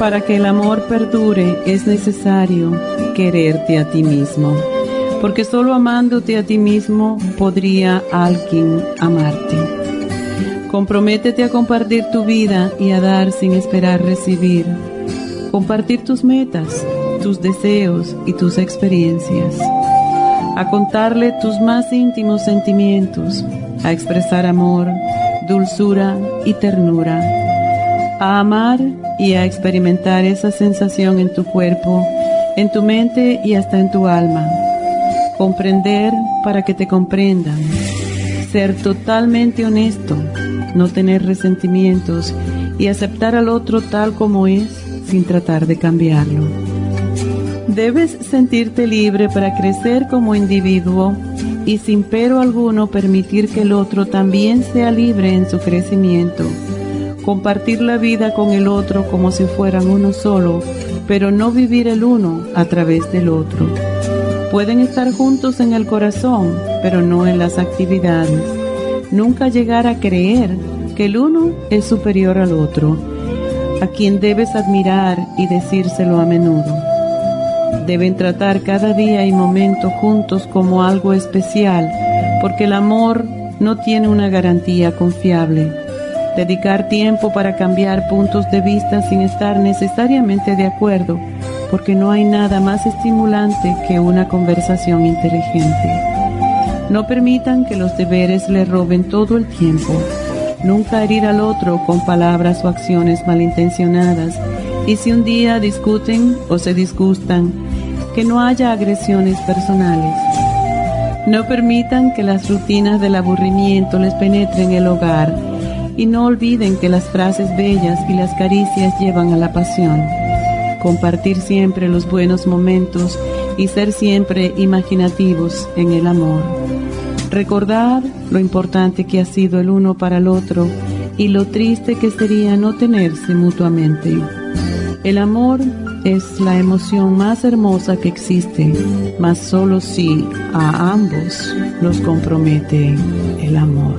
Para que el amor perdure es necesario quererte a ti mismo, porque solo amándote a ti mismo podría alguien amarte. Comprométete a compartir tu vida y a dar sin esperar recibir. Compartir tus metas, tus deseos y tus experiencias. A contarle tus más íntimos sentimientos, a expresar amor, dulzura y ternura. A amar y a experimentar esa sensación en tu cuerpo, en tu mente y hasta en tu alma. Comprender para que te comprendan. Ser totalmente honesto, no tener resentimientos y aceptar al otro tal como es sin tratar de cambiarlo. Debes sentirte libre para crecer como individuo y sin pero alguno permitir que el otro también sea libre en su crecimiento compartir la vida con el otro como si fueran uno solo, pero no vivir el uno a través del otro. Pueden estar juntos en el corazón, pero no en las actividades. Nunca llegar a creer que el uno es superior al otro, a quien debes admirar y decírselo a menudo. Deben tratar cada día y momento juntos como algo especial, porque el amor no tiene una garantía confiable dedicar tiempo para cambiar puntos de vista sin estar necesariamente de acuerdo, porque no hay nada más estimulante que una conversación inteligente. No permitan que los deberes le roben todo el tiempo. Nunca herir al otro con palabras o acciones malintencionadas. Y si un día discuten o se disgustan, que no haya agresiones personales. No permitan que las rutinas del aburrimiento les penetren el hogar y no olviden que las frases bellas y las caricias llevan a la pasión. Compartir siempre los buenos momentos y ser siempre imaginativos en el amor. Recordar lo importante que ha sido el uno para el otro y lo triste que sería no tenerse mutuamente. El amor es la emoción más hermosa que existe, mas solo si a ambos los compromete el amor.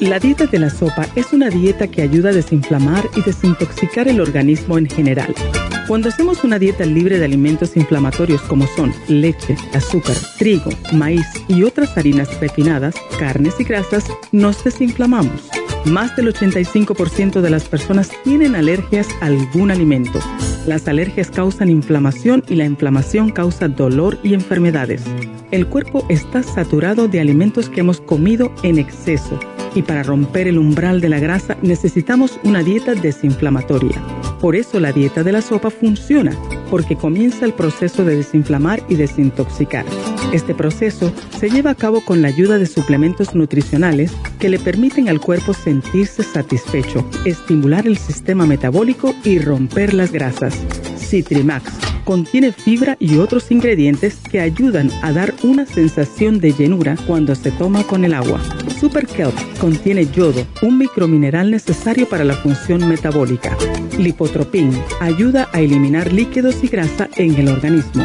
La dieta de la sopa es una dieta que ayuda a desinflamar y desintoxicar el organismo en general. Cuando hacemos una dieta libre de alimentos inflamatorios como son leche, azúcar, trigo, maíz y otras harinas refinadas, carnes y grasas, nos desinflamamos. Más del 85% de las personas tienen alergias a algún alimento. Las alergias causan inflamación y la inflamación causa dolor y enfermedades. El cuerpo está saturado de alimentos que hemos comido en exceso y para romper el umbral de la grasa necesitamos una dieta desinflamatoria. Por eso la dieta de la sopa funciona, porque comienza el proceso de desinflamar y desintoxicar. Este proceso se lleva a cabo con la ayuda de suplementos nutricionales que le permiten al cuerpo sentirse satisfecho, estimular el sistema metabólico y romper las grasas. Citrimax contiene fibra y otros ingredientes que ayudan a dar una sensación de llenura cuando se toma con el agua. Super Kelp contiene yodo, un micromineral necesario para la función metabólica. Lipotropin ayuda a eliminar líquidos y grasa en el organismo.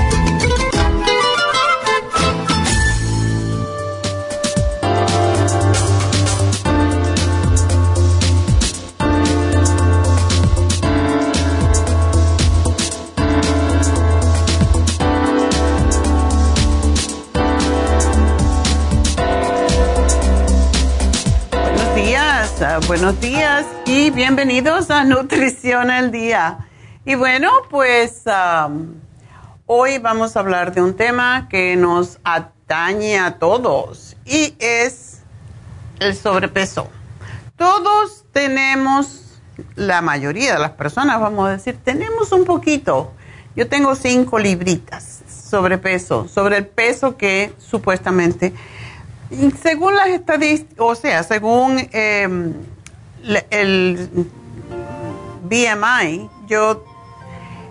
Buenos días y bienvenidos a Nutrición al Día. Y bueno, pues hoy vamos a hablar de un tema que nos atañe a todos y es el sobrepeso. Todos tenemos, la mayoría de las personas, vamos a decir, tenemos un poquito. Yo tengo cinco libritas sobrepeso, sobre el peso que supuestamente según las estadísticas, o sea, según em, el BMI, yo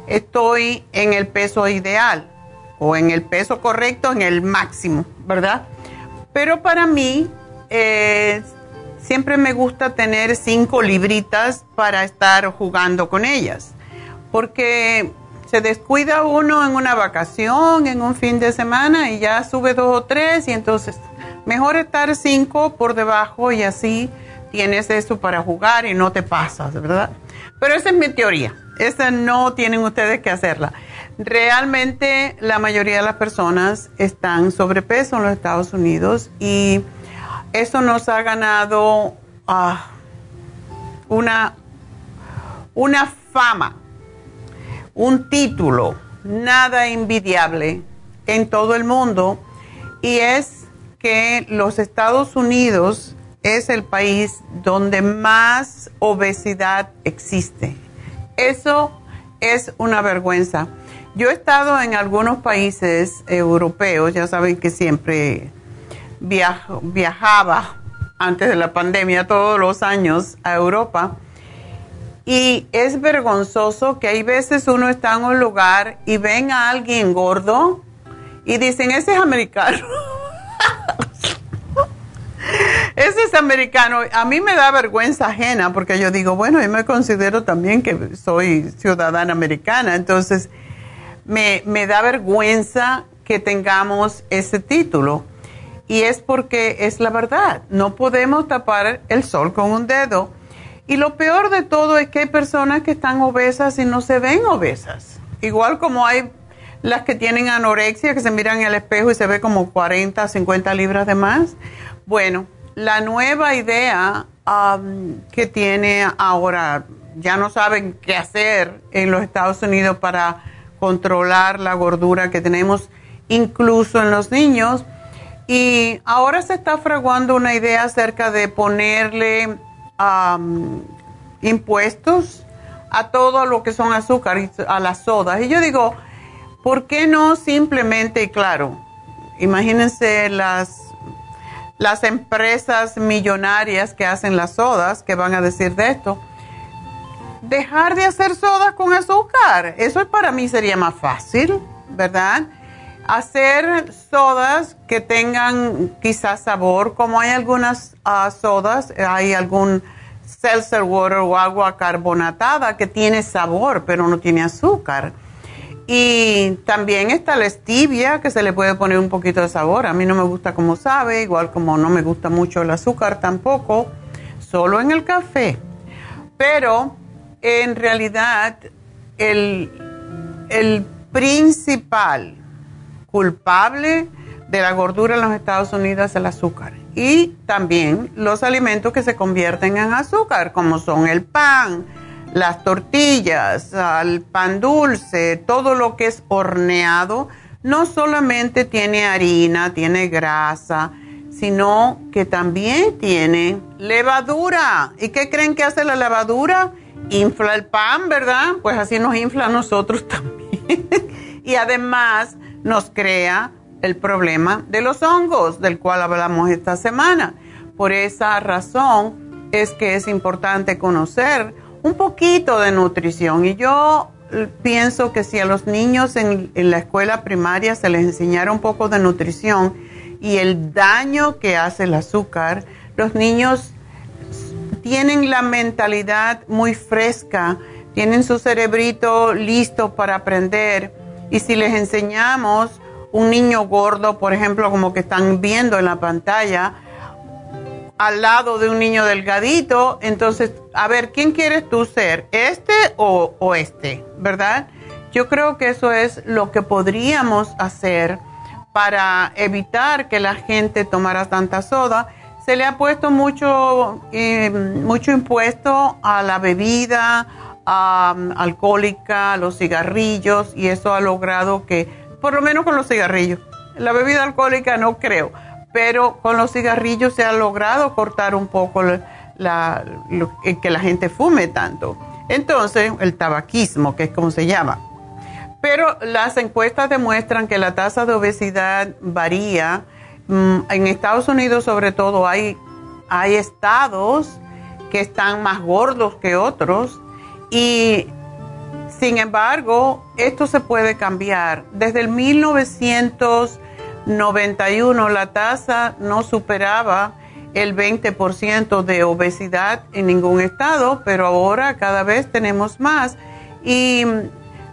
estoy en el peso ideal o en el peso correcto, en el máximo, ¿verdad? Pero para mí, eh, siempre me gusta tener cinco libritas para estar jugando con ellas, porque se descuida uno en una vacación, en un fin de semana y ya sube dos o tres y entonces mejor estar cinco por debajo y así tienes eso para jugar y no te pasas, ¿verdad? Pero esa es mi teoría. Esa no tienen ustedes que hacerla. Realmente la mayoría de las personas están sobrepeso en los Estados Unidos y eso nos ha ganado ah, una, una fama, un título nada envidiable en todo el mundo y es que los Estados Unidos es el país donde más obesidad existe. Eso es una vergüenza. Yo he estado en algunos países europeos, ya saben que siempre viajaba antes de la pandemia todos los años a Europa. Y es vergonzoso que hay veces uno está en un lugar y ven a alguien gordo y dicen, ese es americano. Ese es americano. A mí me da vergüenza ajena porque yo digo, bueno, yo me considero también que soy ciudadana americana. Entonces, me, me da vergüenza que tengamos ese título. Y es porque es la verdad. No podemos tapar el sol con un dedo. Y lo peor de todo es que hay personas que están obesas y no se ven obesas. Igual como hay las que tienen anorexia, que se miran en el espejo y se ve como 40, 50 libras de más. Bueno, la nueva idea um, que tiene ahora, ya no saben qué hacer en los Estados Unidos para controlar la gordura que tenemos incluso en los niños. Y ahora se está fraguando una idea acerca de ponerle um, impuestos a todo lo que son azúcar, a las sodas. Y yo digo, ¿por qué no simplemente, claro, imagínense las las empresas millonarias que hacen las sodas, que van a decir de esto, dejar de hacer sodas con azúcar. Eso para mí sería más fácil, ¿verdad? Hacer sodas que tengan quizás sabor, como hay algunas ah, sodas, hay algún seltzer water o agua carbonatada que tiene sabor, pero no tiene azúcar. Y también está la stevia, que se le puede poner un poquito de sabor. A mí no me gusta como sabe, igual como no me gusta mucho el azúcar tampoco, solo en el café. Pero en realidad el, el principal culpable de la gordura en los Estados Unidos es el azúcar. Y también los alimentos que se convierten en azúcar, como son el pan, las tortillas, el pan dulce, todo lo que es horneado, no solamente tiene harina, tiene grasa, sino que también tiene levadura. ¿Y qué creen que hace la levadura? Infla el pan, ¿verdad? Pues así nos infla a nosotros también. y además nos crea el problema de los hongos, del cual hablamos esta semana. Por esa razón es que es importante conocer un poquito de nutrición. Y yo pienso que si a los niños en, la escuela primaria se les enseñara un poco de nutrición y el daño que hace el azúcar, los niños tienen la mentalidad muy fresca, tienen su cerebrito listo para aprender y si les enseñamos un niño gordo, por ejemplo, como que están viendo en la pantalla, al lado de un niño delgadito, entonces, a ver, ¿quién quieres tú ser? ¿Este o, este? ¿Verdad? Yo creo que eso es lo que podríamos hacer para evitar que la gente tomara tanta soda. Se le ha puesto mucho, eh, mucho impuesto a la bebida alcohólica, a los cigarrillos, y eso ha logrado que, por lo menos con los cigarrillos, la bebida alcohólica no creo, pero con los cigarrillos se ha logrado cortar un poco que la gente fume tanto. Entonces, el tabaquismo, que es como se llama. Pero las encuestas demuestran que la tasa de obesidad varía. Mm, en Estados Unidos, sobre todo, hay, hay estados que están más gordos que otros y sin embargo, esto se puede cambiar. Desde el 1991 la tasa no superaba el 20% de obesidad en ningún estado, pero ahora cada vez tenemos más. Y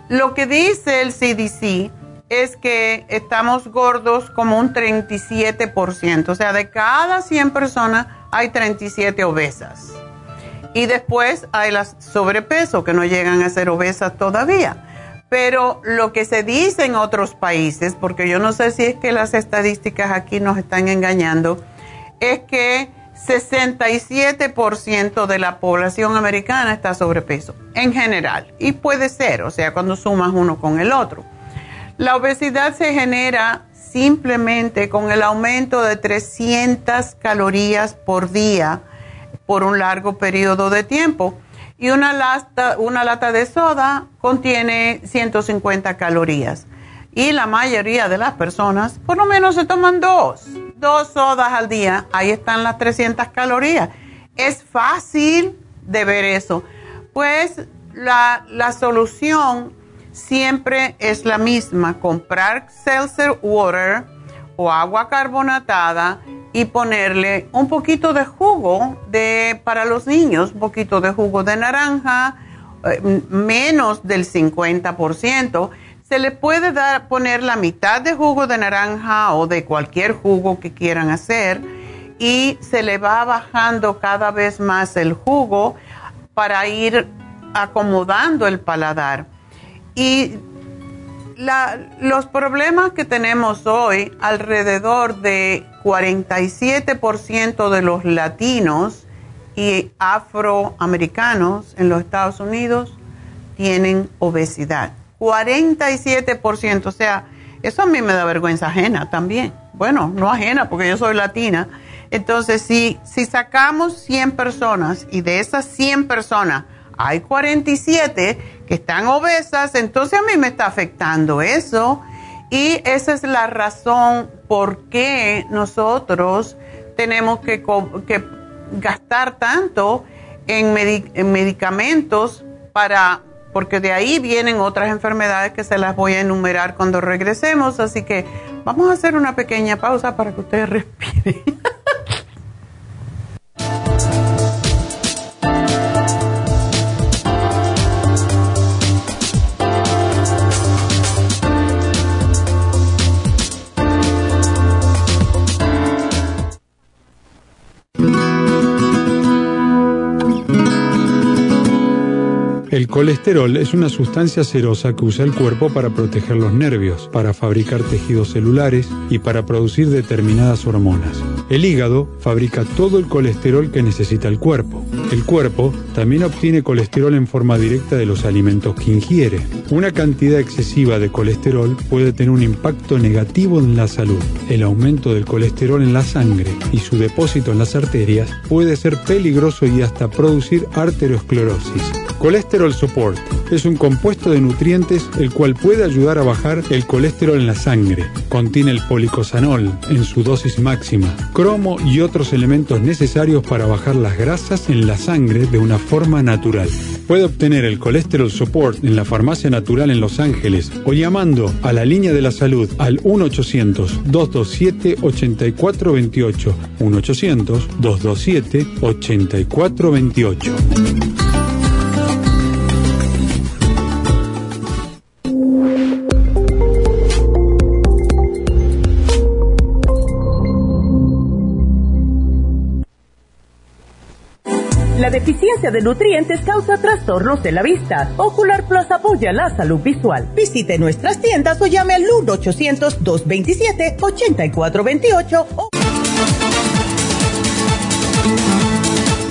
lo que dice el CDC es que estamos gordos como un 37%, o sea, de cada 100 personas hay 37 obesas. Y después hay las sobrepeso, que no llegan a ser obesas todavía. Pero lo que se dice en otros países, porque yo no sé si es que las estadísticas aquí nos están engañando, es que 67% de la población americana está sobrepeso, en general. Y puede ser, o sea, cuando sumas uno con el otro. La obesidad se genera simplemente con el aumento de 300 calorías por día por un largo periodo de tiempo. Y una lata, una lata de soda contiene 150 calorías. Y la mayoría de las personas por lo menos se toman dos, dos sodas al día. Ahí están las 300 calorías. Es fácil de ver eso. Pues la, la solución siempre es la misma. Comprar seltzer water o agua carbonatada y ponerle un poquito de jugo de, para los niños, un poquito de jugo de naranja, eh, menos del 50%. Se le puede dar, poner la mitad de jugo de naranja o de cualquier jugo que quieran hacer y se le va bajando cada vez más el jugo para ir acomodando el paladar. Y los problemas que tenemos hoy, alrededor de 47% de los latinos y afroamericanos en los Estados Unidos tienen obesidad. 47%, o sea, eso a mí me da vergüenza ajena también. Bueno, no ajena porque yo soy latina. Entonces, si, si sacamos 100 personas y de esas 100 personas hay 47 que están obesas, entonces a mí me está afectando eso. Y esa es la razón por qué nosotros tenemos que, gastar tanto en, en, medicamentos para, porque de ahí vienen otras enfermedades que se las voy a enumerar cuando regresemos. Así que vamos a hacer una pequeña pausa para que ustedes respiren. El colesterol es una sustancia serosa que usa el cuerpo para proteger los nervios, para fabricar tejidos celulares y para producir determinadas hormonas. El hígado fabrica todo el colesterol que necesita el cuerpo. El cuerpo también obtiene colesterol en forma directa de los alimentos que ingiere. Una cantidad excesiva de colesterol puede tener un impacto negativo en la salud. El aumento del colesterol en la sangre y su depósito en las arterias puede ser peligroso y hasta producir arteriosclerosis Colesterol Support es un compuesto de nutrientes el cual puede ayudar a bajar el colesterol en la sangre. Contiene el policosanol en su dosis máxima, cromo y otros elementos necesarios para bajar las grasas en la sangre de una forma natural. Puede obtener el Colesterol Support en la Farmacia Natural en Los Ángeles o llamando a la línea de la salud al 1-800-227-8428. 1-800-227-8428. Deficiencia de nutrientes causa trastornos de la vista. Ocular Plus apoya la salud visual. Visite nuestras tiendas o llame al 1-800-227-8428.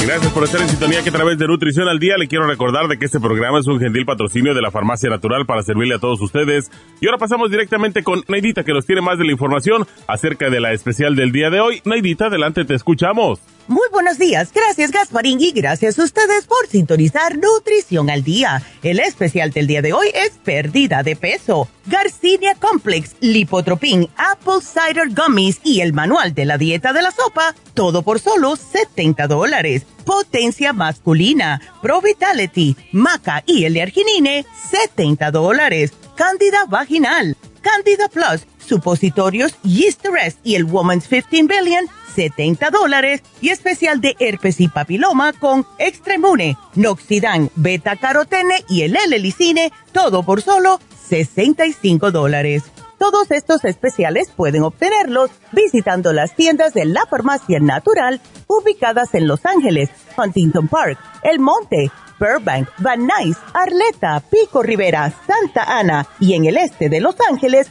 Gracias por estar en sintonía que a través de Nutrición al Día le quiero recordar de que este programa es un gentil patrocinio de la Farmacia Natural para servirle a todos ustedes. Y ahora pasamos directamente con Neidita que nos tiene más de la información acerca de la especial del día de hoy. Neidita, adelante, te escuchamos. Muy buenos días, gracias Gasparín y gracias a ustedes por sintonizar Nutrición al Día. El especial del día de hoy es pérdida de peso, Garcinia Complex, Lipotropin, Apple Cider Gummies y el manual de la dieta de la sopa, todo por solo 70 dólares. Potencia masculina, Pro Vitality, Maca y el arginine, 70 dólares. Cándida vaginal, Candida Plus, supositorios Yeast Rest y el Woman's 15 Billion, 70 dólares y especial de herpes y papiloma con Extremune, Noxidan, Beta Carotene y el L-Licine, todo por solo 65 dólares. Todos estos especiales pueden obtenerlos visitando las tiendas de la farmacia natural ubicadas en Los Ángeles, Huntington Park, El Monte, Burbank, Van Nuys, Arleta, Pico Rivera, Santa Ana y en el este de Los Ángeles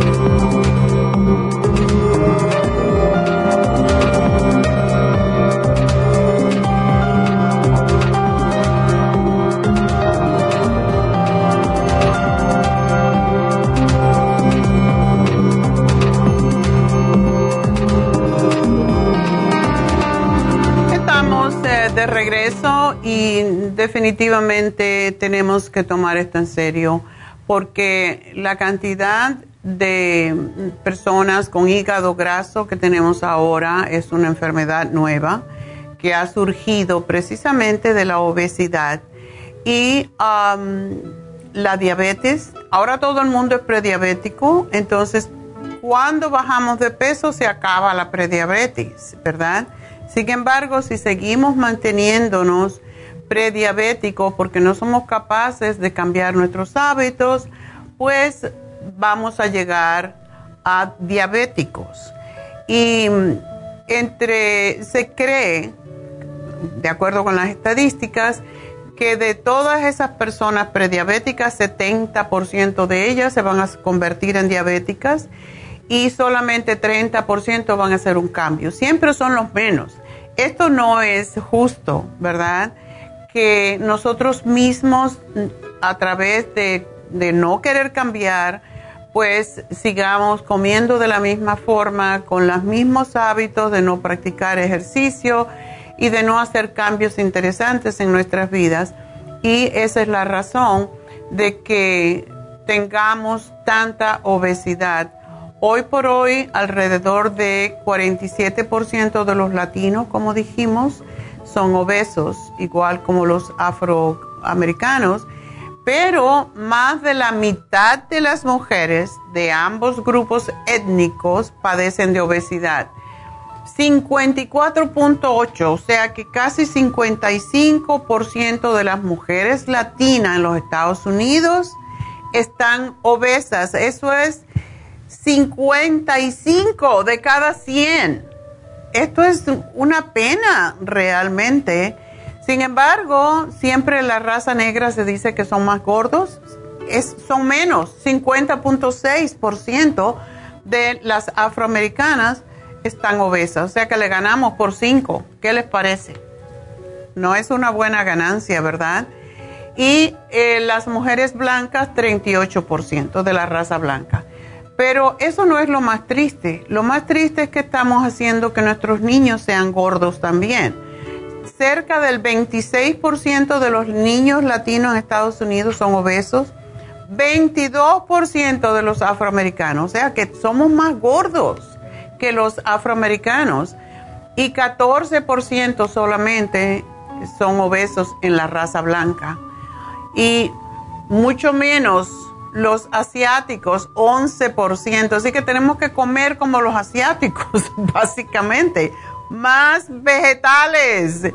Regreso y definitivamente tenemos que tomar esto en serio porque la cantidad de personas con hígado graso que tenemos ahora es una enfermedad nueva que ha surgido precisamente de la obesidad y um, la diabetes. Ahora todo el mundo es prediabético, entonces cuando bajamos de peso se acaba la prediabetes, ¿verdad? Sin embargo, si seguimos manteniéndonos prediabéticos porque no somos capaces de cambiar nuestros hábitos, pues vamos a llegar a diabéticos. Y entre, se cree, de acuerdo con las estadísticas, que de todas esas personas prediabéticas, 70% de ellas se van a convertir en diabéticas y solamente 30% van a hacer un cambio. Siempre son los menos esto no es justo, ¿verdad? Que nosotros mismos, a través de, no querer cambiar, pues sigamos comiendo de la misma forma, con los mismos hábitos de no practicar ejercicio y de no hacer cambios interesantes en nuestras vidas. Y esa es la razón de que tengamos tanta obesidad Hoy por hoy, alrededor de 47% de los latinos, como dijimos, son obesos, igual como los afroamericanos, pero más de la mitad de las mujeres de ambos grupos étnicos padecen de obesidad. 54.8, o sea que casi 55% de las mujeres latinas en los Estados Unidos están obesas. Eso es 55 de cada 100. Esto es una pena realmente. Sin embargo, siempre la raza negra se dice que son más gordos. Es, son menos, 50.6% de las afroamericanas están obesas, o sea que le ganamos por 5. ¿Qué les parece? No es una buena ganancia, ¿verdad? Y eh, las mujeres blancas, 38% de la raza blanca. Pero eso no es lo más triste. Lo más triste es que estamos haciendo que nuestros niños sean gordos también. Cerca del 26% de los niños latinos en Estados Unidos son obesos. 22% de los afroamericanos, o sea que somos más gordos que los afroamericanos y 14% solamente son obesos en la raza blanca y mucho menos los asiáticos, 11%. Así que tenemos que comer como los asiáticos, básicamente. Más vegetales,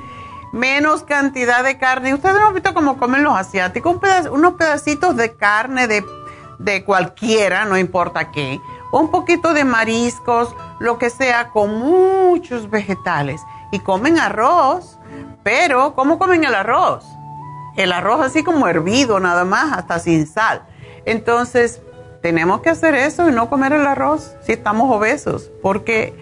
menos cantidad de carne. Ustedes no han visto cómo comen los asiáticos, unos pedacitos de carne de, de cualquiera, no importa qué. Un poquito de mariscos, lo que sea, con muchos vegetales. Y comen arroz, pero ¿cómo comen el arroz? El arroz así como hervido nada más, hasta sin sal entonces, tenemos que hacer eso y no comer el arroz si estamos obesos, porque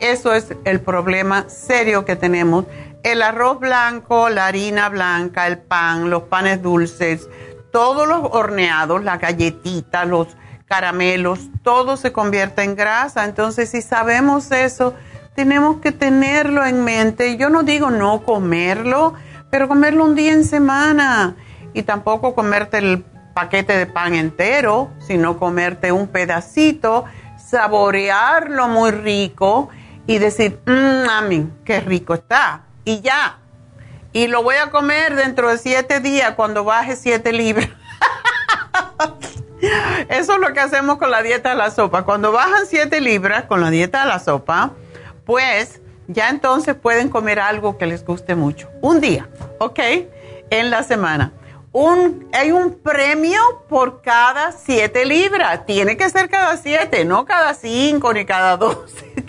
eso es el problema serio que tenemos. El arroz blanco, la harina blanca, el pan, los panes dulces, todos los horneados, las galletitas, los caramelos, todo se convierte en grasa. Entonces, si sabemos eso, tenemos que tenerlo en mente. Yo no digo no comerlo, pero comerlo un día en semana y tampoco comerte el paquete de pan entero, sino comerte un pedacito, saborearlo muy rico y decir, mmm, qué rico está. Y ya. Y lo voy a comer dentro de siete días cuando baje siete libras. Eso es lo que hacemos con la dieta de la sopa. Cuando bajan siete libras con la dieta de la sopa, pues ya entonces pueden comer algo que les guste mucho. Un día, ¿ok? En la semana hay un premio por cada siete libras. Tiene que ser cada siete, no cada cinco ni cada dos.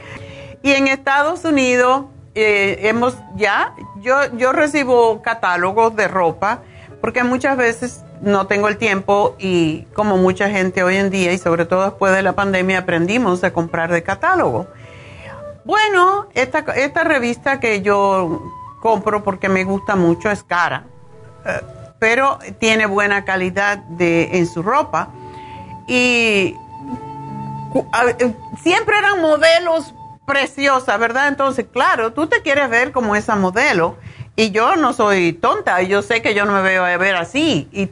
y en Estados Unidos eh, hemos ya, yo, yo recibo catálogos de ropa porque muchas veces no tengo el tiempo y como mucha gente hoy en día y sobre todo después de la pandemia aprendimos a comprar de catálogo. Bueno, esta, esta revista que yo compro porque me gusta mucho es cara. Pero tiene buena calidad de, en su ropa. Y siempre eran modelos preciosas, ¿verdad? Entonces, claro, tú te quieres ver como esa modelo. Y yo no soy tonta, yo sé que yo no me veo a ver así. Y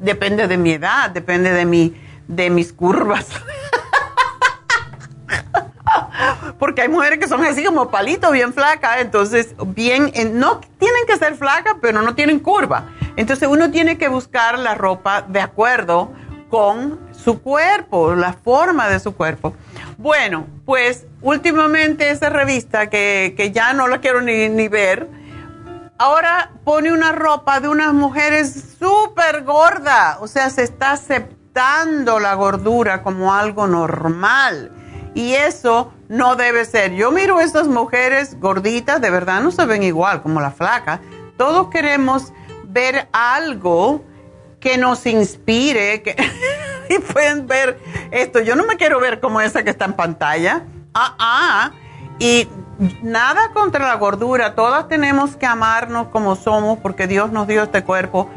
depende de mi edad, depende de, mi, de mis curvas. Porque hay mujeres que son así como palito, bien flacas, entonces bien, no tienen que ser flacas, pero no tienen curva. Entonces uno tiene que buscar la ropa de acuerdo con su cuerpo, la forma de su cuerpo. Bueno, pues últimamente esa revista que, ya no la quiero ni, ni ver, ahora pone una ropa de unas mujeres súper gorda, o sea, se está aceptando la gordura como algo normal. Y eso no debe ser. Yo miro a estas mujeres gorditas, de verdad no se ven igual como la flaca. Todos queremos ver algo que nos inspire que y pueden ver esto. Yo no me quiero ver como esa que está en pantalla. Ah, ah. Y nada contra la gordura. Todas tenemos que amarnos como somos porque Dios nos dio este cuerpo,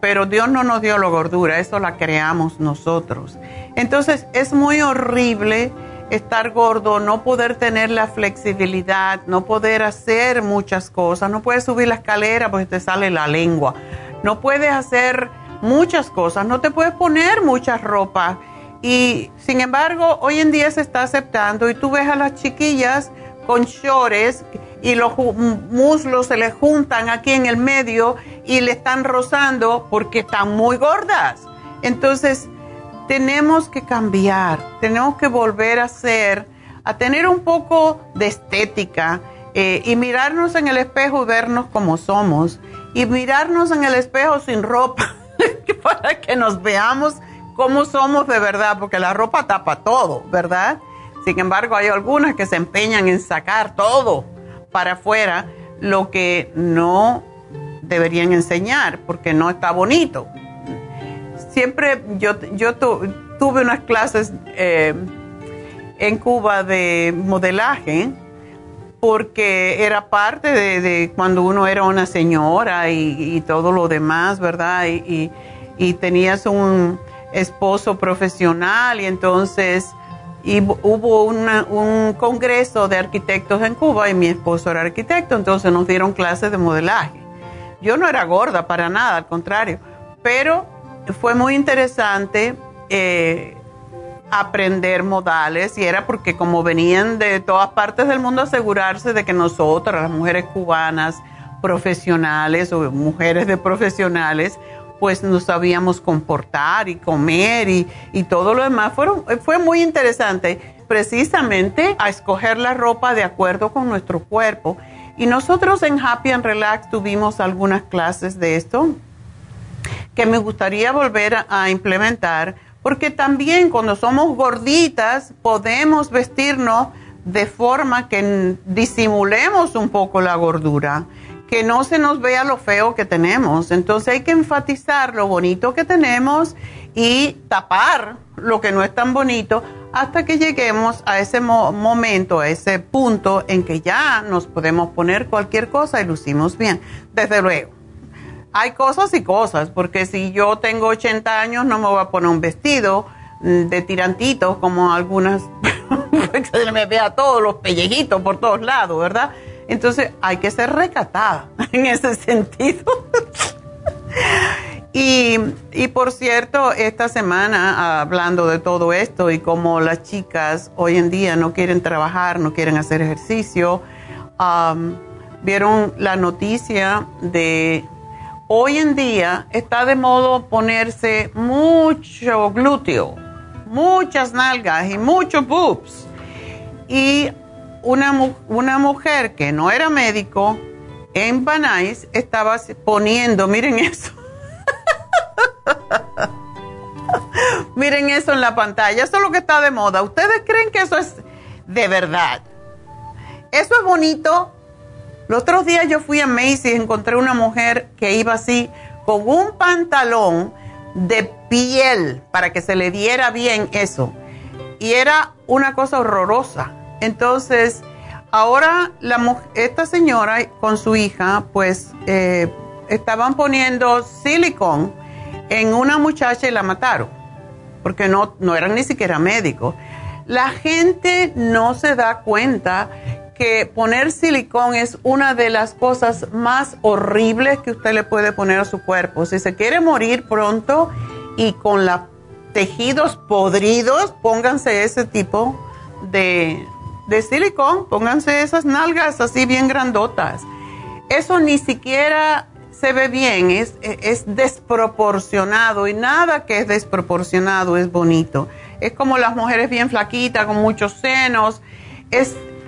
pero Dios no nos dio la gordura. Eso la creamos nosotros. Entonces es muy horrible estar gordo, no poder tener la flexibilidad, no poder hacer muchas cosas, no puedes subir la escalera porque te sale la lengua, no puedes hacer muchas cosas, no te puedes poner mucha ropa. Y sin embargo, hoy en día se está aceptando y tú ves a las chiquillas con shorts y los muslos se les juntan aquí en el medio y le están rozando porque están muy gordas. Entonces, tenemos que cambiar, tenemos que volver a ser, a tener un poco de estética eh, y mirarnos en el espejo y vernos como somos y mirarnos en el espejo sin ropa para que nos veamos como somos de verdad, porque la ropa tapa todo, ¿verdad? Sin embargo, hay algunas que se empeñan en sacar todo para afuera, lo que no deberían enseñar, porque no está bonito siempre yo, yo tuve unas clases eh, en Cuba de modelaje porque era parte de, cuando uno era una señora y, todo lo demás, ¿verdad? Y, tenías un esposo profesional y entonces hubo un congreso de arquitectos en Cuba y mi esposo era arquitecto, entonces nos dieron clases de modelaje. Yo no era gorda para nada, al contrario, pero fue muy interesante. Eh, aprender modales y era porque como venían de todas partes del mundo asegurarse de que nosotras, las mujeres cubanas profesionales o mujeres de profesionales, pues nos sabíamos comportar y comer y, y todo lo demás. Fueron, fue muy interesante precisamente a escoger la ropa de acuerdo con nuestro cuerpo. Y nosotros en Happy and Relax tuvimos algunas clases de esto que me gustaría volver a implementar porque también cuando somos gorditas podemos vestirnos de forma que disimulemos un poco la gordura, que no se nos vea lo feo que tenemos. Entonces hay que enfatizar lo bonito que tenemos y tapar lo que no es tan bonito hasta que lleguemos a ese momento, a ese punto en que ya nos podemos poner cualquier cosa y lucimos bien. Desde luego hay cosas y cosas, porque si yo tengo 80 años no me voy a poner un vestido mm, de tirantitos como algunas, que se me vea todos los pellejitos por todos lados, ¿verdad? Entonces hay que ser recatada en ese sentido. y, y, por cierto, esta semana, hablando de todo esto y como las chicas hoy en día no quieren trabajar, no quieren hacer ejercicio, vieron la noticia de hoy en día está de modo ponerse mucho glúteo, muchas nalgas y muchos boobs. Y una, una mujer que no era médico en Banais estaba poniendo, miren eso. miren eso en la pantalla, eso es lo que está de moda. ¿Ustedes creen que eso es de verdad? Eso es bonito los otros días yo fui a Macy's y encontré una mujer que iba así con un pantalón de piel para que se le diera bien eso. Y era una cosa horrorosa. Entonces, ahora la, esta señora con su hija, pues eh, estaban poniendo silicón en una muchacha y la mataron, porque no, no eran ni siquiera médicos. La gente no se da cuenta que poner silicón es una de las cosas más horribles que usted le puede poner a su cuerpo. Si se quiere morir pronto y con los tejidos podridos, pónganse ese tipo de, de silicón, pónganse esas nalgas así bien grandotas. Eso ni siquiera se ve bien, es, es desproporcionado y nada que es desproporcionado es bonito. Es como las mujeres bien flaquitas, con muchos senos.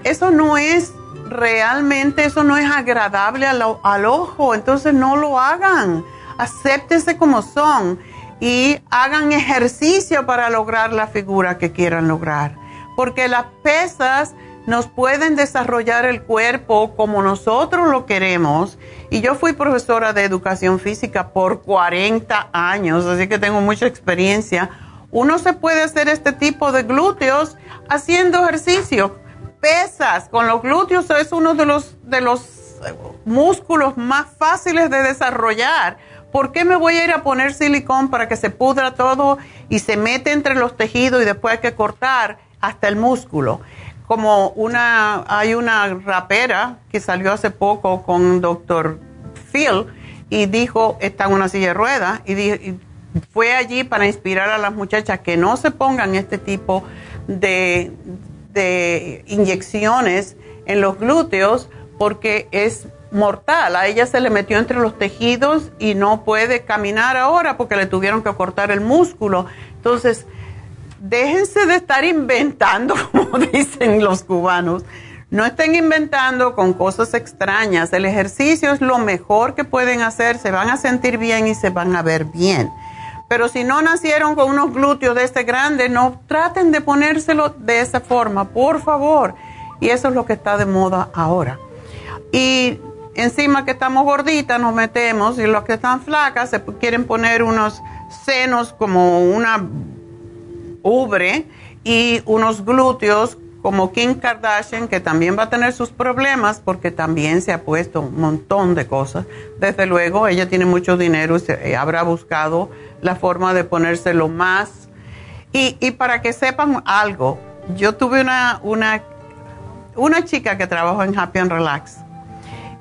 Eso no es realmente, eso no es agradable al, ojo, entonces no lo hagan. Acéptense como son y hagan ejercicio para lograr la figura que quieran lograr. Porque las pesas nos pueden desarrollar el cuerpo como nosotros lo queremos. Y yo fui profesora de educación física por 40 años, así que tengo mucha experiencia. Uno se puede hacer este tipo de glúteos haciendo ejercicio pesas con los glúteos es uno de los, de los músculos más fáciles de desarrollar. ¿Por qué me voy a ir a poner silicón para que se pudra todo y se mete entre los tejidos y después hay que cortar hasta el músculo? Como una, hay una rapera que salió hace poco con doctor Phil y dijo, está en una silla de ruedas y, y fue allí para inspirar a las muchachas que no se pongan este tipo de, de inyecciones en los glúteos porque es mortal. A ella se le metió entre los tejidos y no puede caminar ahora porque le tuvieron que cortar el músculo. Entonces, déjense de estar inventando, como dicen los cubanos. No estén inventando con cosas extrañas. El ejercicio es lo mejor que pueden hacer. Se van a sentir bien y se van a ver bien. Pero si no nacieron con unos glúteos de este grande, no traten de ponérselo de esa forma, por favor. Y eso es lo que está de moda ahora. Y encima que estamos gorditas nos metemos y los que están flacas se quieren poner unos senos como una ubre y unos glúteos como Kim Kardashian, que también va a tener sus problemas porque también se ha puesto un montón de cosas. Desde luego, ella tiene mucho dinero y se, habrá buscado la forma de ponérselo más. Y, y, para que sepan algo, yo tuve una, una, una chica que trabajó en Happy and Relax.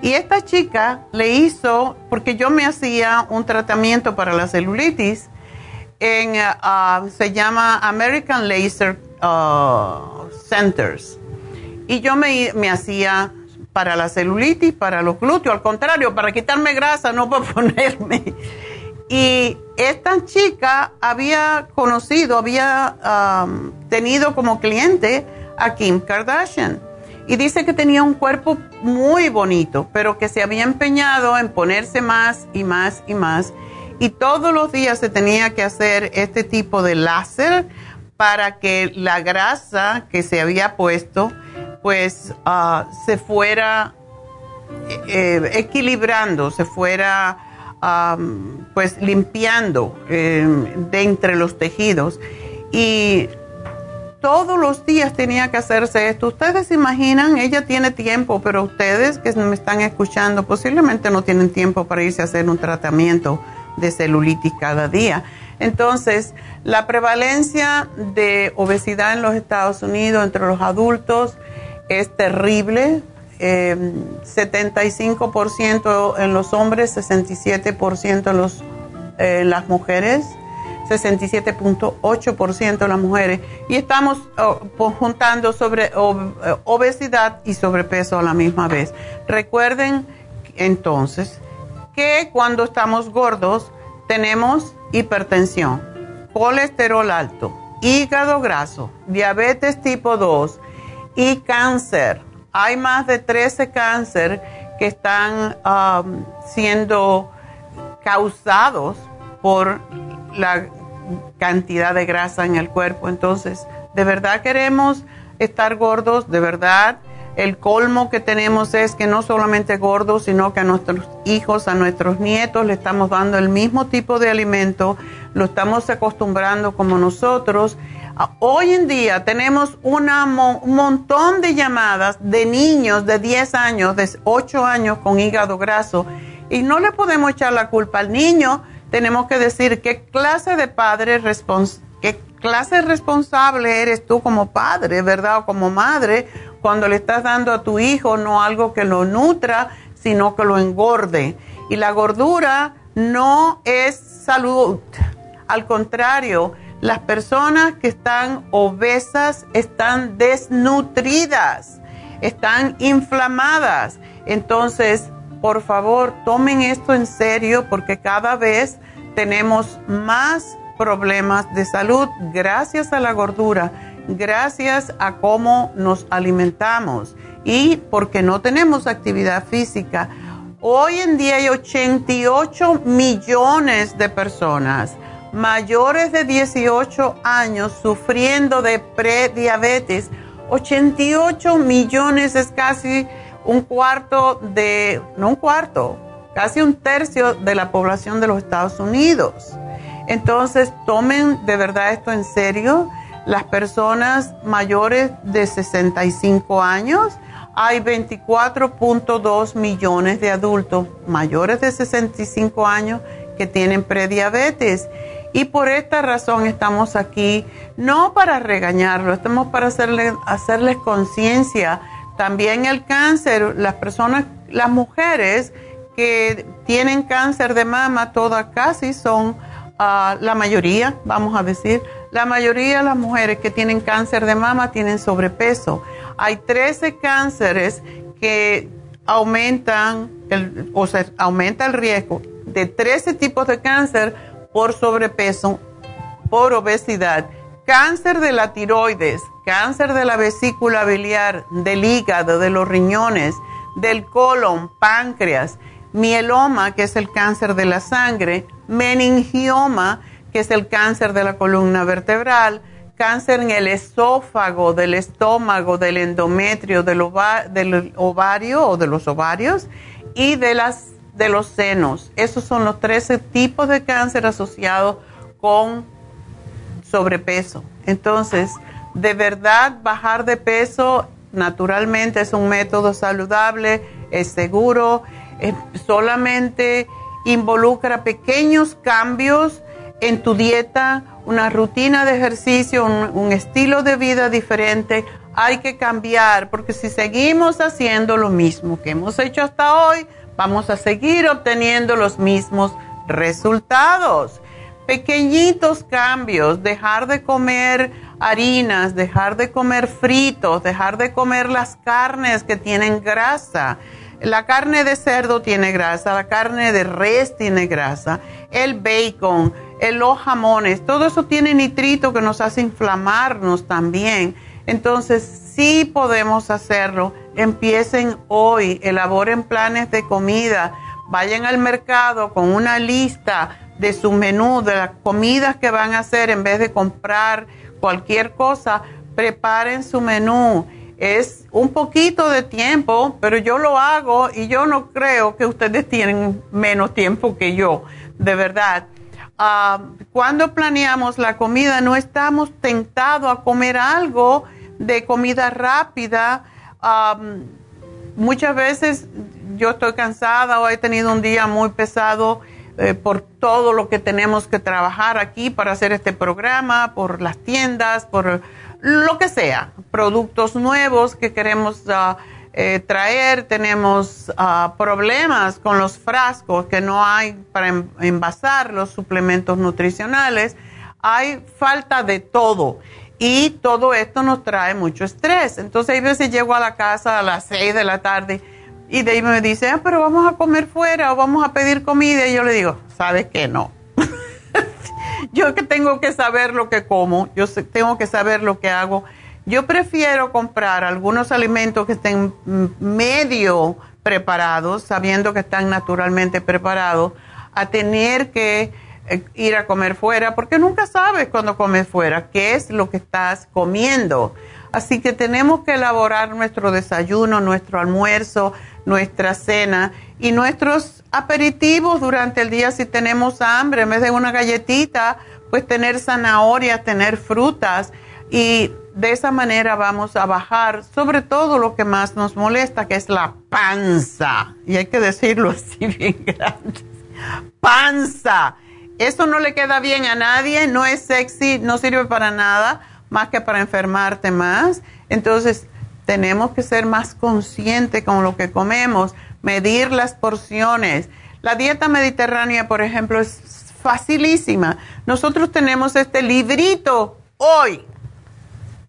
Y esta chica le hizo, porque yo me hacía un tratamiento para la celulitis, en, uh, se llama American Laser uh, Centers. Y yo me, me hacía para la celulitis, para los glúteos, al contrario, para quitarme grasa, no para ponerme. Y esta chica había conocido, había um, tenido como cliente a Kim Kardashian. Y dice que tenía un cuerpo muy bonito, pero que se había empeñado en ponerse más y más y más y todos los días se tenía que hacer este tipo de láser para que la grasa que se había puesto pues ah, se fuera eh, equilibrando, se fuera pues limpiando eh, de entre los tejidos y todos los días tenía que hacerse esto. Ustedes se imaginan, ella tiene tiempo, pero ustedes que me están escuchando posiblemente no tienen tiempo para irse a hacer un tratamiento de celulitis cada día. Entonces, la prevalencia de obesidad en los Estados Unidos entre los adultos es terrible. 75% eh, en los hombres, 67% en eh, las mujeres, 67.8% en las mujeres. Y estamos juntando sobre eh, obesidad y sobrepeso a la misma vez. Recuerden entonces que cuando estamos gordos tenemos hipertensión, colesterol alto, hígado graso, diabetes tipo 2 y cáncer. Hay más de 13 cáncer que están um, siendo causados por la cantidad de grasa en el cuerpo. Entonces, ¿de verdad queremos estar gordos? ¿De verdad? El colmo que tenemos es que no solamente gordos, sino que a nuestros hijos, a nuestros nietos le estamos dando el mismo tipo de alimento, lo estamos acostumbrando como nosotros. Ah, hoy en día tenemos un montón de llamadas de niños de 10 años, de 8 años con hígado graso y no le podemos echar la culpa al niño, tenemos que decir qué clase de padre qué clase responsable eres tú como padre, ¿verdad? O como madre cuando le estás dando a tu hijo no algo que lo nutra, sino que lo engorde. Y la gordura no es salud. Al contrario, las personas que están obesas están desnutridas, están inflamadas. Entonces, por favor, tomen esto en serio porque cada vez tenemos más problemas de salud gracias a la gordura gracias a cómo nos alimentamos y porque no tenemos actividad física. Hoy en día hay 88 millones de personas mayores de 18 años sufriendo de prediabetes. 88 millones es casi un cuarto de, no un cuarto, casi un tercio de la población de los Estados Unidos. Entonces, tomen de verdad esto en serio las personas mayores de 65 años, hay 24.2 millones de adultos mayores de 65 años que tienen prediabetes. Y por esta razón estamos aquí, no para regañarlo, estamos para hacerle, hacerles conciencia. También el cáncer, las personas, las mujeres que tienen cáncer de mama, todas casi son ah, la mayoría, vamos a decir, la mayoría de las mujeres que tienen cáncer de mama tienen sobrepeso. Hay 13 cánceres que aumentan, el, o sea, aumenta el riesgo de 13 tipos de cáncer por sobrepeso, por obesidad, cáncer de la tiroides, cáncer de la vesícula biliar, del hígado, de los riñones, del colon, páncreas, mieloma, que es el cáncer de la sangre, meningioma, que es el cáncer de la columna vertebral, cáncer en el esófago, del estómago, del endometrio, del, ovario o de los ovarios y de, las, de los senos. Esos son los 13 tipos de cáncer asociados con sobrepeso. Entonces, De verdad, bajar de peso naturalmente es un método saludable, es seguro, solamente involucra pequeños cambios en tu dieta, una rutina de ejercicio, un, estilo de vida diferente. Hay que cambiar porque si seguimos haciendo lo mismo que hemos hecho hasta hoy, vamos a seguir obteniendo los mismos resultados. Pequeñitos cambios, dejar de comer harinas, dejar de comer fritos, dejar de comer las carnes que tienen grasa. La carne de cerdo tiene grasa, la carne de res tiene grasa, el bacon, los jamones, todo eso tiene nitrito que nos hace inflamarnos también. Entonces, sí podemos hacerlo. Empiecen hoy, elaboren planes de comida, vayan al mercado con una lista de su menú, de las comidas que van a hacer en vez de comprar cualquier cosa, preparen su menú. Es un poquito de tiempo, pero yo lo hago y yo no creo que ustedes tienen menos tiempo que yo, de verdad. Ah, cuando planeamos la comida no estamos tentados a comer algo de comida rápida. muchas veces yo estoy cansada o he tenido un día muy pesado eh, por todo lo que tenemos que trabajar aquí para hacer este programa, por las tiendas, por lo que sea, productos nuevos que queremos ah, eh, traer, tenemos ah, problemas con los frascos que no hay para envasar los suplementos nutricionales, hay falta de todo. Y todo esto nos trae mucho estrés. Entonces, hay veces llego a la casa a las 6 de la tarde y de ahí me dice, ah, pero vamos a comer fuera o vamos a pedir comida. Y yo le digo, ¿sabes qué? No. yo que tengo que saber lo que como, yo tengo que saber lo que hago. Yo prefiero comprar algunos alimentos que estén medio preparados, sabiendo que están naturalmente preparados, a tener que eh, ir a comer fuera, porque nunca sabes cuando comes fuera qué es lo que estás comiendo. Así que tenemos que elaborar nuestro desayuno, nuestro almuerzo, nuestra cena y nuestros aperitivos durante el día si tenemos hambre, en vez de una galletita, pues tener zanahorias, tener frutas y de esa manera vamos a bajar sobre todo lo que más nos molesta, que es la panza. Y hay que decirlo así bien grande. Panza. Eso no le queda bien a nadie, no es sexy, no sirve para nada más que para enfermarte más. Entonces, tenemos que ser más conscientes con lo que comemos, medir las porciones. La dieta mediterránea, por ejemplo, es facilísima. Nosotros tenemos este librito hoy.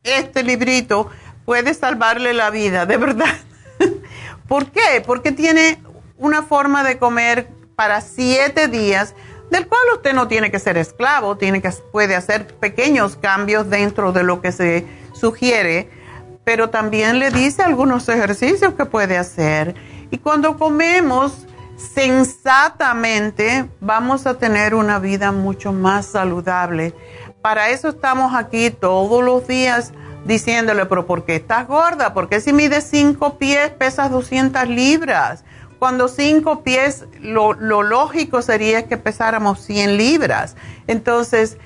Este librito puede salvarle la vida, de verdad. ¿Por qué? Porque tiene una forma de comer para siete días, del cual usted no tiene que ser esclavo, tiene que, puede hacer pequeños cambios dentro de lo que se sugiere pero también le dice algunos ejercicios que puede hacer. Y cuando comemos sensatamente, vamos a tener una vida mucho más saludable. Para eso estamos aquí todos los días diciéndole, pero ¿por qué estás gorda? Porque si mides 5 pies, pesas 200 libras. Cuando 5 pies, lo, lo lógico sería que pesáramos 100 libras. Entonces,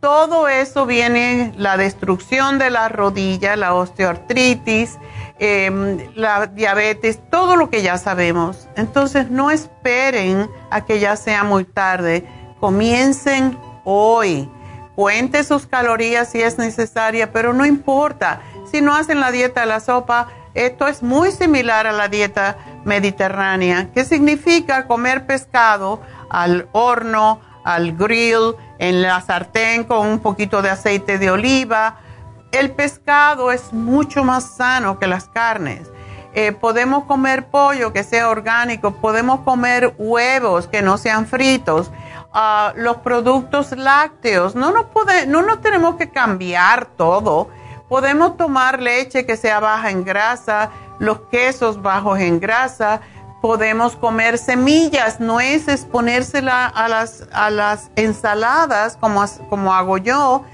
todo eso viene la destrucción de la rodilla, la osteoartritis, em, la diabetes, todo lo que ya sabemos. Entonces no esperen a que ya sea muy tarde. Comiencen hoy. Cuente sus calorías si es necesaria, pero no importa. Si no hacen la dieta de la sopa, esto es muy similar a la dieta mediterránea, que significa comer pescado al horno, al grill, en la sartén con un poquito de aceite de oliva. El pescado es mucho más sano que las carnes. Eh, podemos comer pollo que sea orgánico, podemos comer huevos que no sean fritos, los productos lácteos. No nos, no nos tenemos que cambiar todo. Podemos tomar leche que sea baja en grasa, los quesos bajos en grasa, podemos comer semillas, nueces, ponérsela a las, a las ensaladas como, como hago yo.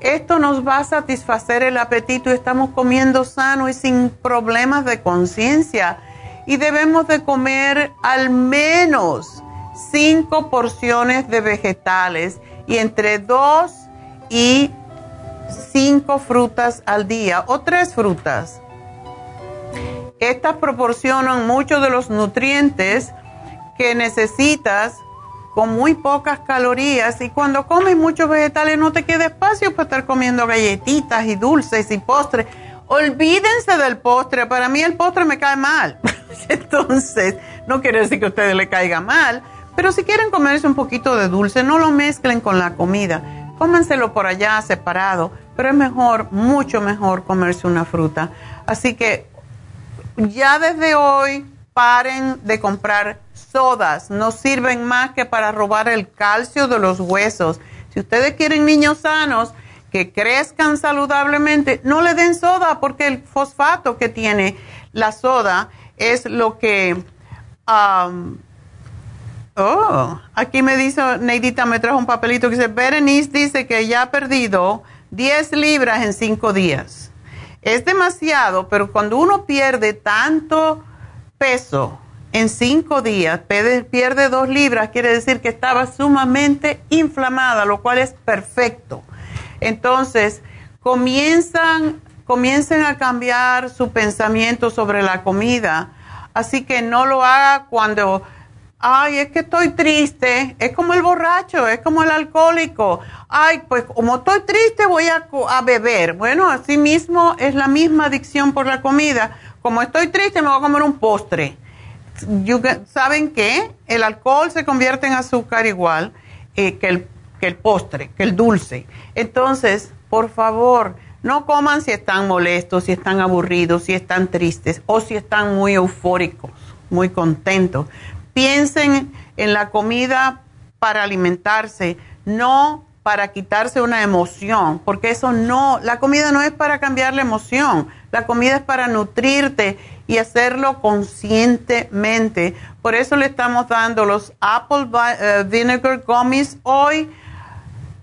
Esto nos va a satisfacer el apetito y estamos comiendo sano y sin problemas de conciencia. Y debemos de comer al menos cinco porciones de vegetales y entre dos y cinco frutas al día o tres frutas. Estas proporcionan muchos de los nutrientes que necesitas con muy pocas calorías y cuando comes muchos vegetales no te queda espacio para estar comiendo galletitas y dulces y postres. Olvídense del postre, para mí el postre me cae mal. Entonces, no quiere decir que a ustedes le caiga mal, pero si quieren comerse un poquito de dulce, no lo mezclen con la comida. Cómenselo por allá separado, pero es mejor, mucho mejor comerse una fruta. Así que ya desde hoy paren de comprar sodas, no sirven más que para robar el calcio de los huesos. Si ustedes quieren niños sanos que crezcan saludablemente, no le den soda porque el fosfato que tiene la soda es lo que... oh, aquí me dice, Neidita me trajo un papelito que dice, Berenice dice que ya ha perdido 10 libras en 5 días. Es demasiado, pero cuando uno pierde tanto peso en 5 días, pierde 2 libras, quiere decir que estaba sumamente inflamada, lo cual es perfecto. Entonces, comienzan, comiencen a cambiar su pensamiento sobre la comida. Así que no lo haga cuando ay, es que estoy triste, es como el borracho, es como el alcohólico, ay, pues como estoy triste voy a, beber. Bueno, así mismo es la misma adicción por la comida. Como estoy triste me voy a comer un postre. ¿Saben qué? El alcohol se convierte en azúcar igual eh, que, el, que el postre, que el dulce. Entonces, por favor, no coman si están molestos, si están aburridos, si están tristes o si están muy eufóricos, muy contentos piensen en la comida para alimentarse, no para quitarse una emoción, porque eso no, la comida no es para cambiar la emoción, la comida es para nutrirte y hacerlo conscientemente. Por eso le estamos dando los Apple eh, Vinegar Gummies hoy.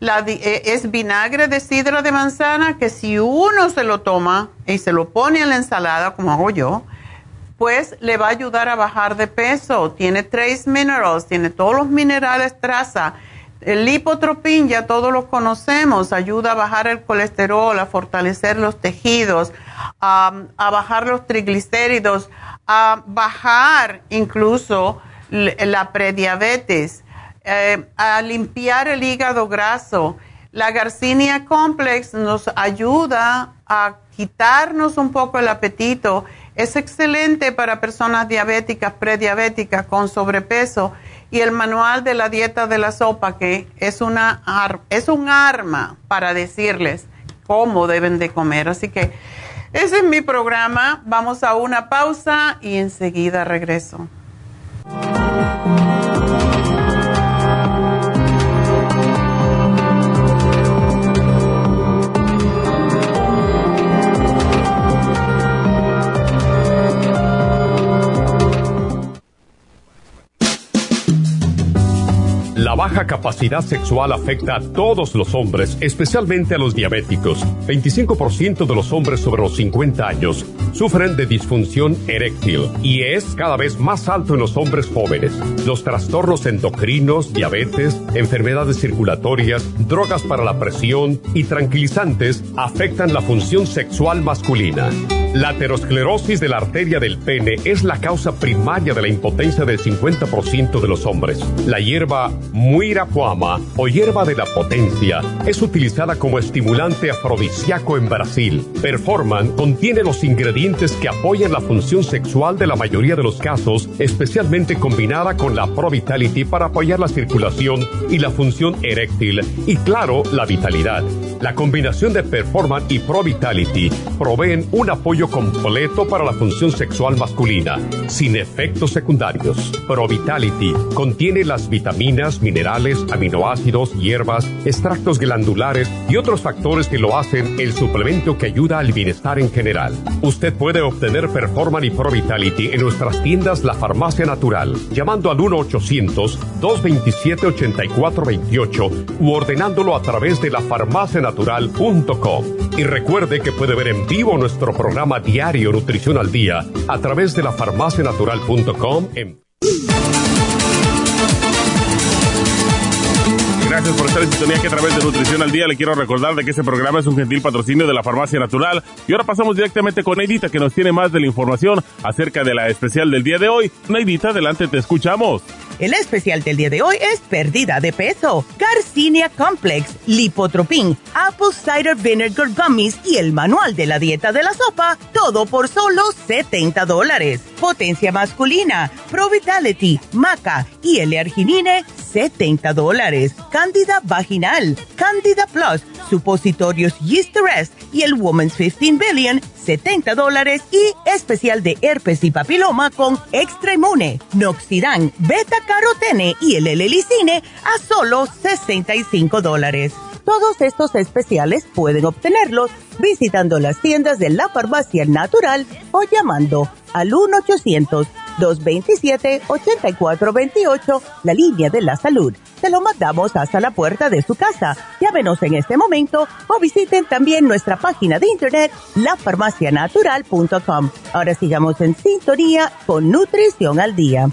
Eh, es vinagre de sidra de manzana que si uno se lo toma y se lo pone en la ensalada, como hago yo, pues le va a ayudar a bajar de peso. Tiene trace minerals, tiene todos los minerales traza. El lipotropín ya todos los conocemos, ayuda a bajar el colesterol, a fortalecer los tejidos, a, bajar los triglicéridos, a bajar incluso la prediabetes, eh, a limpiar el hígado graso. La Garcinia Complex nos ayuda a quitarnos un poco el apetito es excelente para personas diabéticas, prediabéticas, con sobrepeso. Y el manual de la dieta de la sopa, que es, una es un arma para decirles cómo deben de comer. Así que ese es mi programa. Vamos a una pausa y enseguida regreso. La baja capacidad sexual afecta a todos los hombres, especialmente a los diabéticos. 25% de los hombres sobre los 50 años sufren de disfunción eréctil y es cada vez más alto en los hombres jóvenes. Los trastornos endocrinos, diabetes, enfermedades circulatorias, drogas para la presión y tranquilizantes afectan la función sexual masculina. La aterosclerosis de la arteria del pene es la causa primaria de la impotencia del 50% de los hombres. La hierba muirapuama o hierba de la potencia es utilizada como estimulante afrodisíaco en Brasil. Performan contiene los ingredientes que apoyan la función sexual de la mayoría de los casos, especialmente combinada con la Pro Vitality para apoyar la circulación y la función eréctil y claro, la vitalidad. La combinación de Performan y Pro Vitality proveen un apoyo completo para la función sexual masculina, sin efectos secundarios. Pro Vitality contiene las vitaminas, minerales, aminoácidos, hierbas, extractos glandulares y otros factores que lo hacen el suplemento que ayuda al bienestar en general. Usted puede obtener Performan y Pro Vitality en nuestras tiendas La Farmacia Natural, llamando al 1-800-227-8428 u ordenándolo a través de lafarmacianatural.com. Y recuerde que puede ver en vivo nuestro programa diario Nutrición al Día a través de la farmacianatural.com. En... Gracias por estar en sintonía que a través de Nutrición al Día le quiero recordar de que este programa es un gentil patrocinio de la Farmacia Natural. Y ahora pasamos directamente con Neidita que nos tiene más de la información acerca de la especial del día de hoy. Neidita, adelante, te escuchamos. El especial del día de hoy es pérdida de peso, Garcinia Complex, Lipotropin, Apple Cider Vinegar Gummies y el manual de la dieta de la sopa, todo por solo 70 dólares. Potencia masculina, Pro Vitality, Maca y L-Arginine, 70 dólares. Cándida vaginal, Candida Plus, supositorios Yeast Rest y el Woman's 15 Billion, 70 dólares y especial de herpes y papiloma con Extra Inmune, Noxidan, Beta Carotene y el L-Licine a solo 65 dólares. Todos estos especiales pueden obtenerlos visitando las tiendas de la farmacia natural o llamando al 1-800-227-8428, la línea de la salud. Se lo mandamos hasta la puerta de su casa. Llámenos en este momento o visiten también nuestra página de internet, lafarmacianatural.com. Ahora sigamos en sintonía con Nutrición al Día.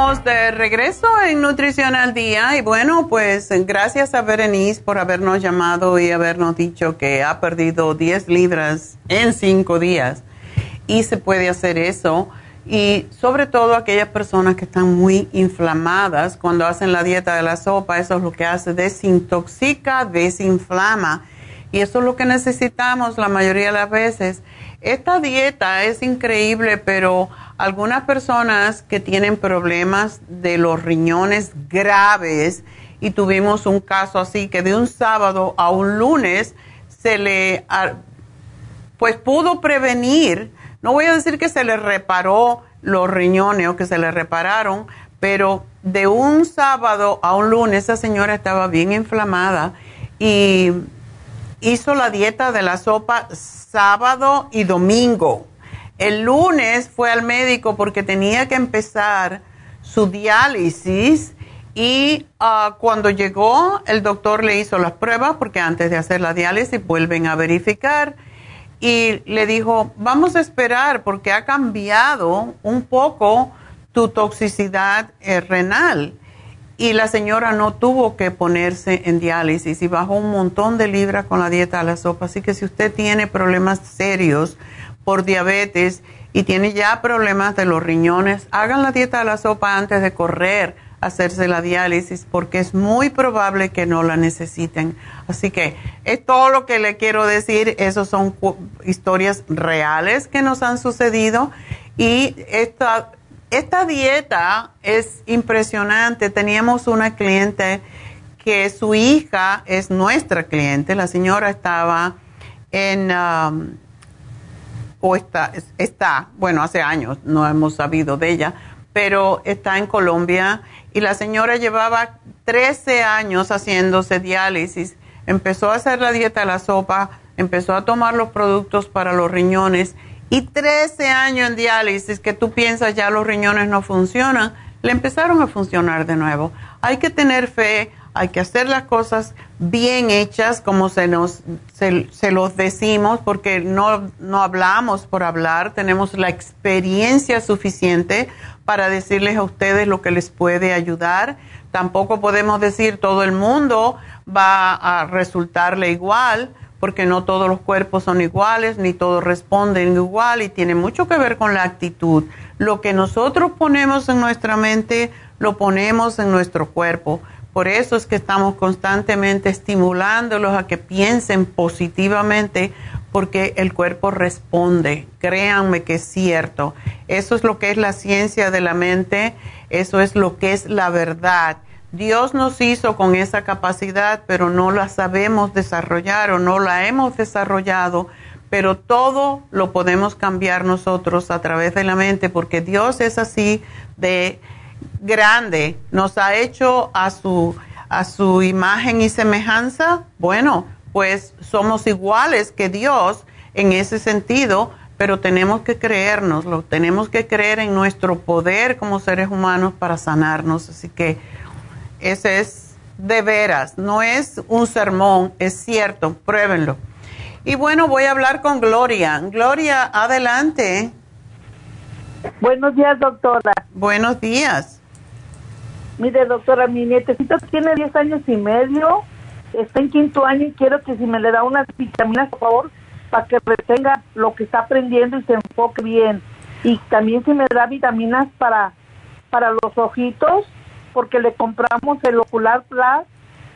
De regreso en Nutrición al Día y bueno, pues gracias a Berenice por habernos llamado y habernos dicho que ha perdido 10 libras en 5 días y se puede hacer eso y sobre todo aquellas personas que están muy inflamadas cuando hacen la dieta de la sopa, eso es lo que hace, desintoxica, desinflama y eso es lo que necesitamos la mayoría de las veces. Esta dieta es increíble, pero algunas personas que tienen problemas de los riñones graves y tuvimos un caso así que de un sábado a un lunes se le pues pudo prevenir, no voy a decir que se le reparó los riñones o que se le repararon, pero de un sábado a un lunes esa señora estaba bien inflamada y hizo la dieta de la sopa sábado y domingo el lunes fue al médico porque tenía que empezar su diálisis y ah, cuando llegó el doctor le hizo las pruebas porque antes de hacer la diálisis vuelven a verificar y le dijo, vamos a esperar porque ha cambiado un poco tu toxicidad eh, renal. Y la señora no tuvo que ponerse en diálisis y bajó un montón de libras con la dieta a la sopa. Así que si usted tiene problemas serios, por diabetes y tiene ya problemas de los riñones, hagan la dieta de la sopa antes de correr a hacerse la diálisis porque es muy probable que no la necesiten. Así que es todo lo que le quiero decir. Esas son historias reales que nos han sucedido y esta, esta dieta es impresionante. Teníamos una cliente que su hija es nuestra cliente. La señora estaba en... Um, o está, está, bueno, hace años no hemos sabido de ella, pero está en Colombia y la señora llevaba 13 años haciéndose diálisis. Empezó a hacer la dieta de la sopa, empezó a tomar los productos para los riñones y 13 años en diálisis que tú piensas ya los riñones no funcionan, le empezaron a funcionar de nuevo. Hay que tener fe, hay que hacer las cosas bien hechas como se nos se, los decimos porque no, no hablamos por hablar, tenemos la experiencia suficiente para decirles a ustedes lo que les puede ayudar. Tampoco podemos decir todo el mundo va a resultarle igual porque no todos los cuerpos son iguales, ni todos responden igual y tiene mucho que ver con la actitud. Lo que nosotros ponemos en nuestra mente, lo ponemos en nuestro cuerpo. Por eso es que estamos constantemente estimulándolos a que piensen positivamente porque el cuerpo responde. Créanme que es cierto. Eso es lo que es la ciencia de la mente, eso es lo que es la verdad. Dios nos hizo con esa capacidad, pero no la sabemos desarrollar o no la hemos desarrollado, pero todo lo podemos cambiar nosotros a través de la mente porque Dios es así de grande. Nos ha hecho a su, a su imagen y semejanza, bueno, pues somos iguales que Dios en ese sentido, pero tenemos que creérnoslo, tenemos que creer en nuestro poder como seres humanos para sanarnos. Así que ese es de veras, no es un sermón, es cierto, pruébenlo. Y bueno, voy a hablar con Gloria. Gloria, adelante. Buenos días, doctora. Buenos días. Mire, doctora, mi nietecito tiene 10 años y medio, está en quinto año y quiero que si me le da unas vitaminas, por favor, para que retenga lo que está aprendiendo y se enfoque bien. Y también si me da vitaminas para, para los ojitos, porque le compramos el ocular plus,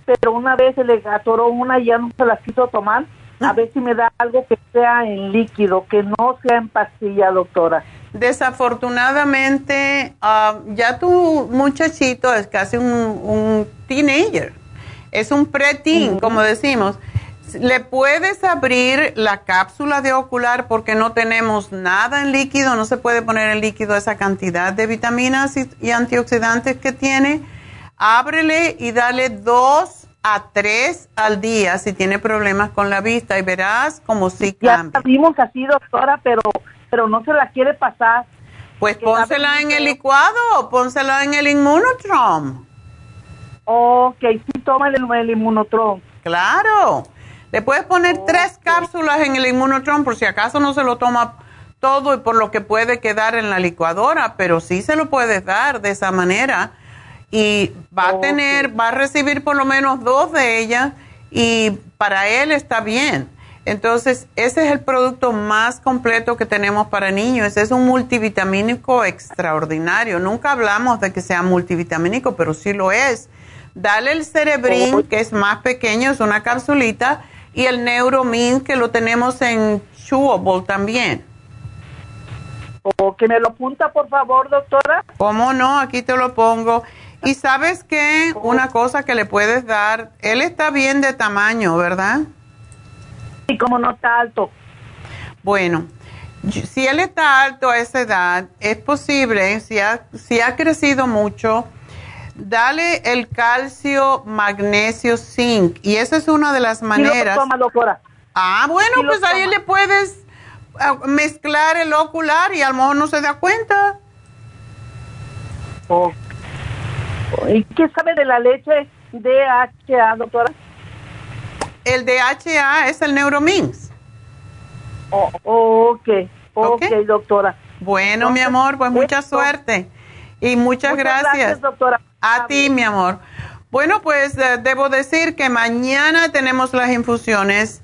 pero una vez se le atoró una y ya no se la quiso tomar. A ver si me da algo que sea en líquido, que no sea en pastilla, doctora. Desafortunadamente, ah, ya tu muchachito es casi un, teenager, es un preteen, como decimos le puedes abrir la cápsula de ocular porque no tenemos nada en líquido, no se puede poner en líquido esa cantidad de vitaminas y, antioxidantes que tiene. Ábrele y dale dos a tres al día si tiene problemas con la vista y verás como si cambia. Ya vimos así, doctora, pero, pero no se la quiere pasar. Pues pónsela en el licuado pónsela en el inmunotrom. Ok, sí, toma el, el inmunotrom. Claro. Le puedes poner tres cápsulas en el inmunotron por si acaso no se lo toma todo y por lo que puede quedar en la licuadora, pero sí se lo puedes dar de esa manera y va a tener, va a recibir por lo menos dos de ellas y para él está bien. Entonces, ese es el producto más completo que tenemos para niños. Es un multivitamínico extraordinario. Nunca hablamos de que sea multivitamínico, pero sí lo es. Dale el cerebrín, que es más pequeño, es una capsulita, y el Neuromin que lo tenemos en Chewable también. ¿O que me lo apunta, por favor, doctora? ¿Cómo no? Aquí te lo pongo. Y sabes qué, una cosa que le puedes dar, él está bien de tamaño, ¿verdad? Sí, como no está alto. Bueno, si él está alto a esa edad, es posible, si ha, si ha crecido mucho, dale el calcio, magnesio, zinc. Y esa es una de las maneras. toma, doctora. Ah, bueno, pues ahí le puedes ah, mezclar el ocular y a lo mejor no se da cuenta. Oh. ¿Y qué sabe de la leche DHA, doctora? El DHA es el Neuromins. Oh, ok, ok, doctora. Bueno, mi amor, pues mucha suerte. Y muchas, gracias. doctora. A ti, mi amor. Bueno, pues debo decir que mañana tenemos las infusiones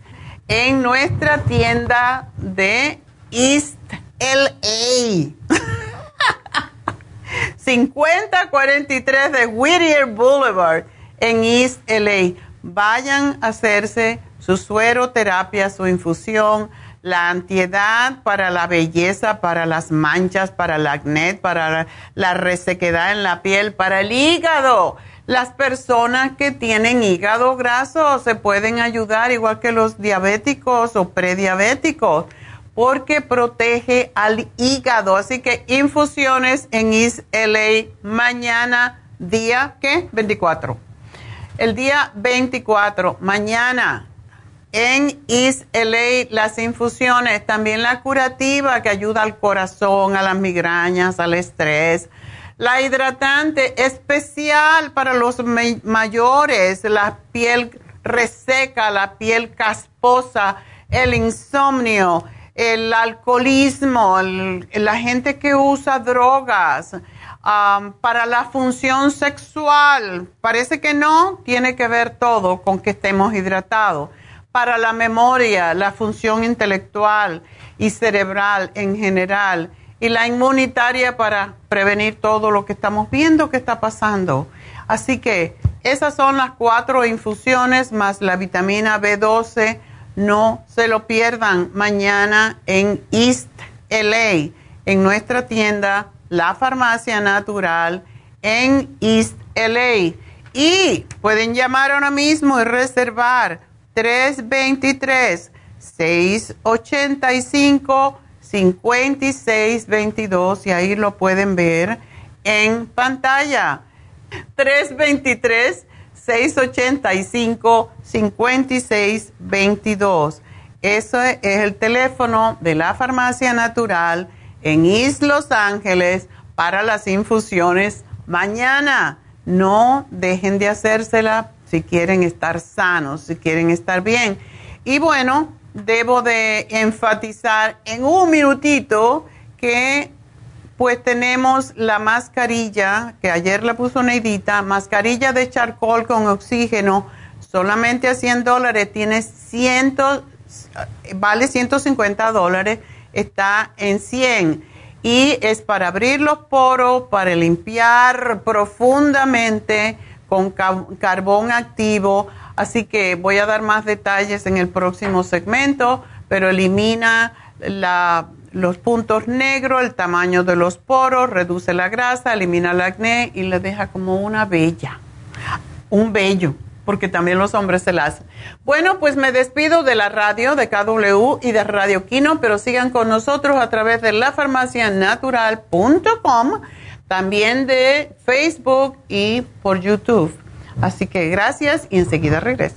en nuestra tienda de East LA. 5043 de Whittier Boulevard en East LA. Vayan a hacerse su sueroterapia, su infusión la antiedad, para la belleza, para las manchas, para el acné, para la resequedad en la piel, para el hígado. Las personas que tienen hígado graso se pueden ayudar igual que los diabéticos o prediabéticos porque protege al hígado. Así que infusiones en East LA mañana, día, ¿qué? 24. El día 24, mañana en East LA las infusiones, también la curativa que ayuda al corazón, a las migrañas, al estrés. La hidratante especial para los mayores, la piel reseca, la piel casposa, el insomnio, el alcoholismo, la gente que usa drogas, para la función sexual. Parece que no, tiene que ver todo con que estemos hidratados para la memoria, la función intelectual y cerebral en general, y la inmunitaria para prevenir todo lo que estamos viendo que está pasando. Así que esas son las cuatro infusiones más la vitamina B12. No se lo pierdan mañana en East LA, en nuestra tienda La Farmacia Natural en East LA. Y pueden llamar ahora mismo y reservar 323-685-5622 y ahí lo pueden ver en pantalla. 323-685-5622. Eso es el teléfono de la farmacia natural en East Los Ángeles para las infusiones mañana. No dejen de hacérsela si quieren estar sanos, si quieren estar bien. Y bueno, debo de enfatizar en un minutito que pues tenemos la mascarilla, que ayer la puso Neidita, mascarilla de charcoal con oxígeno, solamente a 100 dólares, tiene 100, vale 150 dólares, está en 100 y es para abrir los poros, para limpiar profundamente con carbón activo. Así que voy a dar más detalles en el próximo segmento, pero elimina los puntos negros, el tamaño de los poros, reduce la grasa, elimina el acné y le deja como una bella, un bello porque también los hombres se la hacen. Bueno, pues me despido de la radio de KW y de Radio Kino, pero sigan con nosotros a través de lafarmacianatural.com, también de Facebook y por YouTube. Así que gracias y enseguida regreso.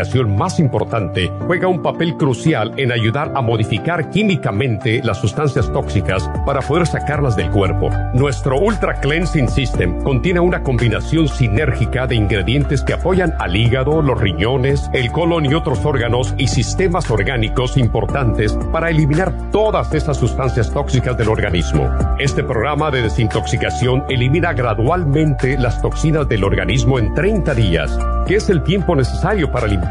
más importante, juega un papel crucial en ayudar a modificar químicamente las sustancias tóxicas para poder sacarlas del cuerpo. Nuestro Ultra Cleansing System contiene una combinación sinérgica de ingredientes que apoyan al hígado, los riñones, el colon y otros órganos y sistemas orgánicos importantes para eliminar todas esas sustancias tóxicas del organismo. Este programa de desintoxicación elimina gradualmente las toxinas del organismo en 30 días, que es el tiempo necesario para limpiar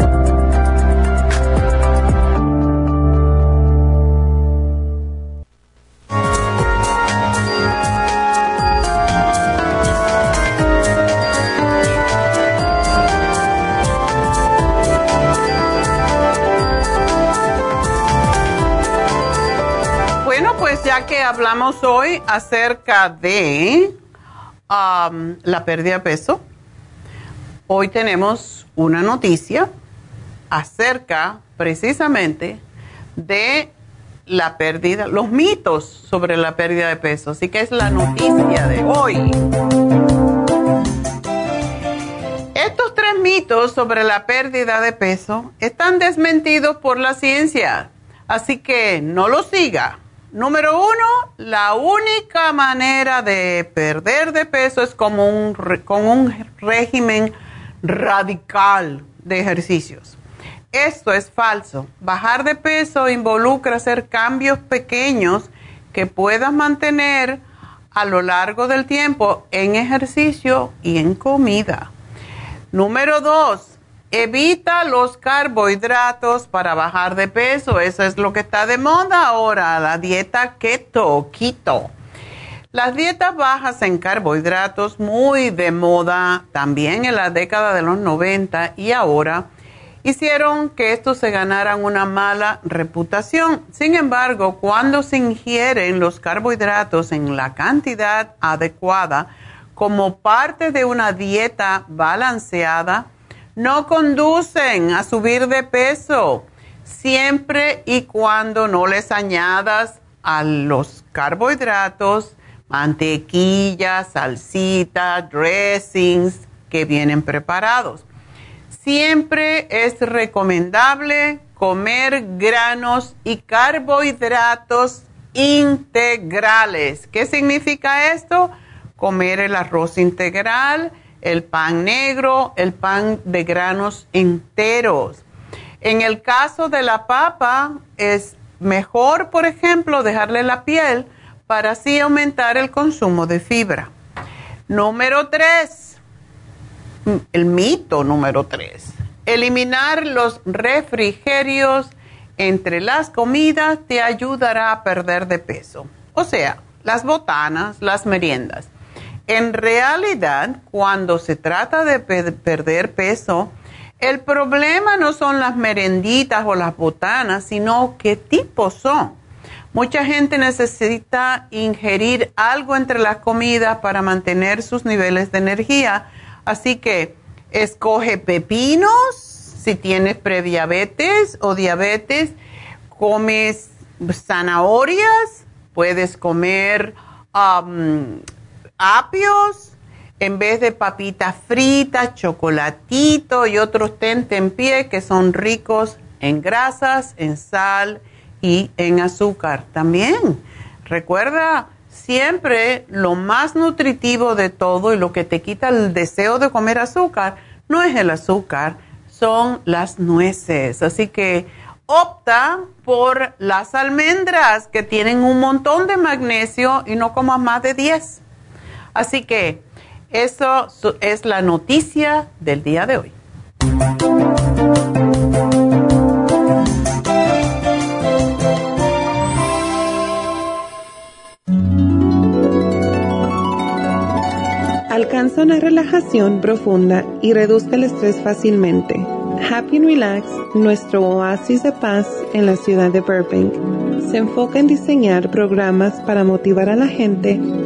que hablamos hoy acerca de um, la pérdida de peso, hoy tenemos una noticia acerca precisamente de la pérdida, los mitos sobre la pérdida de peso. Así que es la noticia de hoy. Estos tres mitos sobre la pérdida de peso están desmentidos por la ciencia, así que no lo siga Número uno, la única manera de perder de peso es como un, con un régimen radical de ejercicios. Esto es falso. Bajar de peso involucra hacer cambios pequeños que puedas mantener a lo largo del tiempo en ejercicio y en comida. Número dos, Evita los carbohidratos para bajar de peso. Eso es lo que está de moda ahora, la dieta keto, keto. Las dietas bajas en carbohidratos, muy de moda también en la década de los 90 y ahora, hicieron que estos se ganaran una mala reputación. Sin embargo, cuando se ingieren los carbohidratos en la cantidad adecuada como parte de una dieta balanceada, no conducen a subir de peso siempre y cuando no les añadas a los carbohidratos, mantequilla, salsita, dressings que vienen preparados. Siempre es recomendable comer granos y carbohidratos integrales. ¿Qué significa esto? Comer el arroz integral, el pan negro, el pan de granos enteros. En el caso de la papa, es mejor, por ejemplo, dejarle la piel para así aumentar el consumo de fibra. Número tres, el mito número tres, eliminar los refrigerios entre las comidas te ayudará a perder de peso. O sea, las botanas, las meriendas. En realidad, cuando se trata de perder peso, el problema no son las merenditas o las botanas, sino qué tipo son. Mucha gente necesita ingerir algo entre las comidas para mantener sus niveles de energía. Así que escoge pepinos si tienes prediabetes o diabetes. Comes zanahorias, puedes comer apios, en vez de papitas fritas, chocolatito y otros pie que son ricos en grasas, en sal y en azúcar también. Recuerda siempre lo más nutritivo de todo y lo que te quita el deseo de comer azúcar no es el azúcar, son las nueces. Así que opta por las almendras que tienen un montón de magnesio y no comas más de 10. Así que eso es la noticia del día de hoy. Alcanza una relajación profunda y reduzca el estrés fácilmente. Happy and Relax, nuestro oasis de paz en la ciudad de Burbank se enfoca en diseñar programas para motivar a la gente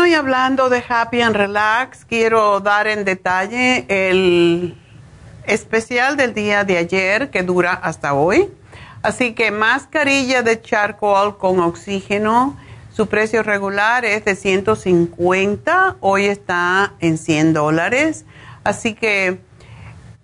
Hablando de Happy and Relax, quiero dar en detalle el especial del día de ayer que dura hasta hoy. Así que mascarilla de charcoal con oxígeno, su precio regular es de 150, hoy está en 100 dólares. Así que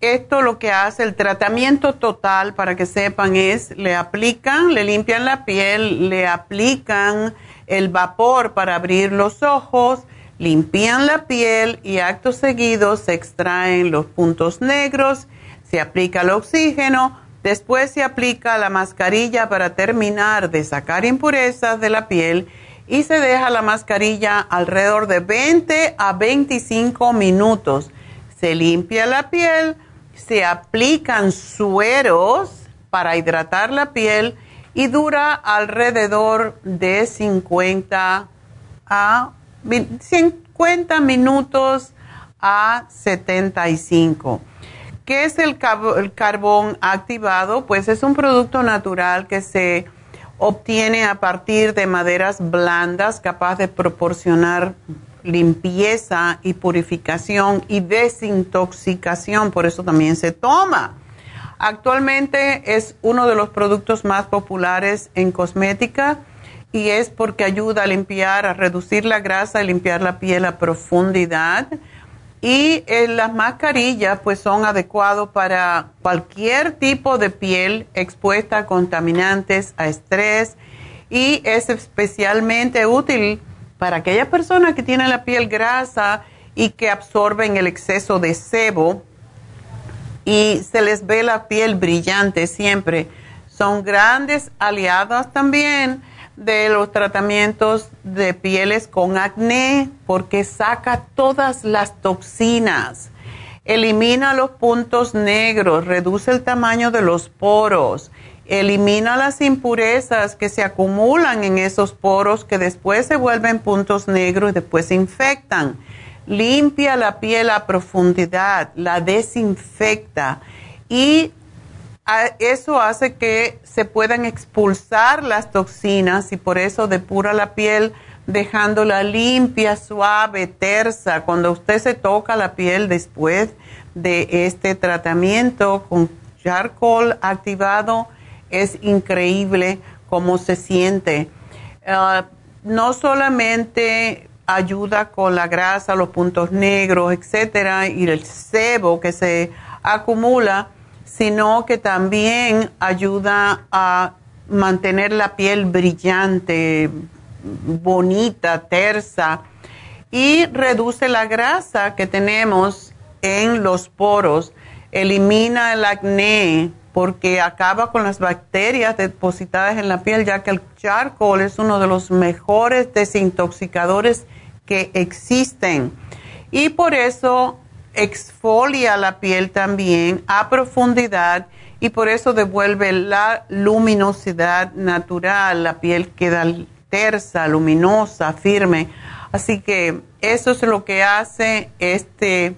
esto lo que hace, el tratamiento total, para que sepan, es le aplican, le limpian la piel, le aplican el vapor para abrir los ojos, limpian la piel y acto seguido se extraen los puntos negros, se aplica el oxígeno, después se aplica la mascarilla para terminar de sacar impurezas de la piel y se deja la mascarilla alrededor de 20 a 25 minutos. Se limpia la piel, se aplican sueros para hidratar la piel y dura alrededor de 50 a 50 minutos a 75. ¿Qué es el, el carbón activado? Pues es un producto natural que se obtiene a partir de maderas blandas capaz de proporcionar limpieza y purificación y desintoxicación, por eso también se toma. Actualmente es uno de los productos más populares en cosmética y es porque ayuda a limpiar, a reducir la grasa, a limpiar la piel a profundidad. Y eh, las mascarillas pues son adecuados para cualquier tipo de piel expuesta a contaminantes, a estrés y es especialmente útil para aquellas personas que tienen la piel grasa y que absorben el exceso de sebo y se les ve la piel brillante siempre. Son grandes aliadas también de los tratamientos de pieles con acné porque saca todas las toxinas, elimina los puntos negros, reduce el tamaño de los poros, elimina las impurezas que se acumulan en esos poros que después se vuelven puntos negros y después se infectan. Limpia la piel a profundidad, la desinfecta y eso hace que se puedan expulsar las toxinas y por eso depura la piel dejándola limpia, suave, tersa. Cuando usted se toca la piel después de este tratamiento con charcoal activado, es increíble cómo se siente. Ah, no solamente ayuda con la grasa, los puntos negros, etcétera, y el sebo que se acumula, sino que también ayuda a mantener la piel brillante, bonita, tersa y reduce la grasa que tenemos en los poros, elimina el acné porque acaba con las bacterias depositadas en la piel, ya que el charcoal es uno de los mejores desintoxicadores que existen. Y por eso exfolia la piel también a profundidad y por eso devuelve la luminosidad natural, la piel queda tersa, luminosa, firme. Así que eso es lo que hace este,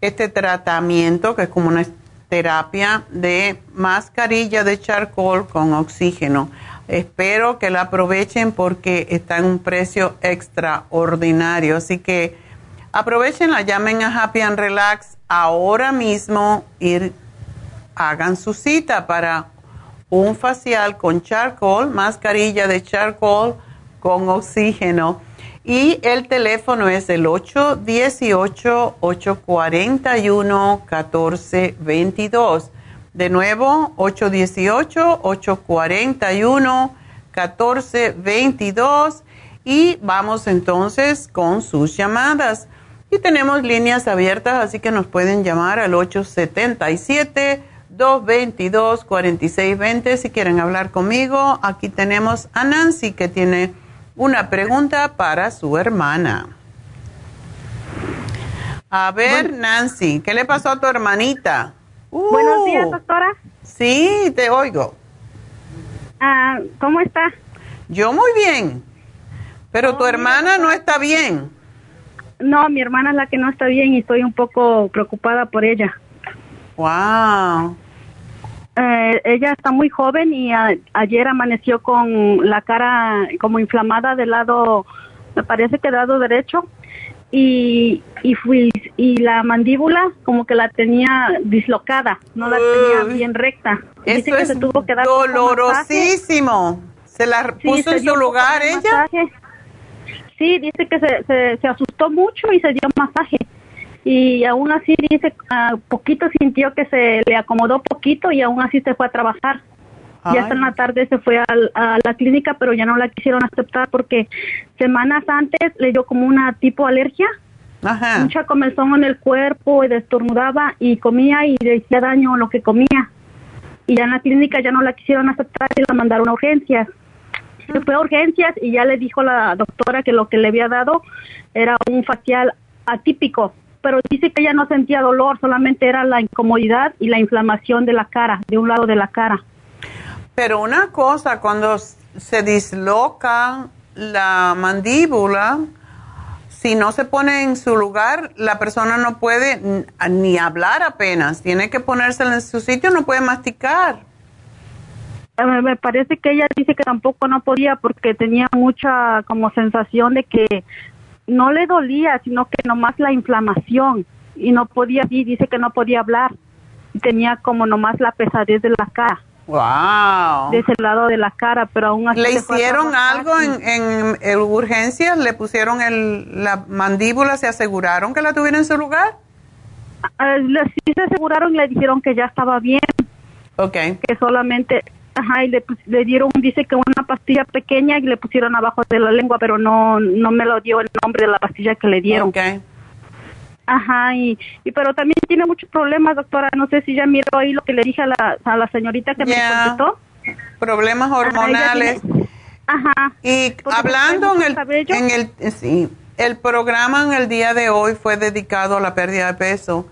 este tratamiento, que es como una terapia de mascarilla de charcoal con oxígeno. Espero que la aprovechen porque está en un precio extraordinario. Así que Aprovechenla, llamen a Happy and Relax ahora mismo y hagan su cita para un facial con charcoal, mascarilla de charcoal con oxígeno. Y el teléfono es el 818-841-1422. De nuevo, 818-841-1422. Y vamos entonces con sus llamadas. Y tenemos líneas abiertas, así que nos pueden llamar al 877-222-4620 si quieren hablar conmigo. Aquí tenemos a Nancy que tiene una pregunta para su hermana. A ver, Nancy, ¿qué le pasó a tu hermanita? Buenos días, uh. doctora. Sí, te oigo. Ah, ¿Cómo está? Yo muy bien, pero tu oh, hermana no está bien. No, mi hermana es la que no está bien y estoy un poco preocupada por ella. Wow. Eh, ella está muy joven y ayer amaneció con la cara como inflamada del lado, me parece que del lado derecho y y fui y la mandíbula como que la tenía dislocada, no la tenía bien recta. Eso es se tuvo que dar dolorosísimo. Se la puso en su lugar ella. Sí, dice que se, se, asustó mucho y se dio masaje. Y aún así dice, a poquito sintió que se le acomodó poquito y aún así se fue a trabajar. Y hasta en la tarde se fue a, la clínica, pero ya no la quisieron aceptar porque semanas antes le dio como una tipo alergia. Mucha comezón en el cuerpo y destornudaba y comía y le hacía daño lo que comía. Y ya en la clínica ya no la quisieron aceptar y la mandaron a urgencias se fue a urgencias y ya le dijo la doctora que lo que le había dado era un facial atípico, pero dice que ella no sentía dolor, solamente era la incomodidad y la inflamación de la cara, de un lado de la cara. Pero una cosa, cuando se disloca la mandíbula, si no se pone en su lugar, la persona no puede ni hablar apenas, tiene que ponérsela en su sitio, no puede masticar. Me parece que ella dice que tampoco no podía porque tenía mucha como sensación de que no le dolía, sino que nomás la inflamación y no podía, y dice que no podía hablar y tenía como nomás la pesadez de la cara. Wow. de ese lado de la cara, pero aún así ¿Le hicieron algo en, en, en urgencias? ¿Le pusieron el, la mandíbula? ¿Se aseguraron que la tuviera en su lugar? Ah, le- sí se aseguraron y le dijeron que ya estaba bien, Ok. que solamente, ajá, y le, le dieron, dice que una pastilla pequeña y le pusieron abajo de la lengua, pero no, no me lo dio el nombre de la pastilla que le dieron. Ok. Ajá, y, y pero también tiene muchos problemas, doctora. No sé si ya miró ahí lo que le dije a la, a la señorita que Ya. me contestó. Problemas Ajá, hormonales. tiene- Ajá. Y Porque hablando en trae el, cabello. en el, sí, el programa en el día de hoy fue dedicado a la pérdida de peso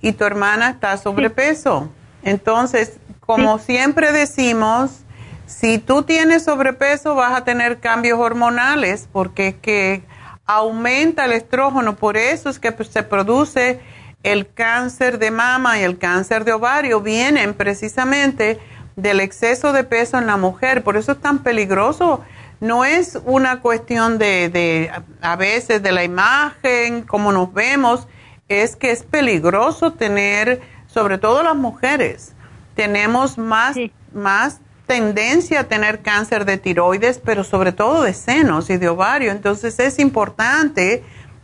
y tu hermana está sobrepeso. Entonces, como siempre decimos, si tú tienes sobrepeso vas a tener cambios hormonales porque es que aumenta el estrógeno, por eso es que se produce el cáncer de mama y el cáncer de ovario, vienen precisamente del exceso de peso en la mujer, por eso es tan peligroso. No es una cuestión de, de a veces de la imagen, cómo nos vemos, es que es peligroso tener, sobre todo las mujeres, tenemos más, más tendencia a tener cáncer de tiroides, pero sobre todo de senos y de ovario. Entonces es importante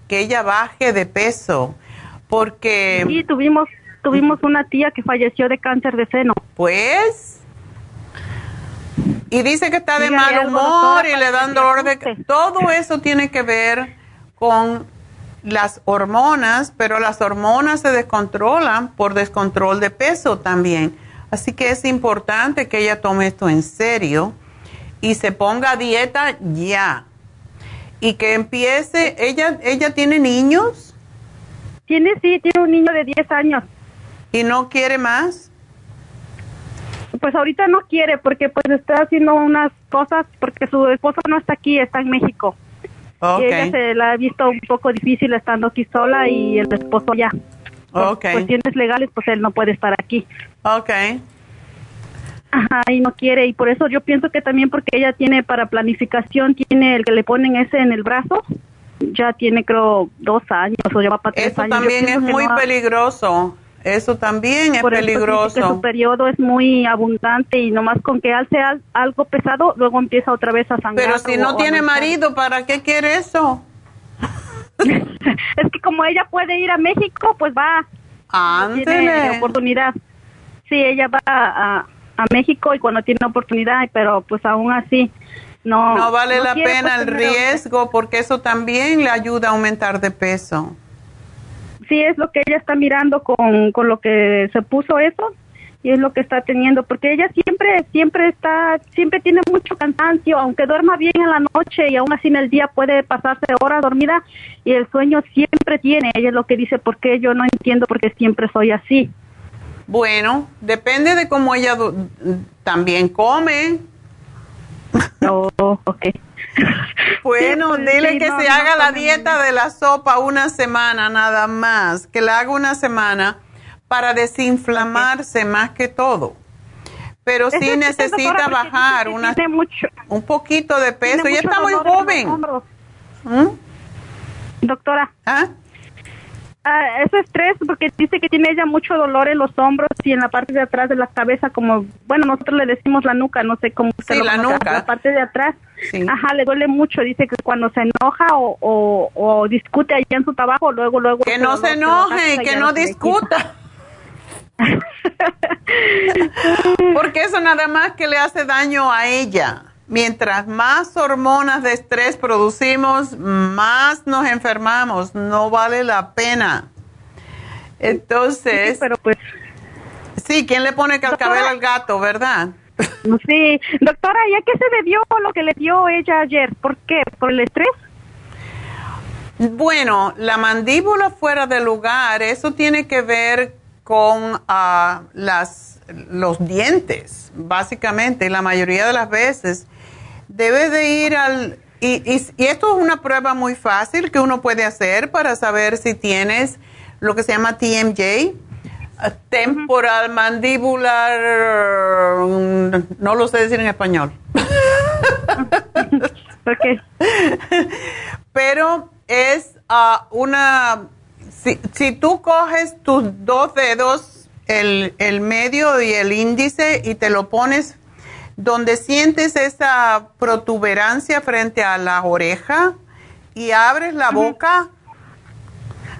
que ella baje de peso, porque Sí, tuvimos, tuvimos una tía que falleció de cáncer de seno. pues... Y dice que está de Dígale mal humor y le dan dolor de... Todo eso tiene que ver con las hormonas, pero las hormonas se descontrolan por descontrol de peso también. Así que es importante que ella tome esto en serio y se ponga a dieta ya. Y que empiece, ella, ella tiene niños Tiene, sí, tiene un niño de 10 años. y no quiere más. Pues ahorita no quiere porque pues está haciendo unas cosas porque su esposo no está aquí, está en México. Y ella se la ha visto un poco difícil estando aquí sola y el esposo ya. Por Ok. cuestiones legales, pues él no puede estar aquí. Ok. Ajá, y no quiere. Y por eso yo pienso que también porque ella tiene para planificación, tiene el que le ponen ese en el brazo. Ya tiene, creo, dos años o ya va para tres Eso años. Yo también es muy no peligroso. Eso también es por eso dice que su peligroso. periodo es muy abundante y nomás con que alce al- algo pesado, luego empieza otra vez a sangrar. Pero si no o tiene marido, ¿para qué quiere eso? Es que como ella puede ir a México, pues va. Tiene oportunidad. Sí, ella va a, a México y cuando tiene oportunidad, pero pues aún así no. No vale no la quiere, pena pues, el riesgo porque eso también le ayuda a aumentar de peso. Sí, es lo que ella está mirando con, con lo que se puso eso y es lo que está teniendo porque ella siempre siempre está siempre tiene mucho cansancio aunque duerma bien en la noche y aún así en el día puede pasarse horas dormida y el sueño siempre tiene. Ella es lo que dice porque yo no entiendo porque siempre soy así Bueno, depende de cómo ella también come. oh, ok. Bueno, Sí, dile sí, que no, se no haga la dieta de la sopa una semana nada más, que la haga una semana para desinflamarse más que todo. Pero Ese- sí necesita bajar una, tiene mucho un poquito de peso. Ella está muy joven. ¿Mm? doctora ¿Ah? Ah, es estrés porque dice que tiene ella mucho dolor en los hombros y en la parte de atrás de la cabeza, como, bueno, nosotros le decimos la nuca, no sé cómo usted Sí, lo la conoce, nuca. La parte de atrás, Sí. ajá, le duele mucho. Dice que cuando se enoja o, o, o discute allá en su trabajo, luego, luego. Que no se enoje y que no se discuta. Porque eso nada más que le hace daño a ella. Mientras más hormonas de estrés producimos, más nos enfermamos. No vale la pena. Entonces, pero pues, sí, ¿quién le pone cascabel al gato, verdad? Sí, doctora, ¿y a qué se debió lo que le dio ella ayer? ¿Por qué? ¿Por el estrés? Bueno, la mandíbula fuera de lugar, eso tiene que ver con ah, las, los dientes, básicamente, la mayoría de las veces. Debe de ir al... Y, y- y esto es una prueba muy fácil que uno puede hacer para saber si tienes lo que se llama TMJ, ah, temporal mandibular, mm, no lo sé decir en español. Porque pero es ah, una, si, si tú coges tus dos dedos el, el medio y el índice y te lo pones donde sientes esa protuberancia frente a la oreja y abres la boca.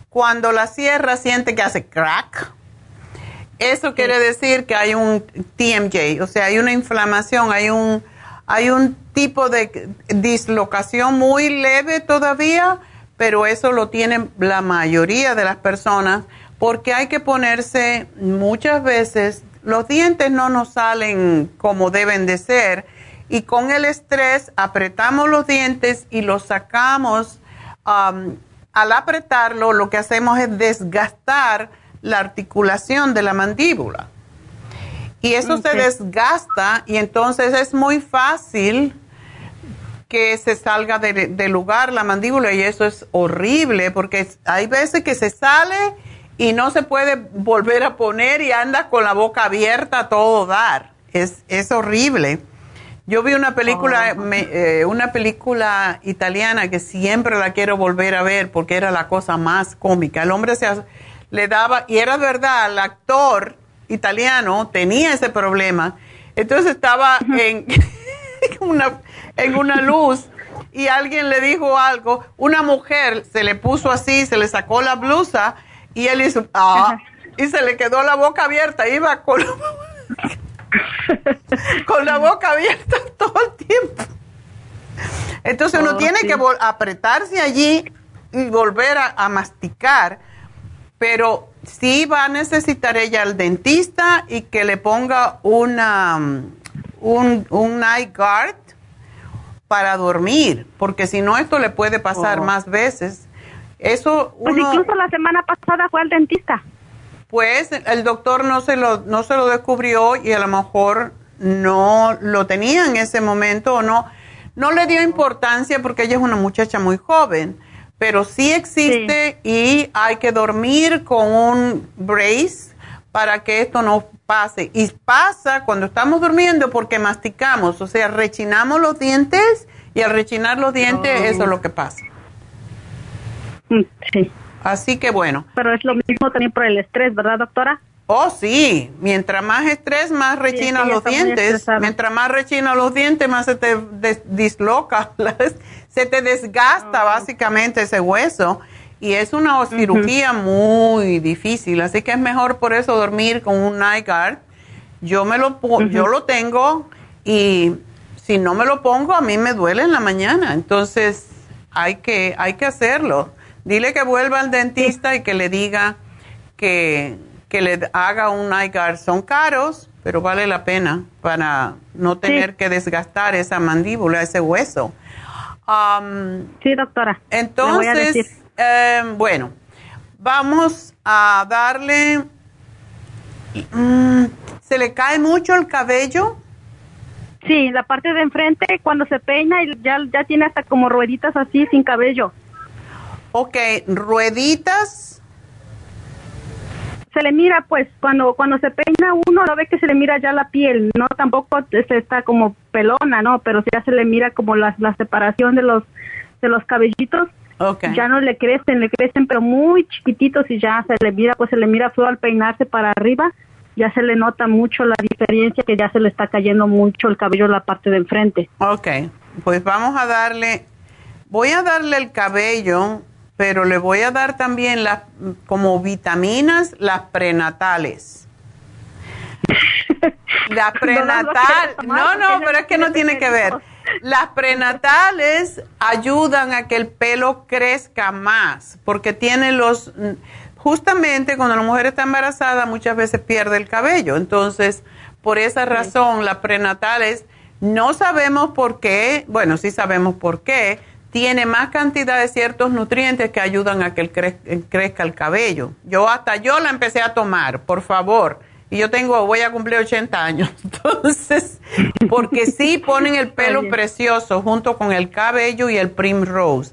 Cuando la cierras, siente que hace crack. Eso quiere decir que hay un TMJ, o sea, hay una inflamación, hay un, hay un tipo de dislocación muy leve todavía, pero eso lo tienen la mayoría de las personas porque hay que ponerse muchas veces, los dientes no nos salen como deben de ser y con el estrés apretamos los dientes y los sacamos. al apretarlo, lo que hacemos es desgastar la articulación de la mandíbula. Y eso se desgasta y entonces es muy fácil que se salga de, lugar la mandíbula y eso es horrible porque hay veces que se sale y no se puede volver a poner y anda con la boca abierta a todo dar. Es, es horrible. Yo vi una película, oh. eh, una película italiana que siempre la quiero volver a ver porque era la cosa más cómica. El hombre se le daba, y era verdad, el actor italiano tenía ese problema. Entonces estaba en, una, en una luz y alguien le dijo algo, una mujer se le puso así, se le sacó la blusa y él hizo, ah, y se le quedó la boca abierta, iba con, con la boca abierta todo el tiempo. Entonces uno oh, tiene que apretarse allí y volver a masticar pero sí va a necesitar ella al dentista y que le ponga una, un, un eye guard para dormir, porque si no esto le puede pasar oh. más veces. Eso pues incluso la semana pasada fue al dentista. Pues el doctor no se lo no se lo descubrió y a lo mejor no lo tenía en ese momento o no no le dio importancia porque ella es una muchacha muy joven pero sí existe y hay que dormir con un brace para que esto no pase. Y pasa cuando estamos durmiendo porque masticamos, o sea, rechinamos los dientes y al rechinar los dientes eso es lo que pasa. Mm, sí. Así que bueno. Pero es lo mismo también por el estrés, ¿verdad, doctora? Oh, sí. Mientras más estrés, más rechina los dientes. Mientras más rechina los dientes, más se te disloca se te desgasta ah. básicamente ese hueso y es una cirugía muy difícil, así que es mejor por eso dormir con un night guard. Yo me lo yo lo tengo y si no me lo pongo a mí me duele en la mañana, entonces hay que hay que hacerlo. Dile que vuelva al dentista y que le diga que, que le haga un night guard. Son caros, pero vale la pena para no tener que desgastar esa mandíbula, ese hueso sí, doctora. Entonces, em, bueno, vamos a darle... Mm, ¿Se le cae mucho el cabello? Sí, la parte de enfrente cuando se peina ya, ya tiene hasta como rueditas así sin cabello. Ok, rueditas se le mira pues cuando cuando se peina uno lo ve que se le mira ya la piel no tampoco está como pelona no pero ya se le mira como la, la separación de los de los cabellitos okay. ya no le crecen le crecen pero muy chiquititos y ya se le mira pues se le mira feo al peinarse para arriba ya se le nota mucho la diferencia que ya se le está cayendo mucho el cabello en la parte de enfrente Ok, pues vamos a darle voy a darle el cabello pero le voy a dar también las como vitaminas las prenatales. La prenatal, no, no, pero es que no tiene que ver. Las prenatales ayudan a que el pelo crezca más, porque tiene los, justamente cuando la mujer está embarazada muchas veces pierde el cabello, entonces por esa razón las prenatales no sabemos por qué, bueno, sí sabemos por qué, tiene más cantidad de ciertos nutrientes que ayudan a que el crezca el cabello. Yo hasta yo la empecé a tomar, por favor. Y yo tengo, voy a cumplir 80 años. Entonces, porque sí ponen el pelo precioso junto con el cabello y el Primrose.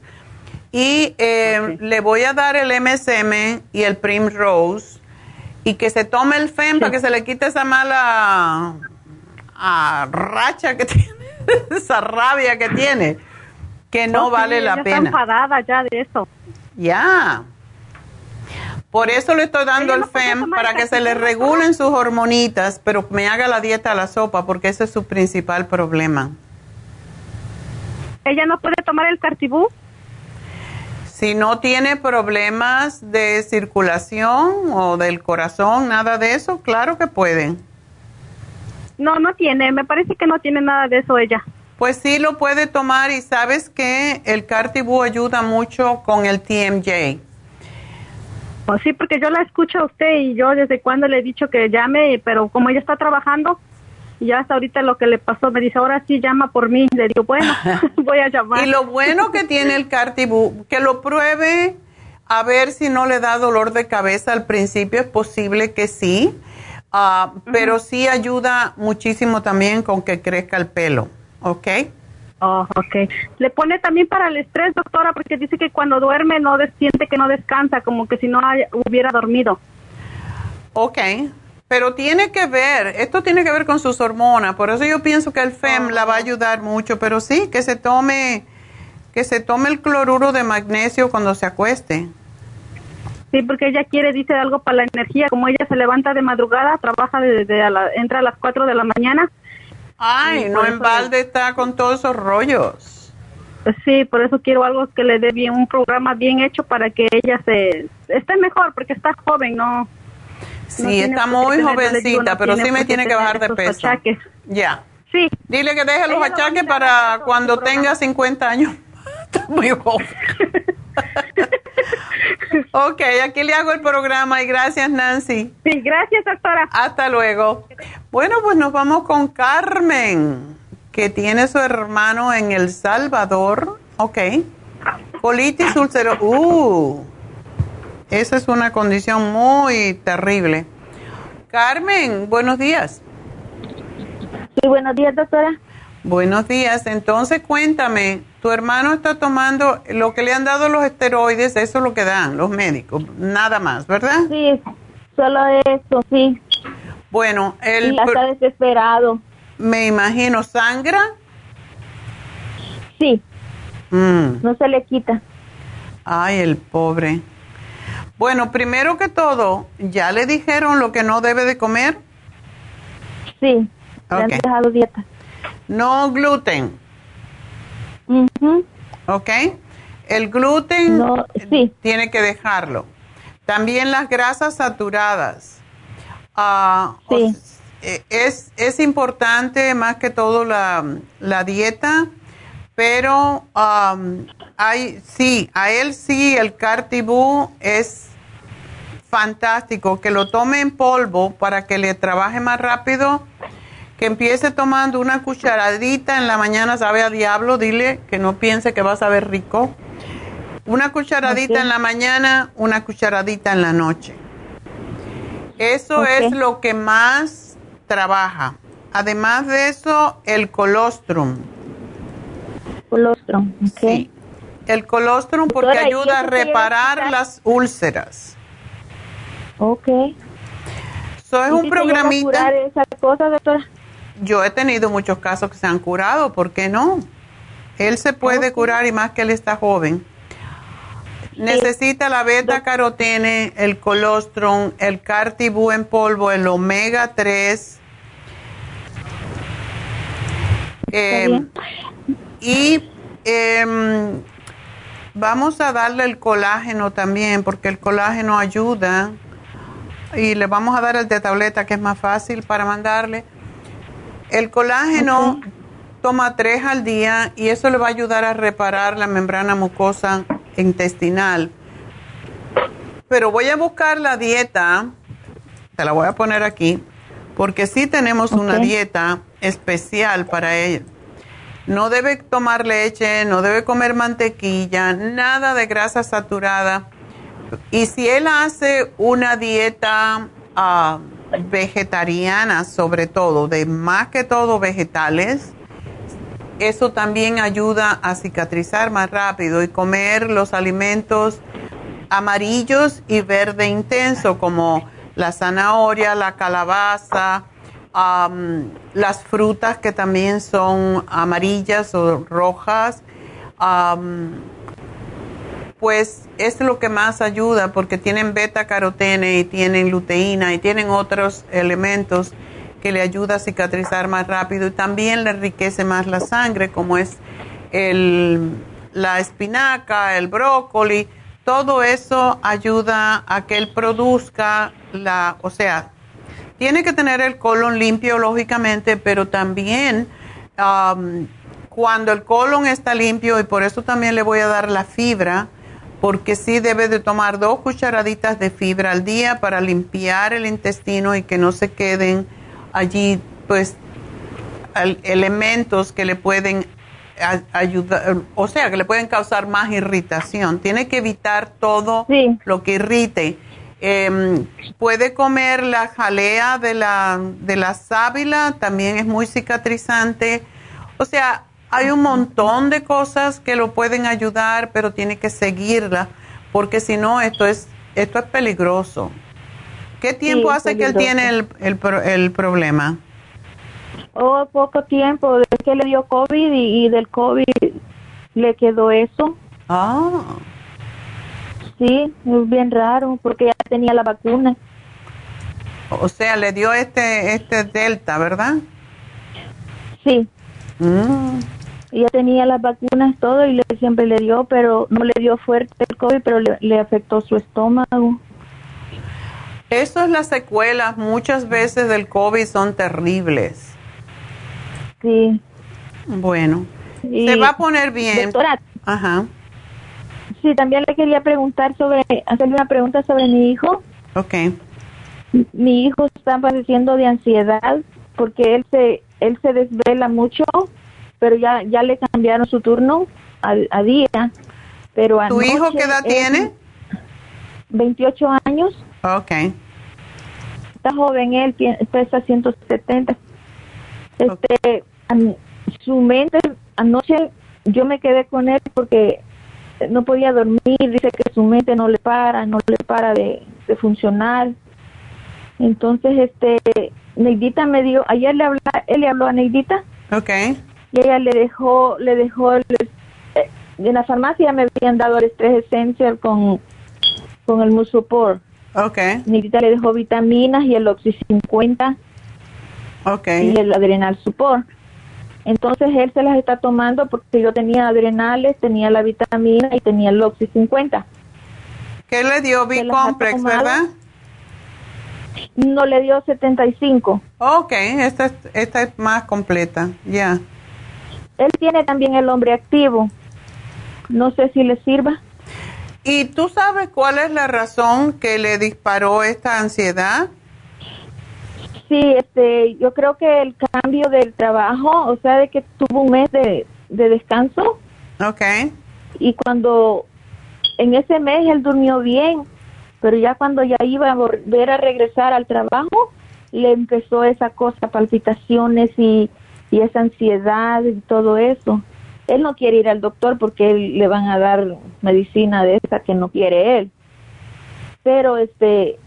Y eh, le voy a dar el MSM y el Primrose y que se tome el FEM para que se le quite esa mala ah, racha que tiene, esa rabia que tiene que no vale la pena. Está enfadada ya de eso. Ya. Por eso le estoy dando el FEM, para que se le regulen sus hormonitas, pero me haga la dieta a la sopa, porque ese es su principal problema. ¿Ella no puede tomar el cartibú? Si no tiene problemas de circulación o del corazón, nada de eso, claro que pueden. No, no tiene, me parece que no tiene nada de eso ella. Pues sí lo puede tomar y sabes que el Cartibú ayuda mucho con el TMJ. Pues sí, porque yo la escucho a usted y yo desde cuando le he dicho que llame, pero como ella está trabajando, y ya hasta ahorita lo que le pasó, me dice, ahora sí llama por mí. Le digo, bueno, voy a llamar. Y lo bueno que tiene el Cartibú, que lo pruebe a ver si no le da dolor de cabeza al principio, es posible que sí, ah, pero sí ayuda muchísimo también con que crezca el pelo. ¿ok? Oh, ok. ¿Le pone también para el estrés, doctora? Porque dice que cuando duerme no siente que no descansa, como que si no hubiera dormido. Ok, pero tiene que ver, esto tiene que ver con sus hormonas, por eso yo pienso que el FEM la va a ayudar mucho, pero sí, que se tome, que se tome el cloruro de magnesio cuando se acueste. Sí, porque ella quiere, dice algo para la energía, como ella se levanta de madrugada, trabaja desde a la, entra a las 4 de la mañana, Ay, no en balde está con todos esos rollos. Sí, por eso quiero algo que le dé bien, un programa bien hecho para que ella se esté mejor, porque está joven, ¿no? Sí, está muy jovencita, pero sí me tiene que bajar de peso. Ya. Sí. Dile que deje los achaques para cuando tenga 50 años. está muy joven. ok, aquí le hago el programa y gracias Nancy. Sí, gracias doctora. Hasta luego. Bueno, pues nos vamos con Carmen, que tiene su hermano en El Salvador. Ok. Colitis ulcerosa. Uh, esa es una condición muy terrible. Carmen, buenos días. Sí, buenos días, doctora. Buenos días. Entonces, cuéntame, tu hermano está tomando lo que le han dado los esteroides, eso es lo que dan los médicos, nada más, ¿verdad? Sí, solo eso, sí. Bueno, él... Está desesperado. Me imagino, ¿sangra? Sí. Mm. No se le quita. Ay, el pobre. Bueno, primero que todo, ¿ya le dijeron lo que no debe de comer? Sí, le han dejado dieta. No gluten. ¿Ok? El gluten tiene que dejarlo. También las grasas saturadas. Ah, eh, es, es, importante más que todo la, dieta, pero hay, sí, a él sí el cartibú es fantástico, que lo tome en polvo para que le trabaje más rápido que empiece tomando una cucharadita en la mañana, sabe a diablo, dile que no piense que va a saber rico. Una cucharadita en la mañana, una cucharadita en la noche. Eso es lo que más trabaja. Además de eso, el colostrum. Colostrum, Sí. El colostrum porque ayuda a reparar las úlceras. Ok. Eso es un programita. esa cosa, doctora? Yo he tenido muchos casos que se han curado, ¿por qué no? Él se puede curar y más que él está joven. Necesita la beta carotene, el colostrum, el cartibú en polvo, el omega 3. Em, y em, vamos a darle el colágeno también, porque el colágeno ayuda. Y le vamos a dar el de tableta, que es más fácil para mandarle el colágeno toma tres al día y eso le va a ayudar a reparar la membrana mucosa intestinal. Pero voy a buscar la dieta, te la voy a poner aquí, porque sí tenemos una dieta especial para ella. No debe tomar leche, no debe comer mantequilla, nada de grasa saturada. Y si él hace una dieta... Uh, vegetarianas sobre todo, de más que todo vegetales, eso también ayuda a cicatrizar más rápido y comer los alimentos amarillos y verde intenso como la zanahoria, la calabaza, las frutas que también son amarillas o rojas, pues es lo que más ayuda porque tienen beta carotene y tienen luteína y tienen otros elementos que le ayuda a cicatrizar más rápido y también le enriquece más la sangre como es el, la espinaca, el brócoli, todo eso ayuda a que él produzca la, o sea, tiene que tener el colon limpio lógicamente, pero también um, cuando el colon está limpio y por eso también le voy a dar la fibra, porque sí debe de tomar dos cucharaditas de fibra al día para limpiar el intestino y que no se queden allí pues elementos que le pueden ayudar, o sea, que le pueden causar más irritación. Tiene que evitar todo lo que irrite. Em, puede comer la jalea de la, de la sábila, también es muy cicatrizante. O sea, hay un montón de cosas que lo pueden ayudar, pero tiene que seguirla, porque si no, esto es, esto es peligroso. ¿Qué tiempo hace que él tiene el, el, el, problema? Oh, poco tiempo, desde que le dio COVID y, del COVID le quedó eso. Ah. Sí, es bien raro porque ya tenía la vacuna. O sea, le dio este este delta, ¿verdad? Sí. Mm. Ya tenía las vacunas todo y le, siempre le dio, pero no le dio fuerte el COVID, pero le, le afectó su estómago. Eso es las secuelas, muchas veces del COVID son terribles. Sí. Bueno, se va a poner bien. Doctora, Ajá. Sí, también le quería preguntar sobre, hacerle una pregunta sobre mi hijo. Ok. Mi hijo está padeciendo de ansiedad porque él se, él se desvela mucho, pero ya, ya le cambiaron su turno a, a día. Pero ¿Tu hijo qué edad tiene? 28 años. Ok. Está joven, él pesa 170. Este, su mente, anoche yo me quedé con él porque no podía dormir, dice que su mente no le para, no le para de, funcionar. Entonces, este, Neidita me dio, ayer le habla, él le habló a Neidita. Ok. Y ella le dejó, le dejó, el, en la farmacia me habían dado el estrés essential con, con el musopor. Ok. Neidita le dejó vitaminas y el Oxy 50. Ok. Y el Adrenal Support. Entonces él se las está tomando porque yo tenía adrenales, tenía la vitamina y tenía el Oxy 50. ¿Qué le dio B-Complex, verdad? No le dio 75. Ok, esta, esta es más completa, ya. Él tiene también el hombre activo. No sé si le sirva. ¿Y tú sabes cuál es la razón que le disparó esta ansiedad? Sí, este, yo creo que el cambio del trabajo, o sea, de que tuvo un mes de, descanso. Ok. Y cuando en ese mes él durmió bien, pero ya cuando ya iba a volver a regresar al trabajo, le empezó esa cosa, palpitaciones y, y esa ansiedad y todo eso. Él no quiere ir al doctor porque le van a dar medicina de esa que no quiere él. Pero este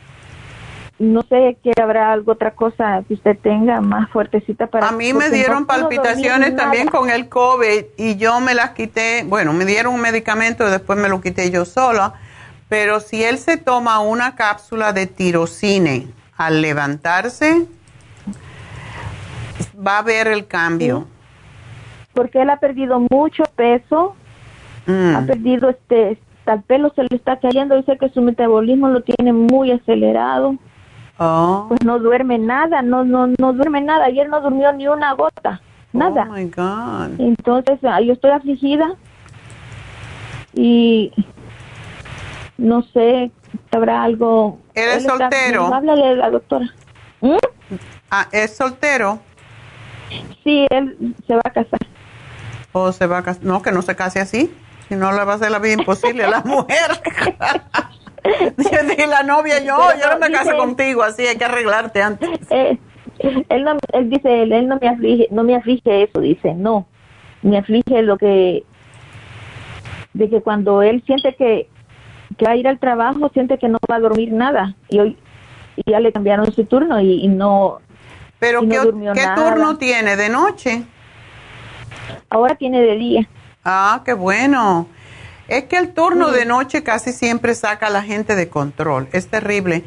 no sé que habrá algo otra cosa que usted tenga más fuertecita para a mí me dieron palpitaciones también con el COVID y yo me las quité bueno me dieron un medicamento y después me lo quité yo sola pero si él se toma una cápsula de tirocine al levantarse va a ver el cambio porque él ha perdido mucho peso Mm. ha perdido este el pelo se le está cayendo dice que su metabolismo lo tiene muy acelerado Oh. Pues no duerme nada, no, no, no duerme nada. Ayer no durmió ni una gota, nada. Oh my God. Entonces, ah, yo estoy afligida y no sé, habrá algo. ¿Eres soltero? háblale a la doctora. ¿Mm? Ah, ¿es soltero? Sí, él se va a casar. ¿O se va a casar? No, que no se case así. Si no, le va a hacer la vida imposible a la mujer. Dije la novia, yo, yo no me caso contigo, así hay que arreglarte antes. Eh, él, no, él dice, él, no me aflige, no me aflige eso, dice, no, me aflige lo que, de que cuando él siente que, que va a ir al trabajo, siente que no va a dormir nada, y hoy y ya le cambiaron su turno y, no. ¿Pero qué, ¿qué turno tiene? ¿De noche? Ahora tiene de día. Ah, qué bueno. Es que el turno de noche casi siempre saca a la gente de control. Es terrible.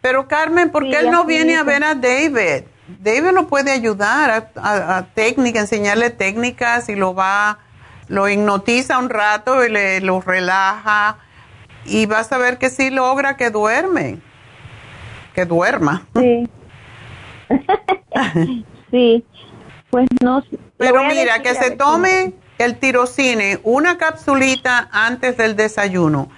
Pero Carmen, ¿por qué él no viene a ver a David? David lo puede ayudar a, a, técnica, enseñarle técnicas y lo va, lo hipnotiza un rato y le lo relaja y vas a ver que sí logra que duerme, que duerma. Sí. sí, pues no. Pero mira, que se tome el tirocine, una capsulita antes del desayuno.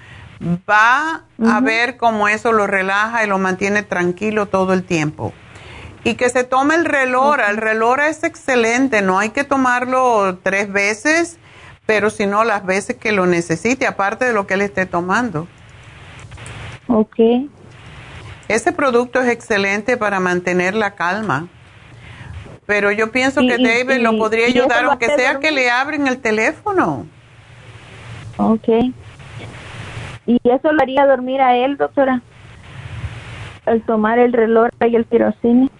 Va a ver cómo eso lo relaja y lo mantiene tranquilo todo el tiempo. Y que se tome el relora. El relora es excelente, no hay que tomarlo tres veces, pero si no las veces que lo necesite, aparte de lo que él esté tomando. Ok. Ese producto es excelente para mantener la calma. Pero yo pienso que David lo podría ayudar, aunque sea que le abren el teléfono. Ok. ¿Y eso lo haría dormir a él, doctora? El tomar el reloj y el tirocine.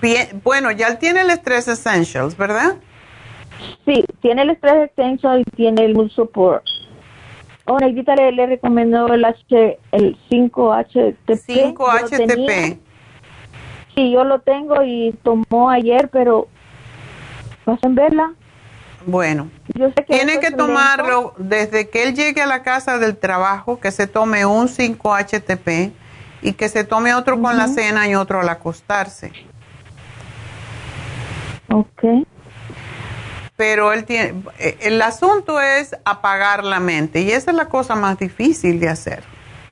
Bien, bueno, ya él tiene el Stress Essentials, ¿verdad? Sí, tiene el Stress Essentials y tiene el Mood Support. Oh, Neidita le, le recomendó el, H, el 5-HTP. 5-HTP. Sí, yo lo tengo y tomó ayer, pero pasen verla. Bueno, tiene que tomarlo desde que él llegue a la casa del trabajo, que se tome un 5-HTP y que se tome otro con la cena y otro al acostarse. Ok. Pero él tiene, eh, el asunto es apagar la mente y esa es la cosa más difícil de hacer.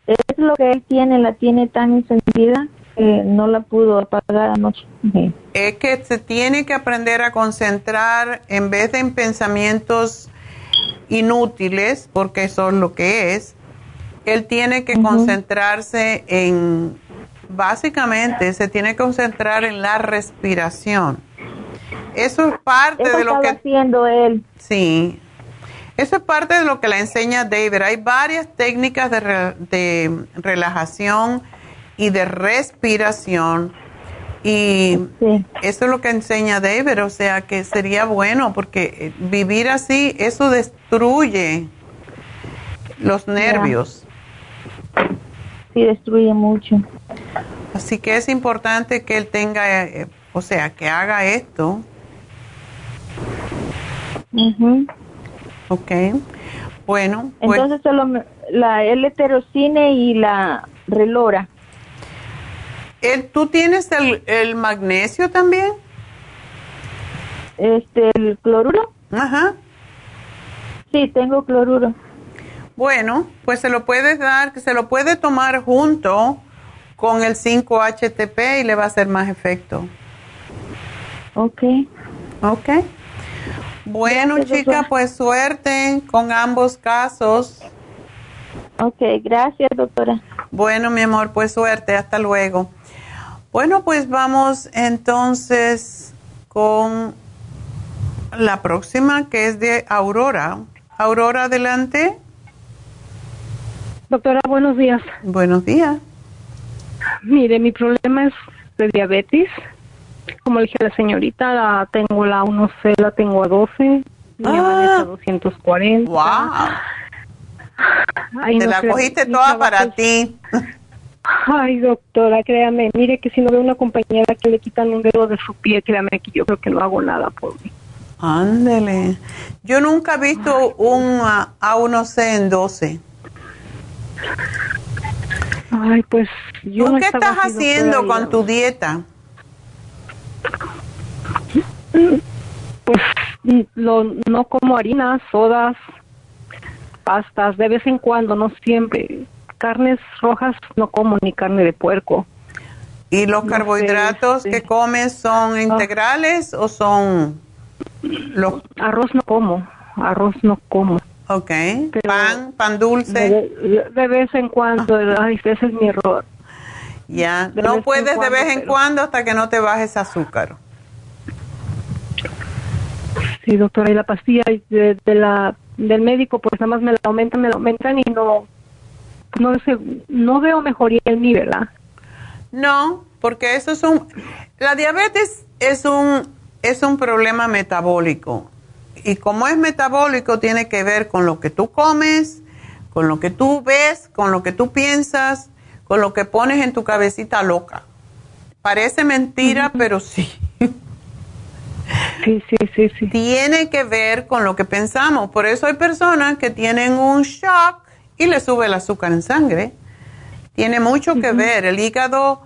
Es lo que él tiene, la tiene tan encendida que no la pudo apagar anoche. Es que se tiene que aprender a concentrar en vez de en pensamientos inútiles, porque eso es lo que es, él tiene que concentrarse en, básicamente, se tiene que concentrar en la respiración. Eso es parte de lo que... haciendo él. Sí. Eso es parte de lo que le enseña David. Hay varias técnicas de, de relajación y de respiración. Y eso es lo que enseña David, o sea que sería bueno porque vivir así, eso destruye los nervios. Sí, destruye mucho. Así que es importante que él tenga, eh, o sea, que haga esto. Ok. Bueno. Pues, Entonces solo la L-terocine y la relora. ¿Tú tienes el, el magnesio también? Este, el cloruro. Ajá. Sí, tengo cloruro. Bueno, pues se lo puedes dar, que se lo puede tomar junto con el 5-HTP y le va a hacer más efecto. Ok. Ok. Bueno, chica, pues suerte con ambos casos. Ok, gracias, doctora. Bueno, mi amor, pues suerte, hasta luego. Bueno, pues vamos entonces con la próxima que es de Aurora. Aurora, adelante. Doctora, buenos días. Buenos días. Mire, mi problema es de diabetes. Como le dije a la señorita, la tengo la 1C, la tengo a 12, mi ah. 240. ¡Wow! Te la cogiste toda para ti. Ay, doctora, créame, mire que si no veo una compañera que le quitan un dedo de su pie, créame que yo creo que no hago nada por mí. Ándele. Yo nunca he visto un A1C en 12. Ay, pues yo ¿Tú qué estás haciendo con tu dieta? Pues lo, no como harinas, sodas, pastas, de vez en cuando, no siempre carnes rojas no como ni carne de puerco. ¿Y los carbohidratos que comes son ah. integrales o son los arroz no como, arroz no como. Ok. pan, pan dulce. De, vez en cuando, ah. ay, ese es mi error. Ya, no puedes de vez en cuando hasta que no te bajes azúcar. Sí, doctora, y la pastilla de, de la del médico, pues nada más me la aumentan, me la aumentan y no no, sé, no veo mejoría en mí, ¿verdad? No, porque eso es un... La diabetes es un, es un problema metabólico y como es metabólico, tiene que ver con lo que tú comes, con lo que tú ves, con lo que tú piensas, con lo que pones en tu cabecita loca. Parece mentira, pero sí. Sí, sí, sí, sí. Tiene que ver con lo que pensamos. Por eso hay personas que tienen un shock y le sube el azúcar en sangre. Tiene mucho que ver. El hígado,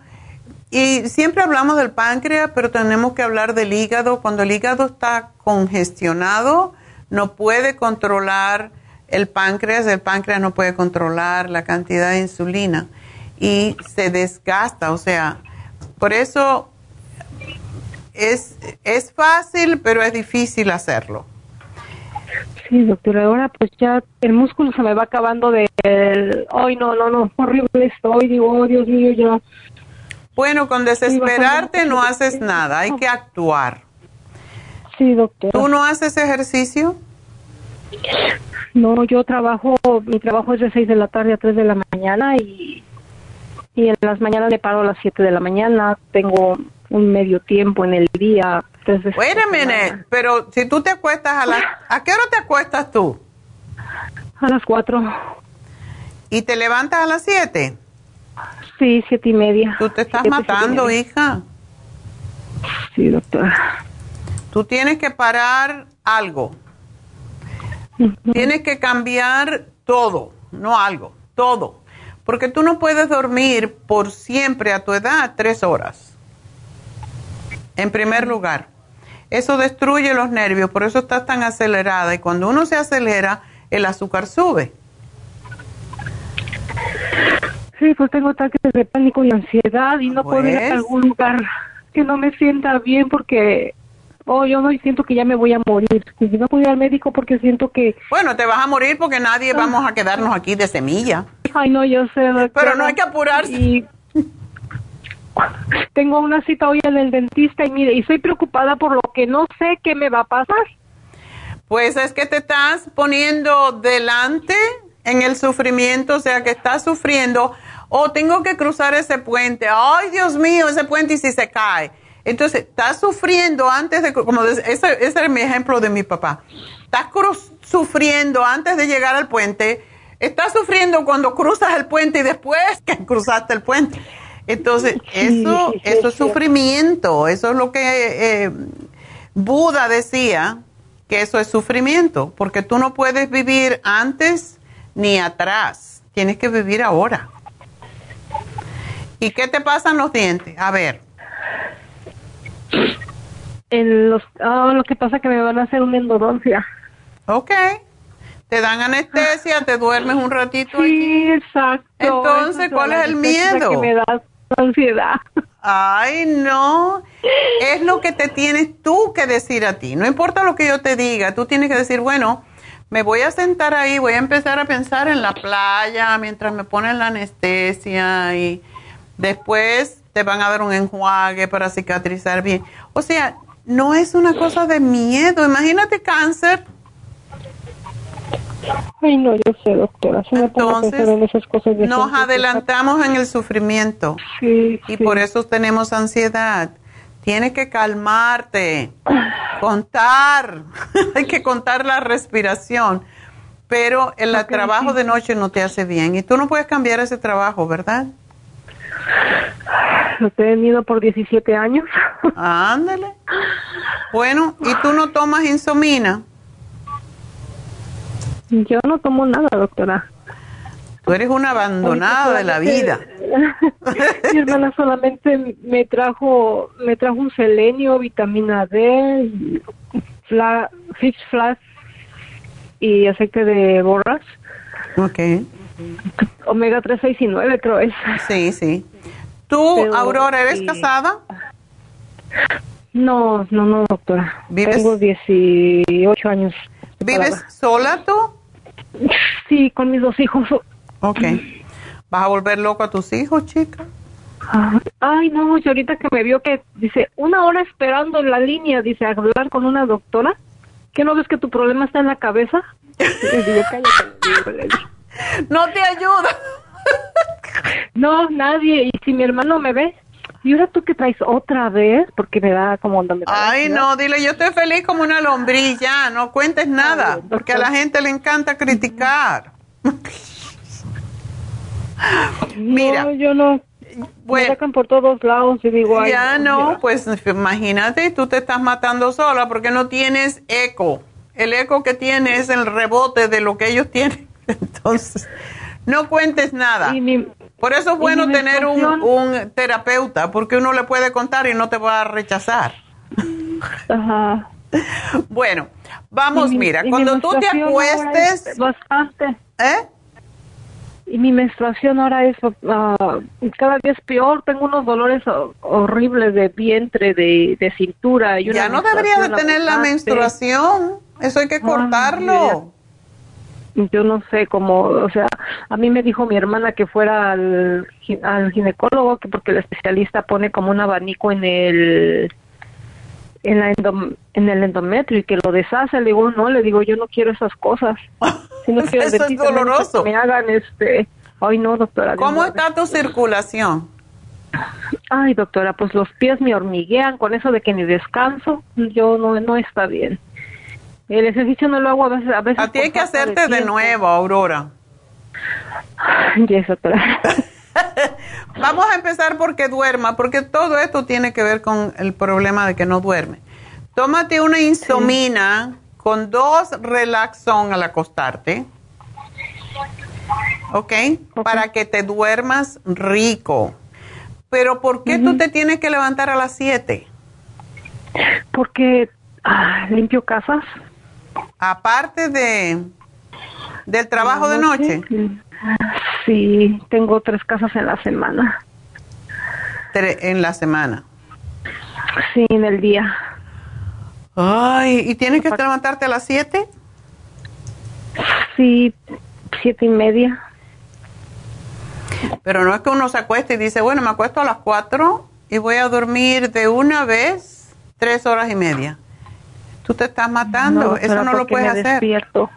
y siempre hablamos del páncreas, pero tenemos que hablar del hígado. Cuando el hígado está congestionado, no puede controlar el páncreas, el páncreas no puede controlar la cantidad de insulina y se desgasta. O sea, por eso es, es fácil, pero es difícil hacerlo. Sí, doctora, ahora pues ya el músculo se me va acabando de... Ay, no, no, no, horrible estoy, digo, oh, Dios mío, ya. Bueno, con desesperarte no haces nada, hay que actuar. Sí, doctora. ¿Tú no haces ejercicio? No, yo trabajo, mi trabajo es de 6 de la tarde a 3 de la mañana y, y en las mañanas me paro a las 7 de la mañana, tengo un medio tiempo en el día. Wait a pero si tú te acuestas a las... ¿A qué hora te acuestas tú? A las 4. ¿Y te levantas a las 7? Sí, siete y media. Tú te estás matando, hija. Sí, doctora. Tú tienes que parar algo. Tienes que cambiar todo, no algo, todo. Porque tú no puedes dormir por siempre a tu edad tres horas. En primer lugar, eso destruye los nervios, por eso estás tan acelerada. Y cuando uno se acelera, el azúcar sube. Sí, pues tengo ataques de pánico y ansiedad y no puedo ir a pues. algún lugar que no me sienta bien porque oh, yo no siento que ya me voy a morir. Y no ir al médico porque siento que... Bueno, te vas a morir porque nadie ah. vamos a quedarnos aquí de semilla. Ay, no, yo sé. Pero no hay que apurarse. Y tengo una cita hoy en el dentista y mire, y estoy preocupada por lo que no sé qué me va a pasar. Pues es que te estás poniendo delante en el sufrimiento, o sea que estás sufriendo oh, tengo que cruzar ese puente, ay Dios mío, ese puente y si se cae. Entonces, estás sufriendo antes de, como ese, ese es mi ejemplo de mi papá, estás sufriendo antes de llegar al puente, estás sufriendo cuando cruzas el puente y después que cruzaste el puente. Entonces, eso, eso es sufrimiento, eso es lo que eh, Buda decía, que eso es sufrimiento, porque tú no puedes vivir antes ni atrás, tienes que vivir ahora. ¿Y qué te pasan los dientes? A ver. En los, oh, lo que pasa es que me van a hacer una endodoncia. Ok. Te dan anestesia, te duermes un ratito. Sí, exacto. Entonces, ¿cuál es el miedo? Que me da ansiedad. Ay, no. Es lo que te tienes tú que decir a ti. No importa lo que yo te diga, tú tienes que decir, bueno, me voy a sentar ahí, voy a empezar a pensar en la playa mientras me ponen la anestesia y Después te van a dar un enjuague para cicatrizar bien. O sea, no es una cosa de miedo. Imagínate cáncer. Ay, no, yo sé, doctora. Entonces, esas cosas nos adelantamos en el sufrimiento. Sí, y por eso tenemos ansiedad. Tienes que calmarte, contar. Hay que contar la respiración. Pero el trabajo de noche no te hace bien. Y tú no puedes cambiar ese trabajo, ¿verdad? Lo he tenido por 17 años. Ándale. Bueno, ¿y tú no tomas insomina? Yo no tomo nada, doctora. Tú eres una abandonada de la vida. Mi hermana solamente me trajo me trajo un selenio, vitamina D, fla, fish flash y aceite de borras. Okay. Omega 3, 6 y 9 creo es. Sí, sí. ¿Tú, Aurora, eres casada? No, no, no, doctora. Tengo 18 años. ¿Vives sola tú? Sí, con mis dos hijos. Ok. ¿Vas a volver loco a tus hijos, chica? Ay, no, y ahorita que me vio que dice, una hora esperando en la línea, dice, hablar con una doctora. ¿Qué no ves que tu problema está en la cabeza? no te ayuda. no, nadie. Y si mi hermano me ve, ¿Y ahora tú que traes otra vez? Porque me da como onda. Me Ay, no, dile, yo estoy feliz como una lombriz, ya, no cuentes nada, porque a la gente le encanta criticar. Mira. No, yo no. me sacan por todos lados y digo, ay, Ya no, pues imagínate, tú te estás matando sola porque no tienes eco. El eco que tienes es el rebote de lo que ellos tienen. Entonces, no cuentes nada. Por eso es bueno tener un, un, terapeuta, porque uno le puede contar y no te va a rechazar. Ajá. Bueno, vamos, mira, cuando tú te acuestes... Bastante. ¿Eh? Y mi menstruación ahora es ah, cada día es peor. Tengo unos dolores horribles de vientre, de, de cintura. Y ya no debería de tener la menstruación. Eso hay que cortarlo yo no sé cómo, o sea, a mí me dijo mi hermana que fuera al, al ginecólogo, que porque el especialista pone como un abanico en el en la en el endometrio y que lo deshace, le digo, no, le digo, yo no quiero esas cosas. Si no quiero Eso es doloroso. Que me hagan este, ay no, doctora. ¿Cómo está tu circulación? Ay, doctora, pues los pies me hormiguean con eso de que ni descanso, yo no no está bien. El ejercicio no lo hago a veces. A, veces a ti hay que hacerte de, nuevo, Aurora. Yes, doctora. Vamos a empezar porque duerma, porque todo esto tiene que ver con el problema de que no duerme. Tómate una insomina con dos relaxón al acostarte. ¿Ok? Para que te duermas rico. Pero ¿por qué tú te tienes que levantar a las 7? Porque ah, limpio casas. Aparte de del trabajo de noche. Sí, tengo tres casas en la semana. en la semana. Sí, en el día. Ay, ¿y tienes que levantarte a las siete? Sí, siete y media. Pero no es que uno se acueste y dice, bueno, me acuesto a las cuatro y voy a dormir de una vez tres horas y media. Tú te estás matando, eso no lo puedes hacer. Despierto.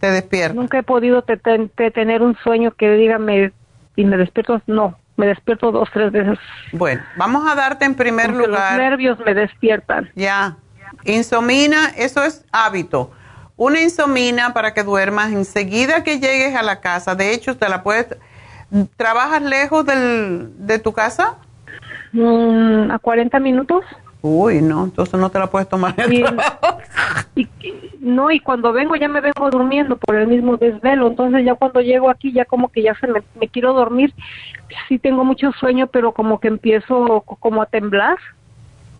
Te despierto. Nunca he podido tener un sueño que diga me, y me despierto, no, me despierto dos, tres veces. Bueno, vamos a darte en primer lugar. Los nervios me despiertan. Ya. Insomina, eso es hábito. Una insomina para que duermas enseguida que llegues a la casa. De hecho, te la puedes. ¿Trabajas lejos del, de tu casa? Mm, a 40 minutos. Uy, no, entonces no te la puedes tomar y, no, y cuando vengo ya me vengo durmiendo por el mismo desvelo, entonces ya cuando llego aquí ya como que ya se me, quiero dormir, sí tengo mucho sueño, pero como que empiezo como a temblar.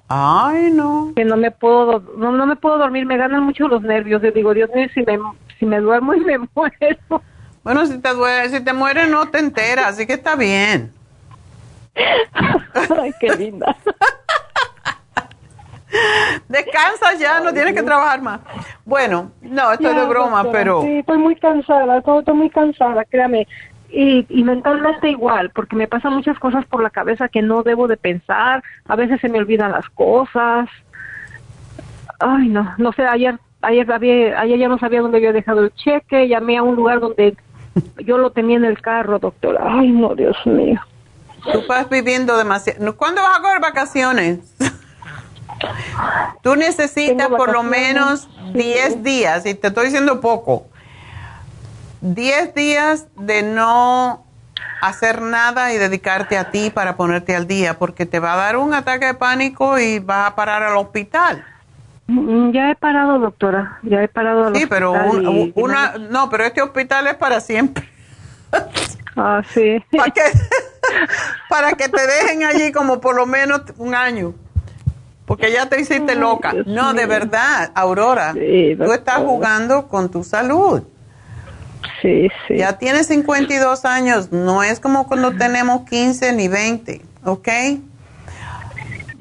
Ay, no. Que no me puedo, no, no me puedo dormir, me ganan mucho los nervios. Yo digo, Dios mío, si me, si me duermo y me muero. Bueno, si te duele, si te mueres no te enteras, así que está bien. Ay, qué linda. Descansa ya, no tienes que trabajar más. Bueno, no, estoy de broma, pero... Sí, estoy muy cansada, estoy muy cansada, créame. Y, y mentalmente igual, porque me pasan muchas cosas por la cabeza que no debo de pensar, a veces se me olvidan las cosas. Ay, no, no sé, ayer ayer, había, ayer ya no sabía dónde había dejado el cheque, llamé a un lugar donde yo lo tenía en el carro, doctora. Ay, no, Dios mío. Tú estás viviendo demasiado. ¿Cuándo vas a coger vacaciones? Tú necesitas por lo menos 10 días, y te estoy diciendo poco, 10 días de no hacer nada y dedicarte a ti para ponerte al día, porque te va a dar un ataque de pánico y vas a parar al hospital. Mm, ya he parado, doctora, ya he parado. sí, pero una, no, pero este hospital es para siempre. Ah, sí. ¿Para, para que te dejen allí como por lo menos un año. Porque ya te hiciste loca. no, de verdad, Aurora, tú estás jugando con tu salud. Sí, sí. Ya tienes 52 años, no es como cuando tenemos 15 ni 20, ¿ok?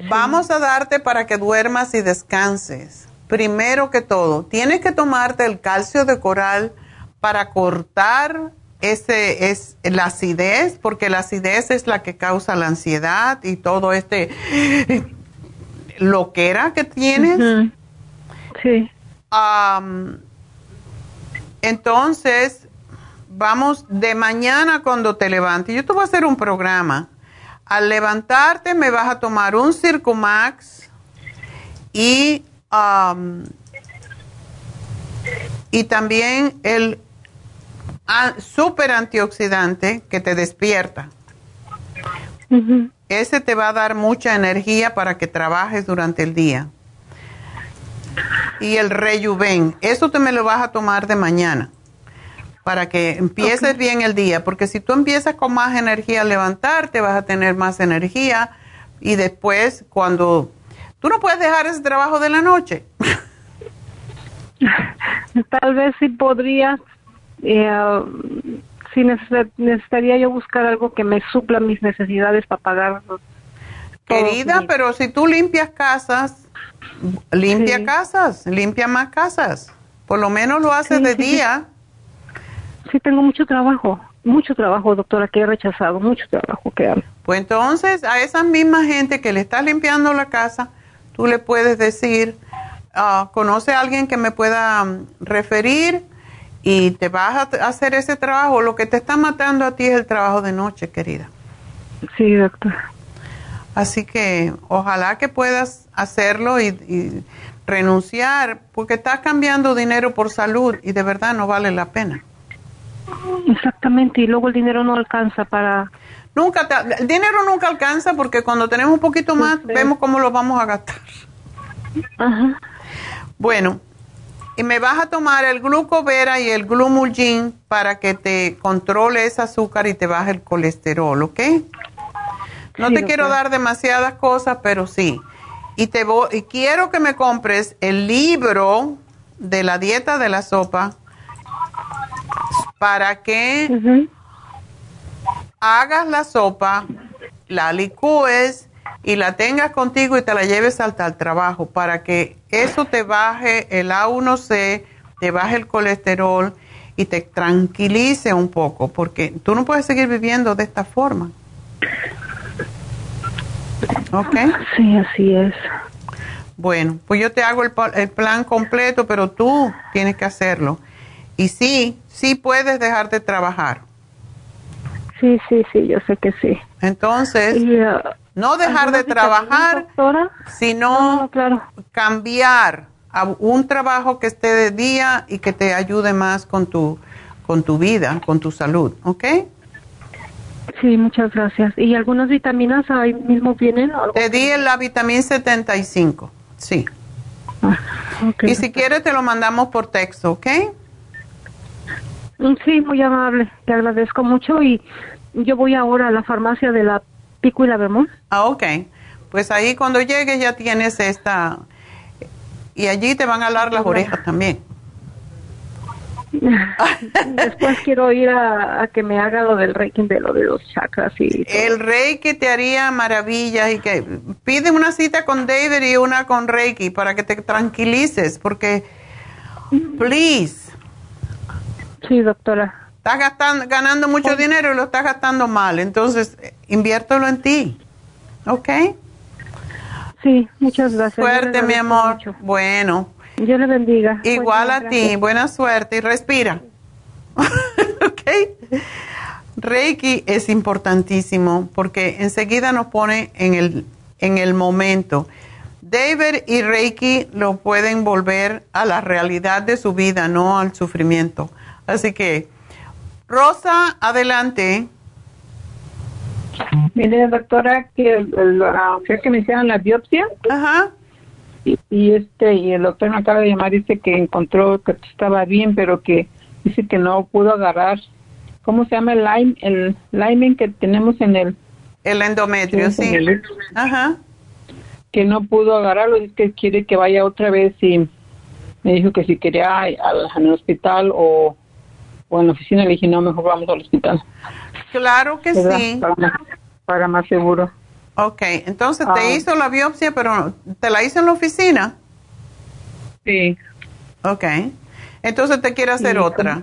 Vamos a darte para que duermas y descanses. Primero que todo, tienes que tomarte el calcio de coral para cortar ese es la acidez, porque la acidez es la que causa la ansiedad y todo este lo que era que tienes. Sí. entonces, vamos de mañana cuando te levantes. Yo te voy a hacer un programa. al levantarte me vas a tomar un Circumax y, um, y también el super antioxidante que te despierta. Ese te va a dar mucha energía para que trabajes durante el día. Y el rejuven, eso te me lo vas a tomar de mañana para que empieces bien el día, porque si tú empiezas con más energía a levantarte, vas a tener más energía y después cuando tú no puedes dejar ese trabajo de la noche. Tal vez sí podría, eh, si necesitaría yo buscar algo que me supla mis necesidades para pagar. Querida, pero si tú limpias casas, limpia casas, limpia más casas. Por lo menos lo haces de día sí tengo mucho trabajo, mucho trabajo, doctora, que he rechazado, mucho trabajo que hago. Pues entonces a esa misma gente que le está limpiando la casa, tú le puedes decir, uh, conoce a alguien que me pueda um, referir y te vas a hacer ese trabajo. Lo que te está matando a ti es el trabajo de noche, querida. Sí, doctora. Así que ojalá que puedas hacerlo y, y renunciar, porque estás cambiando dinero por salud y de verdad no vale la pena. Exactamente, y luego el dinero no alcanza para... Nunca, el dinero nunca alcanza porque cuando tenemos un poquito más vemos cómo lo vamos a gastar. Ajá. Bueno, y me vas a tomar el glucovera y el glumulgin para que te controle ese azúcar y te baje el colesterol, ¿ok? No te quiero dar demasiadas cosas, pero sí. Y te voy, y quiero que me compres el libro de la dieta de la sopa para que hagas la sopa, la licúes y la tengas contigo y te la lleves hasta el trabajo para que eso te baje el A1C, te baje el colesterol y te tranquilice un poco, porque tú no puedes seguir viviendo de esta forma. ¿Ok? Sí, así es. Bueno, pues yo te hago el, el plan completo, pero tú tienes que hacerlo. Y sí, sí puedes dejar de trabajar. Sí, sí, sí, yo sé que sí. Entonces, uh, no dejar de trabajar, sino cambiar a un trabajo que esté de día y que te ayude más con tu, con tu vida, con tu salud, ¿ok? Sí, muchas gracias. ¿Y algunas vitaminas ahí mismo vienen? Te di la vitamina 75, sí. Ah, y si quieres te lo mandamos por texto, ¿ok? Mm, sí, muy amable, te agradezco mucho y yo voy ahora a la farmacia de la Pico y la Vermont. Ah, ok. Pues ahí cuando llegues ya tienes esta... Y allí te van a alar las orejas también. Después quiero ir a, que me haga lo del reiki, de lo de los chakras y... El reiki te haría maravillas y que pide una cita con David y una con reiki para que te tranquilices porque, please, Sí, doctora. Estás gastando, ganando mucho dinero y lo estás gastando mal, entonces inviértelo en ti. ¿Ok? Sí, muchas gracias. Suerte, mi amor. Bueno. Dios le bendiga. Igual a ti, buena suerte y respira. ¿Ok? Reiki es importantísimo porque enseguida nos pone en el, en el momento. David y Reiki lo pueden volver a la realidad de su vida, no al sufrimiento. Así que, Rosa, adelante. Mire, doctora, que, que me hicieron la biopsia. Ajá. Y, este y el doctor me acaba de llamar dice que encontró que estaba bien, pero que dice que no pudo agarrar. ¿Cómo se llama el lime? El que tenemos en el el endometrio, sí. Ajá. Que no pudo agarrarlo, es que quiere que vaya otra vez y me dijo que si quería al, al hospital o o en la oficina le dije, no, mejor vamos al hospital. Claro que sí. Para más, seguro. Ok, entonces te ah. hizo la biopsia, pero ¿te la hizo en la oficina? Sí. Ok. Entonces te quiere hacer otra.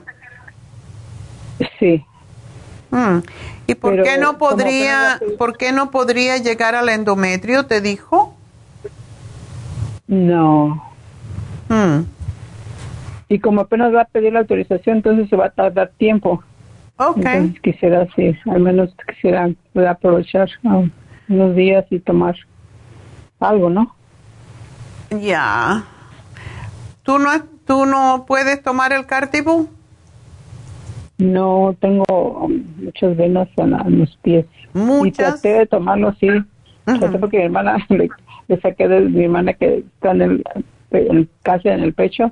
Sí. Mm. ¿Y por qué no podría, por qué no podría llegar al endometrio? ¿Te dijo? No. Mm y como apenas va a pedir la autorización, entonces se va a tardar tiempo. Ok. Entonces quisiera, sí, al menos quisiera aprovechar um, unos días y tomar algo, ¿no? Ya. ¿Tú no, ¿Tú no puedes tomar el Cartibú? No, tengo um, muchas venas en, en los pies. Muchas. Y traté de tomarlo así. Traté porque mi hermana, le, le saqué de mi hermana que está en el, en- casi en el pecho.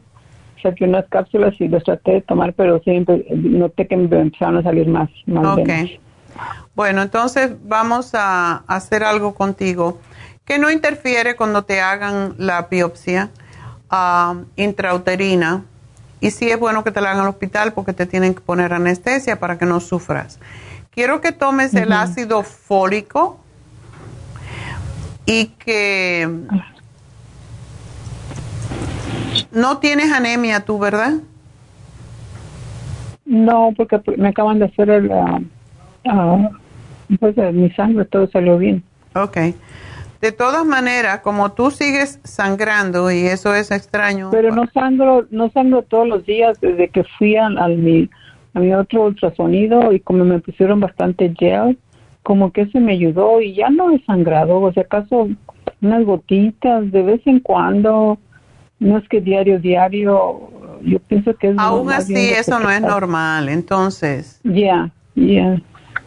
Saqué unas cápsulas y los traté de tomar, pero siempre noté que me empezaron a salir más, más Ok. venas. Bueno, entonces vamos a hacer algo contigo que no interfiere cuando te hagan la biopsia ah, intrauterina. Y sí es bueno que te la hagan al hospital porque te tienen que poner anestesia para que no sufras. Quiero que tomes el ácido fólico y que no tienes anemia tú, ¿verdad? No, porque me acaban de hacer el, ah, pues eh, mi sangre, todo salió bien. Ok. De todas maneras, como tú sigues sangrando y eso es extraño. Pero no sangro, no sangro todos los días desde que fui al, al mi, a mi otro ultrasonido y como me pusieron bastante gel, como que se me ayudó y ya no he sangrado, o sea, acaso unas gotitas de vez en cuando, no es que diario, diario, yo pienso que es Aún así, eso no es normal. Entonces, Ya, ya.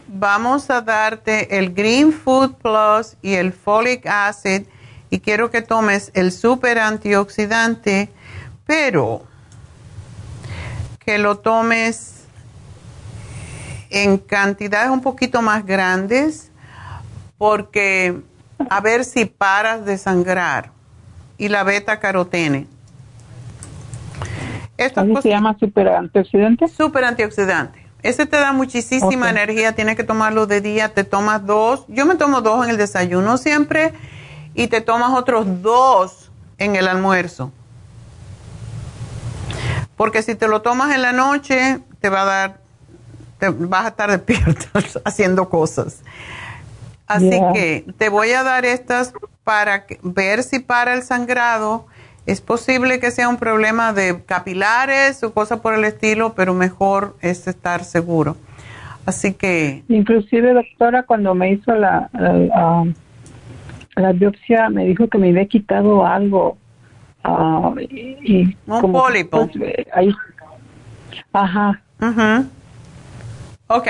vamos a darte el Green Food Plus y el Folic Acid y quiero que tomes el super antioxidante, pero que lo tomes en cantidades un poquito más grandes porque a ver si paras de sangrar y la beta carotene. Esto ¿Así se llama super antioxidante? Super antioxidante. Ese te da muchísima energía, tienes que tomarlo de día, te tomas dos. Yo me tomo dos en el desayuno siempre y te tomas otros dos en el almuerzo. Porque si te lo tomas en la noche, te va a dar, te vas a estar despierto haciendo cosas. Así Yeah. que te voy a dar estas para ver si para el sangrado. Es posible que sea un problema de capilares o cosas por el estilo, pero mejor es estar seguro. Así que, Inclusive, doctora, cuando me hizo la, la, la biopsia, me dijo que me había quitado algo. ah, y, y Un como, pólipo. pues, eh, ahí. Ajá. ujú. ok.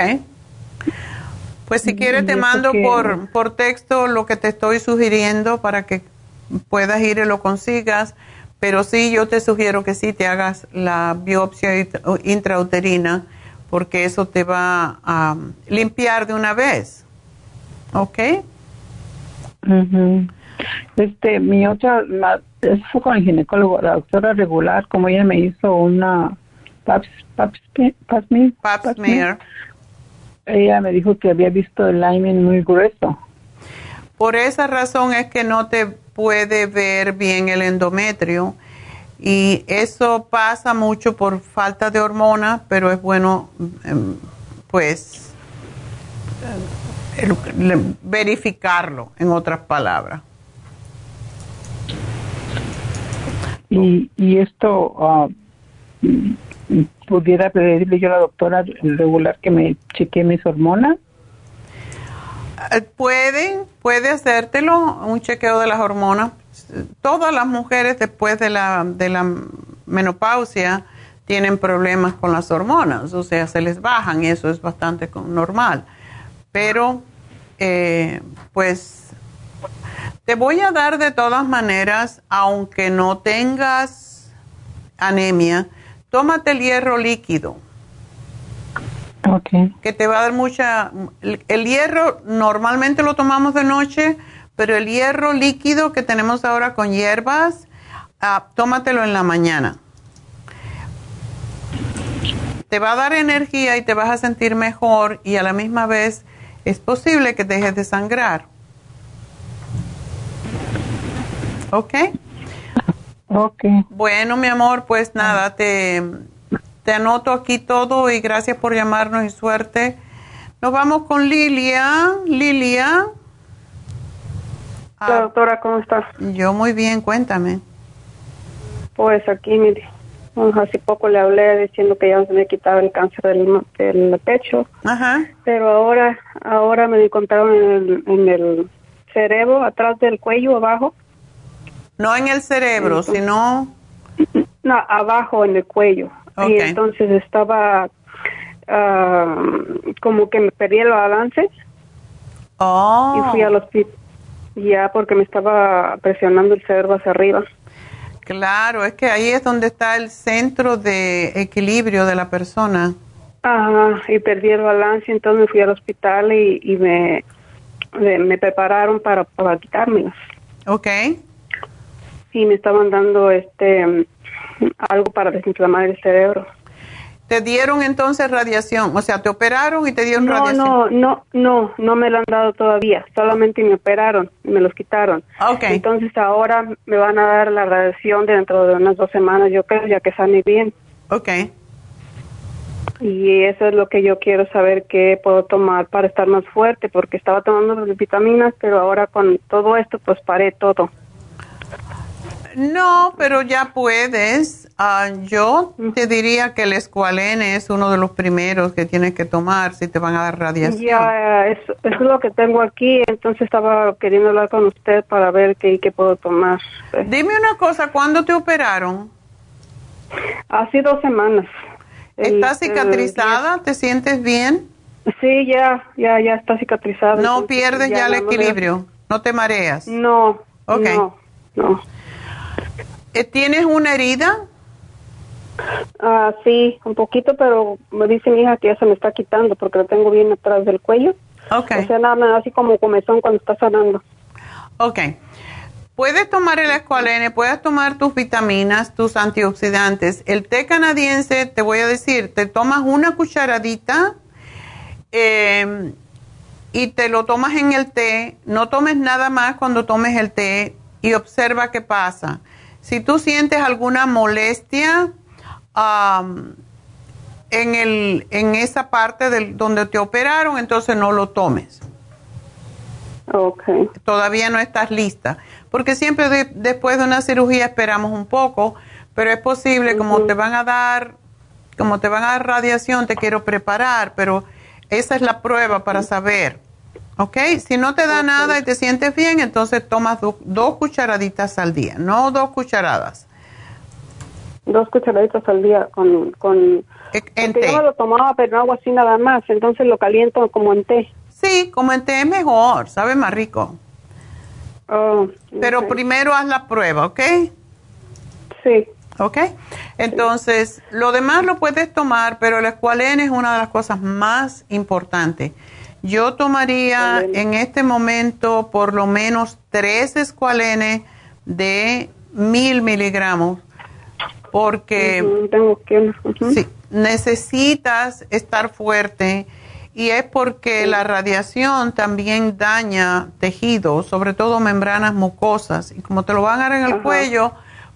Pues si quieres Y te mando que- por, por texto lo que te estoy sugiriendo para que puedas ir y lo consigas. Pero sí, yo te sugiero que sí te hagas la biopsia int- intrauterina porque eso te va a limpiar de una vez. ¿Ok? Ujú. Este, mi otra, eso fue con el ginecólogo, la doctora regular, como ella me hizo una pap, pap, pap smear, Pap pap smear. Ella me dijo que había visto el hymen muy grueso. Por esa razón es que no te puede ver bien el endometrio y eso pasa mucho por falta de hormona, pero es bueno em, pues eh, verificarlo, en otras palabras. Y, y esto, mm, pudiera pedirle yo a la doctora regular que me chequee mis hormonas. Eh, Puede, puede hacértelo, un chequeo de las hormonas. Todas las mujeres después de la, de la menopausia tienen problemas con las hormonas, o sea, se les bajan eso es bastante normal. Pero, eh, pues, te voy a dar de todas maneras, aunque no tengas anemia, tómate el hierro líquido Okay. que te va a dar mucha... El, el hierro normalmente lo tomamos de noche, pero el hierro líquido que tenemos ahora con hierbas, ah, tómatelo en la mañana. Te va a dar energía y te vas a sentir mejor y a la misma vez es posible que dejes de sangrar. ¿Ok? Ok. Bueno, mi amor, pues nada, te, te anoto aquí todo y gracias por llamarnos y suerte. Nos vamos con Lilia. Lilia. Hola, doctora, ¿cómo estás? Yo muy bien, cuéntame. Pues aquí, mire, hace poco le hablé diciendo que ya se me quitaba el cáncer del, del pecho. Ajá. Pero ahora, ahora me encontraron en el, en el cerebro, atrás del cuello, abajo. No en el cerebro, Entonces- sino... No, abajo en el cuello. Y entonces estaba ah, como que me perdí el balance Oh. y fui al hospital. Ya porque me estaba presionando el cerebro hacia arriba. Claro, es que ahí es donde está el centro de equilibrio de la persona. Ajá, y perdí el balance, entonces me fui al hospital y, y me, me, prepararon para, para quitármelos. Ok. Y me estaban dando este algo para desinflamar el cerebro. ¿Te dieron entonces radiación? O sea, te operaron y te dieron No, radiación. no, no, no, no me lo han dado todavía. Solamente me operaron y me los quitaron. Ok. Entonces ahora me van a dar la radiación dentro de unas dos semanas, yo creo, ya que sane bien. Ok. Y eso es lo que yo quiero saber qué puedo tomar para estar más fuerte, porque estaba tomando las vitaminas, pero ahora con todo esto, pues paré todo. No, pero ya puedes. Ah, yo te diría que el escualene es uno de los primeros que tienes que tomar si te van a dar radiación. Ya, eso, eso es lo que tengo aquí, entonces estaba queriendo hablar con usted para ver qué, qué puedo tomar. Dime una cosa, ¿cuándo te operaron? Hace dos semanas. El- ¿Estás el cicatrizada? ¿Te sientes bien? Sí, ya, ya, ya está cicatrizada. No entonces pierdes ya, el no me- equilibrio, no te mareas. No, Ok. no, no. Eh, ¿Tienes una herida? Ah, sí, un poquito, pero me dice mi hija que ya se me está quitando porque lo tengo bien atrás del cuello. Ok. O sea, nada más así como comezón cuando está sanando. Ok. Puedes tomar el escualene, puedes tomar tus vitaminas, tus antioxidantes. El té canadiense, te voy a decir, te tomas una cucharadita eh, y te lo tomas en el té. No tomes nada más cuando tomes el té y observa qué pasa. Si tú sientes alguna molestia en, el, en esa parte del, donde te operaron, entonces no lo tomes. Okay. Todavía no estás lista. Porque siempre de- después de una cirugía esperamos un poco, pero es posible, como te van a dar, como te van a dar radiación, te quiero preparar, pero esa es la prueba para saber. ¿Ok? Si no te da nada y te sientes bien, entonces tomas do- dos cucharaditas al día, no dos cucharadas. Dos cucharaditas al día con... con porque yo me lo tomaba, pero no hago así nada más. Entonces lo caliento como en té. Sí, como en té es mejor, sabe más rico. Pero primero haz la prueba, ¿ok? Sí. ¿Ok? Entonces, lo demás lo puedes tomar, pero el escualene es una de las cosas más importantes. Yo tomaría en este momento por lo menos tres escualenes de mil miligramos, porque sí, necesitas estar fuerte y es porque la radiación también daña tejidos, sobre todo membranas mucosas, y como te lo van a dar en el Ajá. cuello,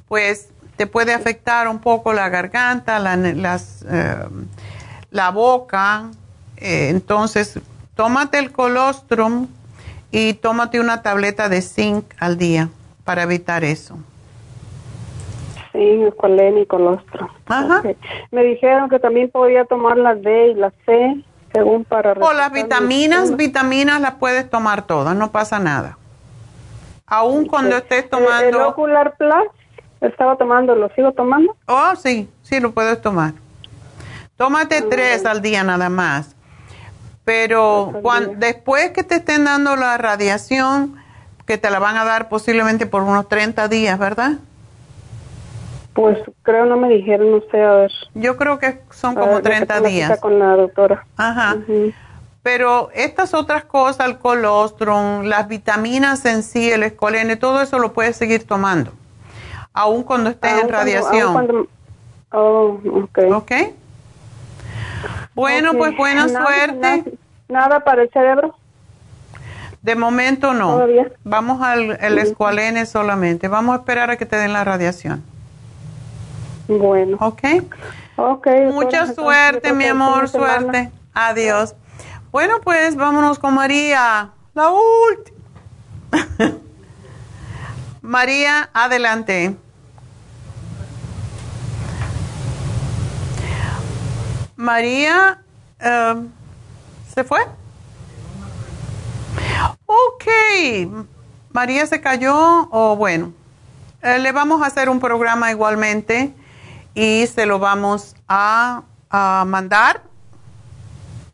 pues te puede afectar un poco la garganta, la, las, eh, la boca. Eh, entonces, tómate el colostrum y tómate una tableta de zinc al día para evitar eso. Sí, escualene y colostro. Ajá. Me dijeron que también podía tomar la D y la C, según para... O las vitaminas, vitaminas las puedes tomar todas, no pasa nada. Aún cuando estés Eh, tomando... El Ocular Plus, estaba tomando, ¿lo sigo tomando? Oh, sí, sí, lo puedes tomar. Tómate tres al día nada más. Pero cuan- después que te estén dando la radiación, que te la van a dar posiblemente por unos 30 días, ¿verdad? Pues creo no me dijeron, no sé, a ver. Yo creo que son como ver, 30 tengo la cita días. con la doctora. Ajá. Pero estas otras cosas, el colostrum, las vitaminas en sí, el escolene, todo eso lo puedes seguir tomando. Aún cuando estés Aún en cuando- radiación. aún cuando- Oh, ok. ¿Ok? Bueno, pues buena Nada, suerte. Nada, nada para el cerebro. De momento no. ¿Todavía? Vamos al el escualene solamente. Vamos a esperar a que te den la radiación. Bueno. ¿Ok? Ok. Mucha suerte, mi amor, semana- suerte. Adiós. Bueno, pues vámonos con María. La última. María, adelante. María eh, se fue. Ok, María se cayó o bueno, eh, le vamos a hacer un programa igualmente y se lo vamos a, mandar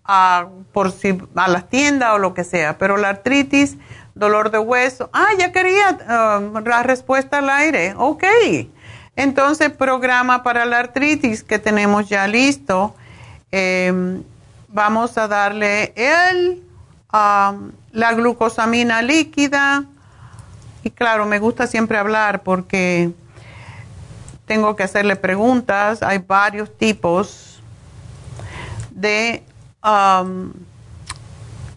a, por si, a las tiendas o lo que sea. Pero la artritis, dolor de hueso, ah, ya quería eh, la respuesta al aire, ok. Entonces, programa para la artritis que tenemos ya listo. Em, vamos a darle el, la glucosamina líquida. Y claro, me gusta siempre hablar porque tengo que hacerle preguntas. Hay varios tipos de,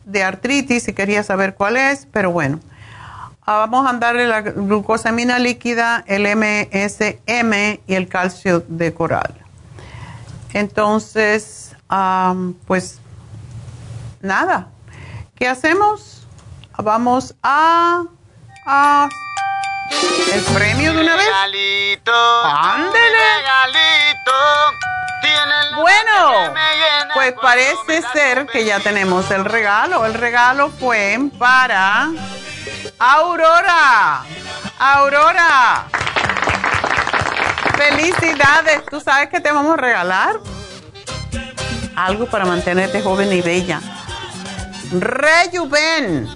de artritis y quería saber cuál es, pero bueno. Ah, vamos a darle la glucosamina líquida, el MSM y el calcio de coral. Entonces, pues nada, ¿qué hacemos? Vamos a, a el premio de una vez. Ándele. Bueno, pues parece ser que ya tenemos el regalo. El regalo fue para Aurora. Aurora. Felicidades. ¿Tú sabes qué te vamos a regalar? Algo para mantenerte joven y bella. Rejuven.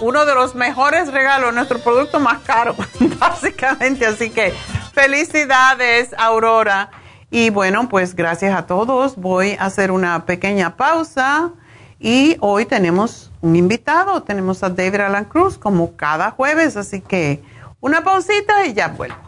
Uno de los mejores regalos, nuestro producto más caro, básicamente. Así que felicidades, Aurora. Y bueno, pues gracias a todos. Voy a hacer una pequeña pausa. Y hoy tenemos un invitado, tenemos a David Alan Cruz como cada jueves, así que una pausita y ya vuelvo.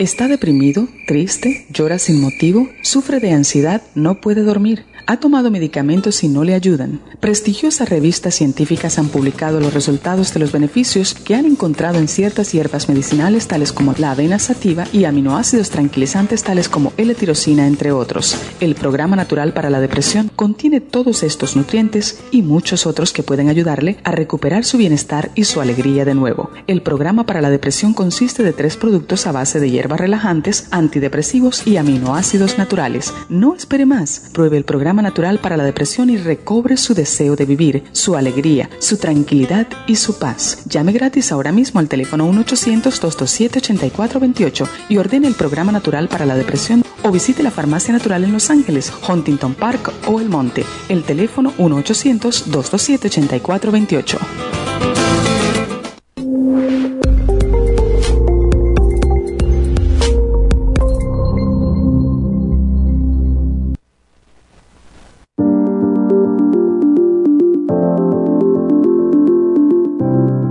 ¿Está deprimido, triste, llora sin motivo, sufre de ansiedad, no puede dormir? ha tomado medicamentos y no le ayudan. Prestigiosas revistas científicas han publicado los resultados de los beneficios que han encontrado en ciertas hierbas medicinales tales como la avena sativa y aminoácidos tranquilizantes tales como L-tirosina, entre otros. El programa natural para la depresión contiene todos estos nutrientes y muchos otros que pueden ayudarle a recuperar su bienestar y su alegría de nuevo. El programa para la depresión consiste de tres productos a base de hierbas relajantes, antidepresivos y aminoácidos naturales. No espere más. Pruebe el programa natural para la depresión y recobre su deseo de vivir, su alegría, su tranquilidad y su paz. Llame gratis ahora mismo al teléfono 1-800-227-8428 y ordene el programa natural para la depresión o visite la farmacia natural en Los Ángeles, Huntington Park o El Monte. El teléfono 1-800-227-8428.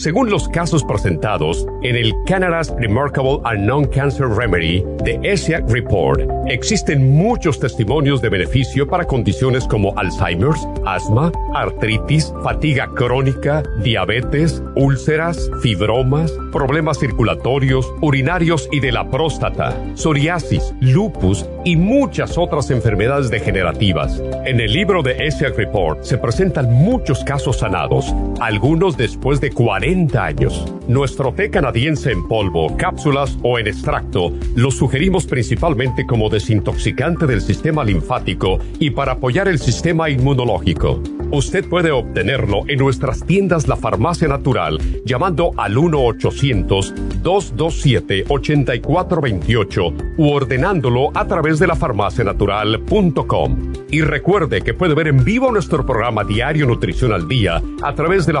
Según los casos presentados en el Canada's Remarkable and Non-Cancer Remedy de ESIAC Report, existen muchos testimonios de beneficio para condiciones como Alzheimer's, asma, artritis, fatiga crónica, diabetes, úlceras, fibromas, problemas circulatorios, urinarios y de la próstata, psoriasis, lupus y muchas otras enfermedades degenerativas. En el libro de ESIAC Report se presentan muchos casos sanados, algunos después de 40 años. Nuestro té canadiense en polvo, cápsulas o en extracto lo sugerimos principalmente como desintoxicante del sistema linfático y para apoyar el sistema inmunológico. Usted puede obtenerlo en nuestras tiendas La Farmacia Natural llamando al 1-800-227-8428 u ordenándolo a través de la lafarmacianatural.com. Y recuerde que puede ver en vivo nuestro programa Diario Nutrición al Día a través de la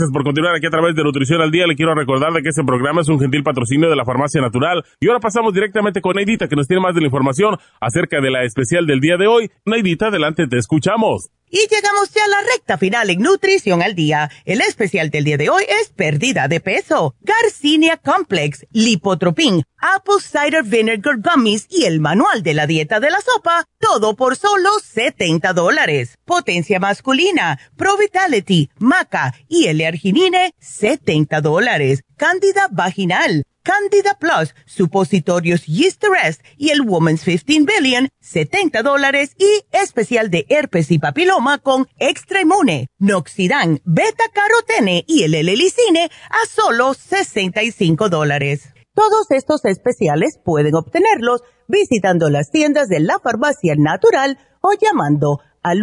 Gracias por continuar aquí a través de Nutrición al Día. Le quiero recordar de que este programa es un gentil patrocinio de la Farmacia Natural. Y ahora pasamos directamente con Neidita, que nos tiene más de la información acerca de la especial del día de hoy. Neidita, adelante, te escuchamos. Y llegamos ya a la recta final en Nutrición al Día. El especial del día de hoy es pérdida de peso. Garcinia Complex, Lipotropin, Apple Cider Vinegar Gummies y el manual de la dieta de la sopa, todo por solo 70 dólares. Potencia masculina, Pro Vitality, Maca y L-Arginine, 70 dólares. Cándida vaginal, Candida Plus, supositorios Yeast Rest y el Woman's 15 Billion, 70 dólares y especial de herpes y papiloma con Extra Inmune, Noxidan, Beta Carotene y el L-Licine a solo 65 dólares. Todos estos especiales pueden obtenerlos visitando las tiendas de la farmacia natural o llamando al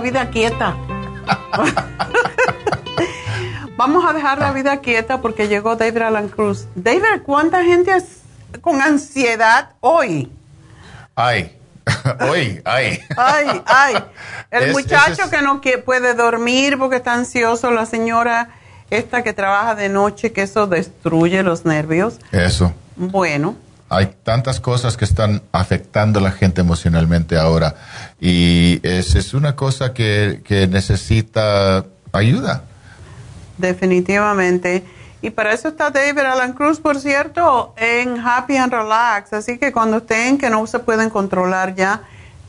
Vida quieta. Vamos a dejar la vida quieta porque llegó David Alan Cruz. David, ¿cuánta gente es con ansiedad hoy? Ay, hoy, ay. Ay, ay. El muchacho que no puede dormir porque está ansioso, la señora esta que trabaja de noche, que eso destruye los nervios. Eso. Bueno hay tantas cosas que están afectando a la gente emocionalmente ahora y es, es una cosa que, que necesita ayuda. Definitivamente. Y para eso está David Alan Cruz, por cierto, en Happy and Relax. Así que cuando estén que no se pueden controlar ya,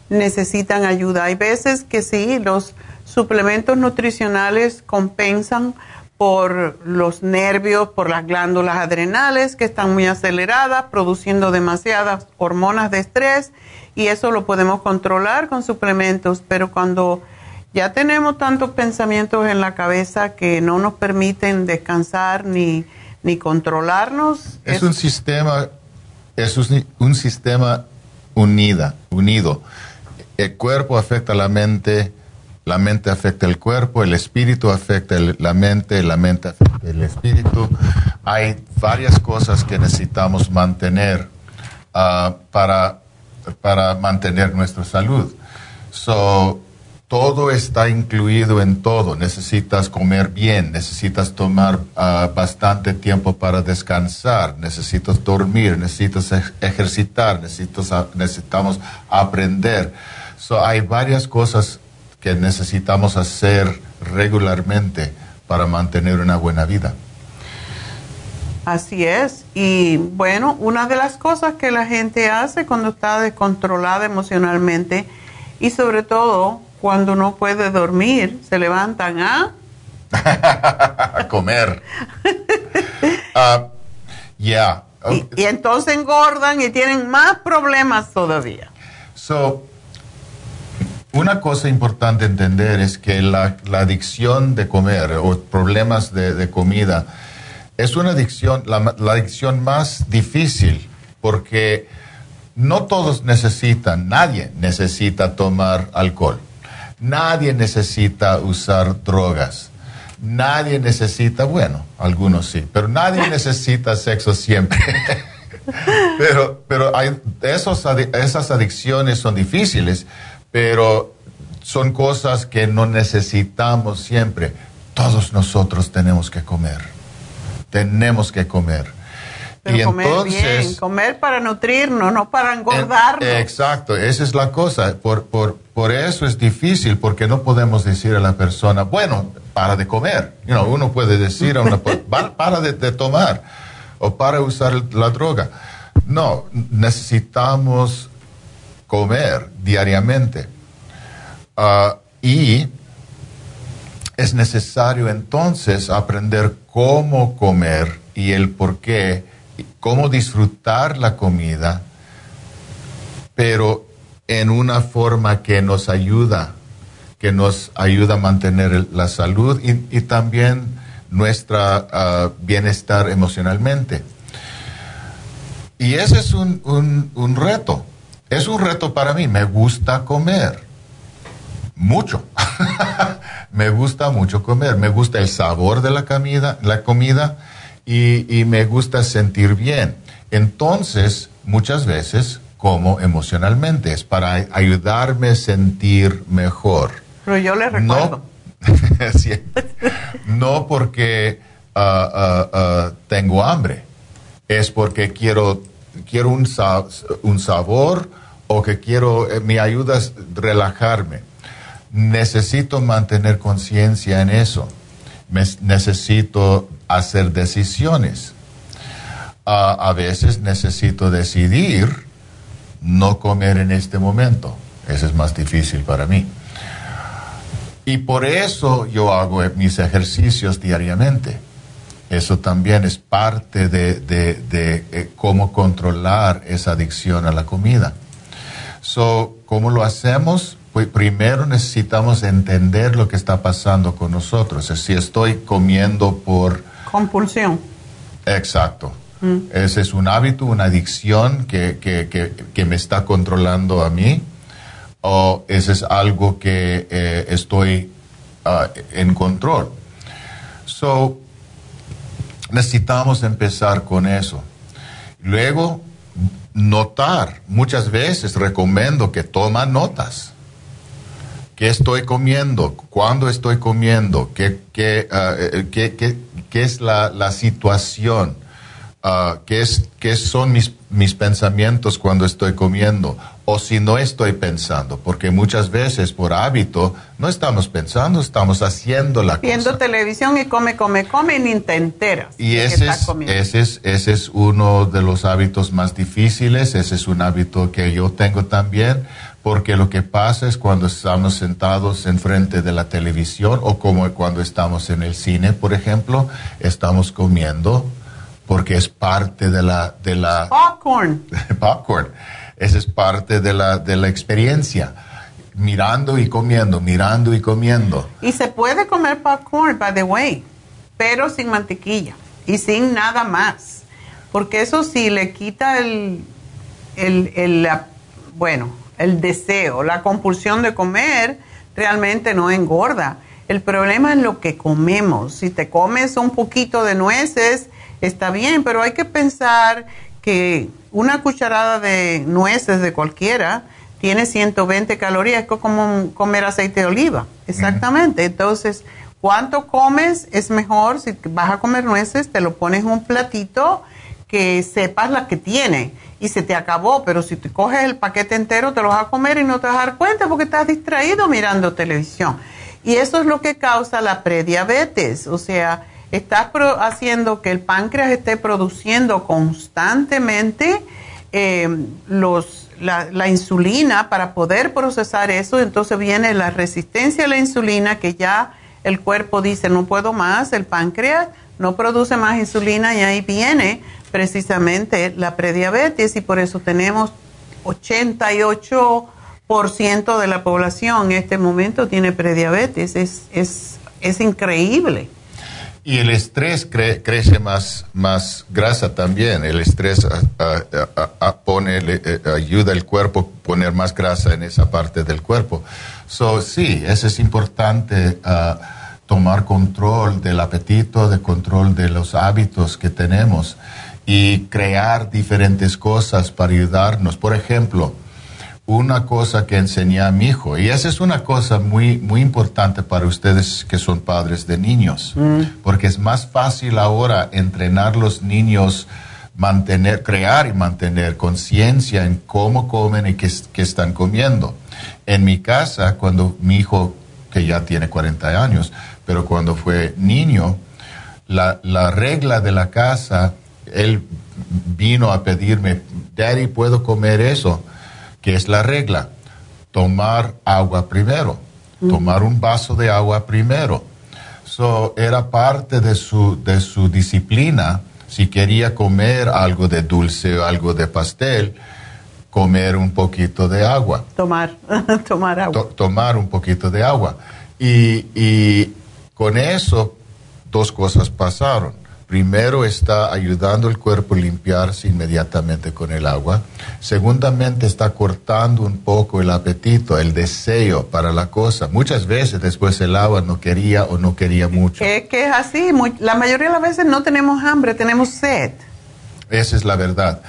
necesitan ayuda. Hay veces que sí, los suplementos nutricionales compensan por los nervios, por las glándulas adrenales que están muy aceleradas, produciendo demasiadas hormonas de estrés y eso lo podemos controlar con suplementos, pero cuando ya tenemos tantos pensamientos en la cabeza que no nos permiten descansar ni, ni controlarnos. Es, un sistema, es un, sistema unida, unido. El cuerpo afecta a la mente, la mente afecta el cuerpo, el espíritu afecta la mente, la mente afecta el espíritu. Hay varias cosas que necesitamos mantener ah, para, para mantener nuestra salud. So, todo está incluido en todo. Necesitas comer bien, necesitas tomar ah, bastante tiempo para descansar, necesitas dormir, necesitas ejercitar, necesitas, necesitamos aprender. So, hay varias cosas que necesitamos hacer regularmente para mantener una buena vida. Así es. Y bueno, una de las cosas que la gente hace cuando está descontrolada emocionalmente y sobre todo cuando no puede dormir, se levantan a... a comer. Ah, ya. Y, y, entonces engordan y tienen más problemas todavía. So, una cosa importante entender es que la, adicción de comer o problemas de, comida es una adicción, la, la adicción más difícil, porque no todos necesitan, nadie necesita tomar alcohol, nadie necesita usar drogas, nadie necesita, bueno, algunos sí, pero nadie necesita sexo siempre. pero pero hay, esos, esas adicciones son difíciles, pero son cosas que no necesitamos siempre. Todos nosotros tenemos que comer. Tenemos que comer. y comer entonces, bien, comer para nutrirnos, no para engordarnos. exacto, esa es la cosa. Por, por, por eso es difícil, porque no podemos decir a la persona, bueno, para de comer. uno puede decir a una persona, para de, tomar o para usar la droga. No, necesitamos comer diariamente. Ah, y es necesario entonces aprender cómo comer y el por qué, cómo disfrutar la comida, pero en una forma que nos ayuda, que nos ayuda a mantener la salud y, también nuestro ah, bienestar emocionalmente. Y ese es un, un reto. Es un reto para mí. Me gusta comer mucho. me gusta mucho comer, me gusta el sabor de la comida, la comida y, me gusta sentir bien. Entonces, muchas veces como emocionalmente, es para ayudarme a sentir mejor. Pero yo le recuerdo. No, porque ah, ah, ah, tengo hambre, es porque quiero, quiero un, sabor o que quiero, eh, me ayudas a relajarme necesito mantener conciencia en eso. necesito hacer decisiones. a veces necesito decidir no comer en este momento. Eso es más difícil para mí. Y por eso yo hago mis ejercicios diariamente. Eso también es parte de, de eh, cómo controlar esa adicción a la comida. So, ¿Cómo lo hacemos? Pues primero necesitamos entender lo que está pasando con nosotros. Si estoy comiendo por... Compulsión. Exacto. Mm. Ese es un hábito, una adicción que, que, me está controlando a mí. O ese es algo que eh, estoy ah, en control. So, necesitamos empezar con eso. Luego, notar. Muchas veces recomiendo que toma notas. ¿Qué estoy comiendo? ¿Cuándo estoy comiendo? ¿Qué, qué, ah, eh, qué, qué, es la, la situación? Uh, ¿qué, es, ¿Qué son mis, mis pensamientos cuando estoy comiendo? O si no estoy pensando, porque muchas veces por hábito no estamos pensando, estamos haciendo la Viendo televisión y come, come, come y ni te enteras. Y ese es, ese, es, ese es uno de los hábitos más difíciles, ese es un hábito que yo tengo también porque lo que pasa es cuando estamos sentados enfrente de la televisión o como cuando estamos en el cine, por ejemplo, estamos comiendo porque es parte de la de la popcorn. popcorn. Esa es parte de la de la experiencia. Mirando y comiendo, mirando y comiendo. Y se puede comer popcorn, by the way, pero sin mantequilla y sin nada más. Porque eso sí le quita el, el, el bueno, el deseo, la compulsión de comer realmente no engorda. El problema es lo que comemos. Si te comes un poquito de nueces, está bien, pero hay que pensar que una cucharada de nueces de cualquiera tiene 120 calorías, es como comer aceite de oliva. Exactamente. Entonces, ¿cuánto comes? Es mejor, si vas a comer nueces, te lo pones en un platito que sepas la que tiene y se te acabó, pero si te coges el paquete entero te lo vas a comer y no te vas a dar cuenta porque estás distraído mirando televisión. Y eso es lo que causa la prediabetes, o sea, estás haciendo que el páncreas esté produciendo constantemente eh, los, la, insulina para poder procesar eso, entonces viene la resistencia a la insulina que ya el cuerpo dice no puedo más, el páncreas no produce más insulina y ahí viene precisamente la prediabetes y por eso tenemos 88% de la población en este momento tiene prediabetes. Es, es, es increíble. Y el estrés crece más, más grasa también. El estrés pone, eh, ayuda al cuerpo a poner más grasa en esa parte del cuerpo. So, sí, eso es importante ah, tomar control del apetito, de control de los hábitos que tenemos y crear diferentes cosas para ayudarnos. Por ejemplo, una cosa que enseñé a mi hijo, y esa es una cosa muy, muy importante para ustedes que son padres de niños, mm. porque es más fácil ahora entrenar los niños, mantener, crear y mantener conciencia en cómo comen y qué, están comiendo. En mi casa, cuando mi hijo, que ya tiene 40 años, pero cuando fue niño, la, la regla de la casa, él vino a pedirme, Daddy, ¿puedo comer eso? Que es la regla? Tomar agua primero, tomar un vaso de agua primero. So, era parte de su, de su disciplina, si quería comer algo de dulce o algo de pastel, comer un poquito de agua. Tomar, tomar agua. tomar un poquito de agua. Y, y con eso, dos cosas pasaron primero está ayudando el cuerpo a limpiarse inmediatamente con el agua. Segundamente está cortando un poco el apetito, el deseo para la cosa. Muchas veces después el agua no quería o no quería mucho. Es que es así, la mayoría de las veces no tenemos hambre, tenemos sed. Esa es la verdad.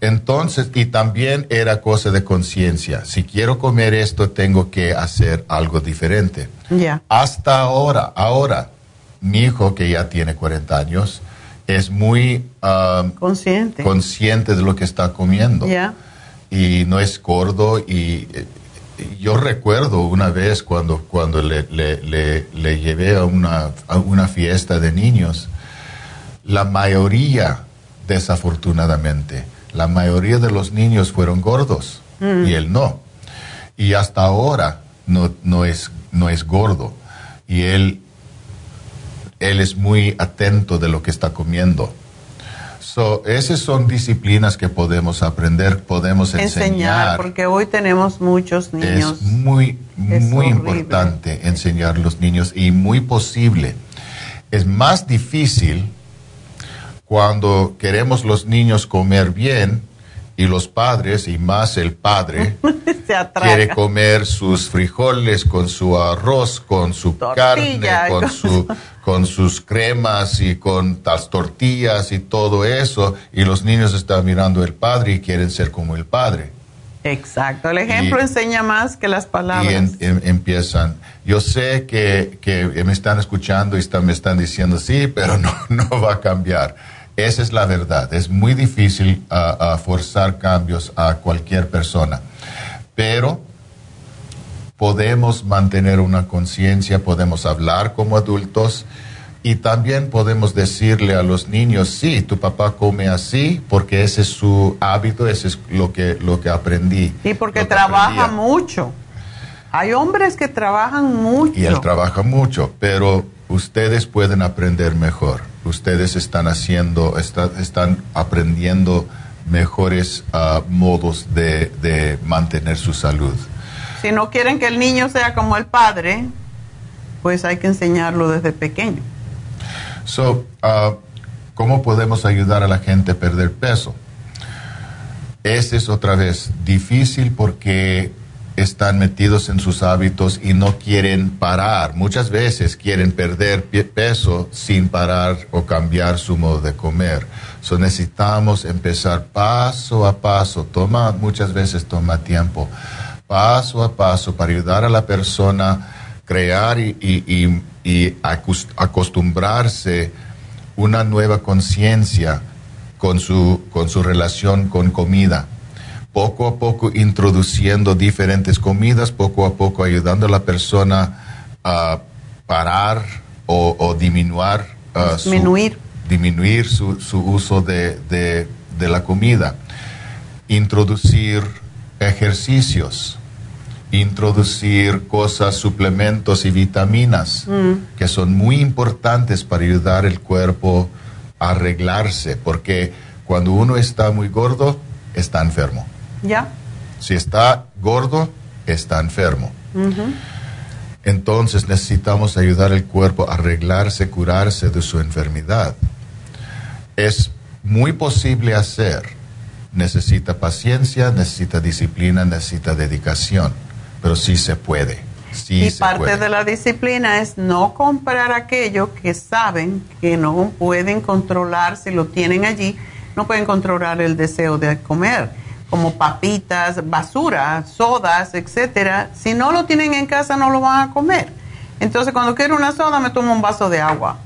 Entonces, y también era cosa de conciencia. Si quiero comer esto, tengo que hacer algo diferente. Ya. Hasta ahora, ahora, mi hijo que ya tiene 40 años, es muy um, consciente. consciente de lo que está comiendo. Y no es gordo. Y, yo recuerdo una vez cuando, cuando le, le, llevé a una, a una, fiesta de niños, la mayoría, desafortunadamente, la mayoría de los niños fueron gordos mm. y él no. Y hasta ahora no, no, es, no es gordo. Y él él es muy atento de lo que está comiendo. So, esas son disciplinas que podemos aprender, podemos enseñar. enseñar. porque hoy tenemos muchos niños. Es muy, muy importante enseñar a los niños y muy posible. Es más difícil cuando queremos los niños comer bien y los padres, y más el padre, quiere comer sus frijoles con su arroz, con su carne, con, su, con sus cremas y con las tortillas y todo eso, y los niños están mirando al padre y quieren ser como el padre. Exacto, el ejemplo enseña más que las palabras. Y em, empiezan, yo sé que, que, me están escuchando y están, me están diciendo sí, pero no, no va a cambiar esa es la verdad. Es muy difícil uh, forzar cambios a cualquier persona. Pero podemos mantener una conciencia, podemos hablar como adultos y también podemos decirle a los niños, sí, tu papá come así porque ese es su hábito, ese es lo que, lo que aprendí. Y porque trabaja mucho. Hay hombres que trabajan mucho. Y él trabaja mucho, pero ustedes pueden aprender mejor ustedes están haciendo, están aprendiendo mejores ah, modos de, mantener su salud. Si no quieren que el niño sea como el padre, pues hay que enseñarlo desde pequeño. So, uh, ¿cómo podemos ayudar a la gente a perder peso? Este es otra vez difícil porque están metidos en sus hábitos y no quieren parar. Muchas veces quieren perder peso sin parar o cambiar su modo de comer. So necesitamos empezar paso a paso. Toma, muchas veces toma tiempo. Paso a paso para ayudar a la persona a crear y, y, y acostumbrarse una nueva conciencia con su, con su relación con comida poco a poco introduciendo diferentes comidas, poco a poco ayudando a la persona a parar o, disminuir, disminuir. Su, disminuir su, uso de, la comida. Introducir ejercicios, introducir cosas, suplementos y vitaminas mm. que son muy importantes para ayudar al cuerpo a arreglarse, porque cuando uno está muy gordo, está enfermo. Ya. Si está gordo, está enfermo. entonces necesitamos ayudar al cuerpo a arreglarse, curarse de su enfermedad. Es muy posible hacer. Necesita paciencia, necesita disciplina, necesita dedicación, pero sí se puede. Sí y parte de la disciplina es no comprar aquello que saben que no pueden controlar si lo tienen allí, no pueden controlar el deseo de comer como papitas, basura, sodas, etcétera, si no lo tienen en casa no lo van a comer. Entonces, cuando quiero una soda, me tomo un vaso de agua.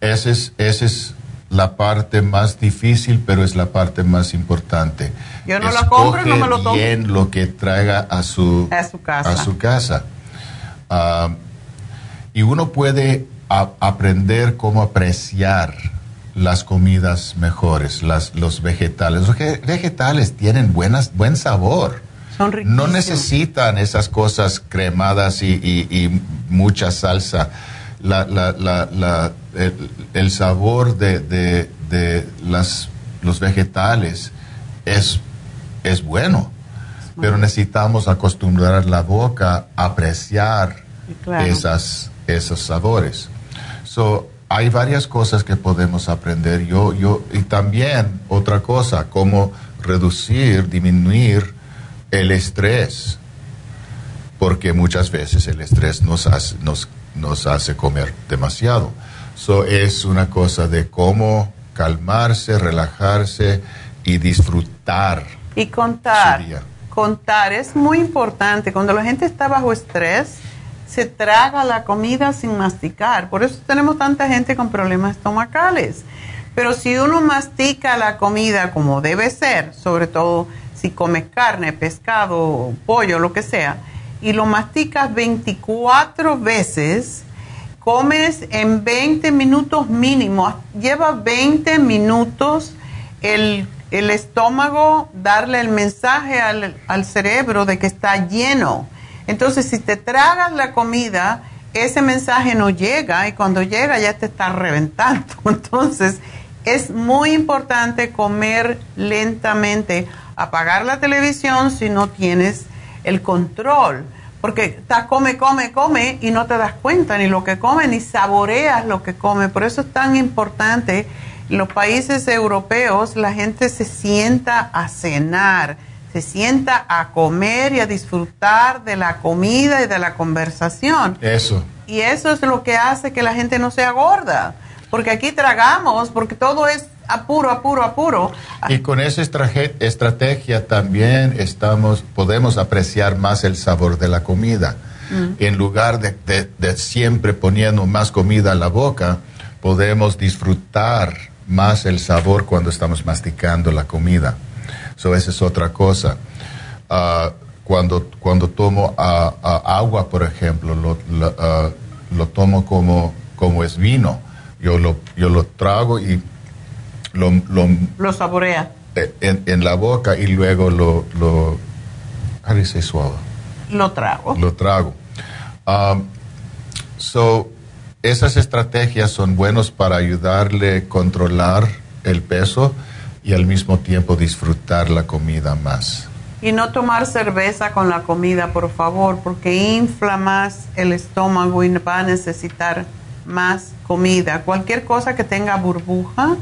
Esa es, esa es la parte más difícil, pero es la parte más importante. Yo no la compro y no me lo tomo. bien lo que traiga a su, a su casa. A su casa. Ah, y uno puede aprender cómo apreciar las comidas mejores, las, los vegetales. Los vegetales tienen buenas, buen sabor. Son no necesitan esas cosas cremadas y, y, mucha salsa. La, la, la, el, sabor de, de, de, las, los vegetales es, es bueno, pero necesitamos acostumbrar la boca a apreciar esas, esos sabores. So, hay varias cosas que podemos aprender. Yo, yo, y también otra cosa, cómo reducir, disminuir el estrés. Porque muchas veces el estrés nos hace, nos, nos hace comer demasiado. So, es una cosa de cómo calmarse, relajarse y disfrutar. Y contar. Contar es muy importante. Cuando la gente está bajo estrés, se traga la comida sin masticar. Por eso tenemos tanta gente con problemas estomacales. Pero si uno mastica la comida como debe ser, sobre todo si comes carne, pescado, pollo, lo que sea, y lo masticas 24 veces, comes en 20 minutos mínimo. Lleva 20 minutos el, estómago darle el mensaje al, al cerebro de que está lleno entonces, si te tragas la comida, ese mensaje no llega y cuando llega ya te está reventando. Entonces, es muy importante comer lentamente, apagar la televisión si no tienes el control, porque estás come, come, come y no te das cuenta ni lo que come ni saboreas lo que come. Por eso es tan importante, en los países europeos la gente se sienta a cenar se sienta a comer y a disfrutar de la comida y de la conversación. Eso. Y eso es lo que hace que la gente no sea gorda, porque aquí tragamos, porque todo es apuro, apuro, apuro. Y con esa estrategia también estamos, podemos apreciar más el sabor de la comida. Mm. En lugar de, de siempre poniendo más comida a la boca, podemos disfrutar más el sabor cuando estamos masticando la comida. So, esa es otra cosa. Ah, cuando, cuando tomo ah, ah, agua, por ejemplo, lo, lo, tomo como, como es vino. Yo lo, yo lo trago y lo... Lo, lo saborea. Eh, en, en, la boca y luego lo... lo do Lo trago. Lo trago. so, esas estrategias son buenas para ayudarle a controlar el peso y al mismo tiempo disfrutar la comida más. Y no tomar cerveza con la comida, por favor, porque infla más el estómago y va a necesitar más comida. Cualquier cosa que tenga burbuja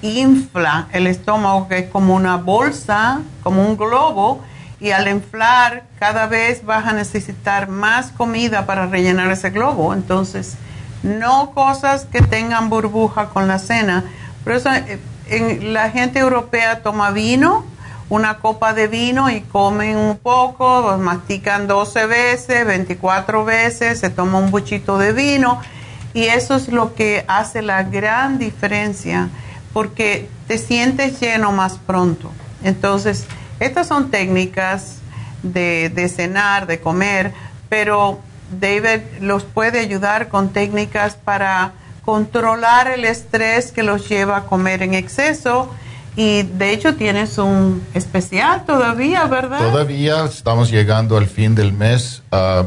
infla el estómago, que es como una bolsa, como un globo, y al inflar cada vez vas a necesitar más comida para rellenar ese globo. Entonces, no cosas que tengan burbuja con la cena. Por eso eh, en, la gente europea toma vino, una copa de vino y comen un poco, mastican 12 veces, 24 veces, se toma un buchito de vino y eso es lo que hace la gran diferencia porque te sientes lleno más pronto. Entonces, estas son técnicas de cenar, de comer, pero David los puede ayudar con técnicas para controlar el estrés que los lleva a comer en exceso. Y de hecho tienes un especial todavía, ¿verdad? Todavía estamos llegando al fin del mes, ah,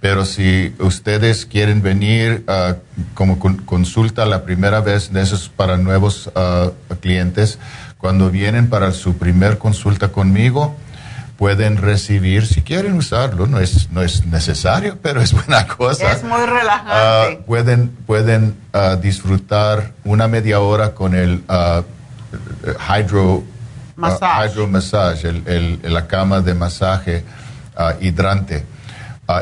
pero si ustedes quieren venir uh, como consulta la primera vez, eso es para nuevos ah, clientes, cuando vienen para su primer consulta conmigo, pueden recibir, si quieren usarlo, no es, no es necesario, pero es buena cosa. Es muy relajante. Ah, pueden pueden ah, disfrutar una media hora con el uh, hydro massage, hydro massage el, la cama de masaje hidrante.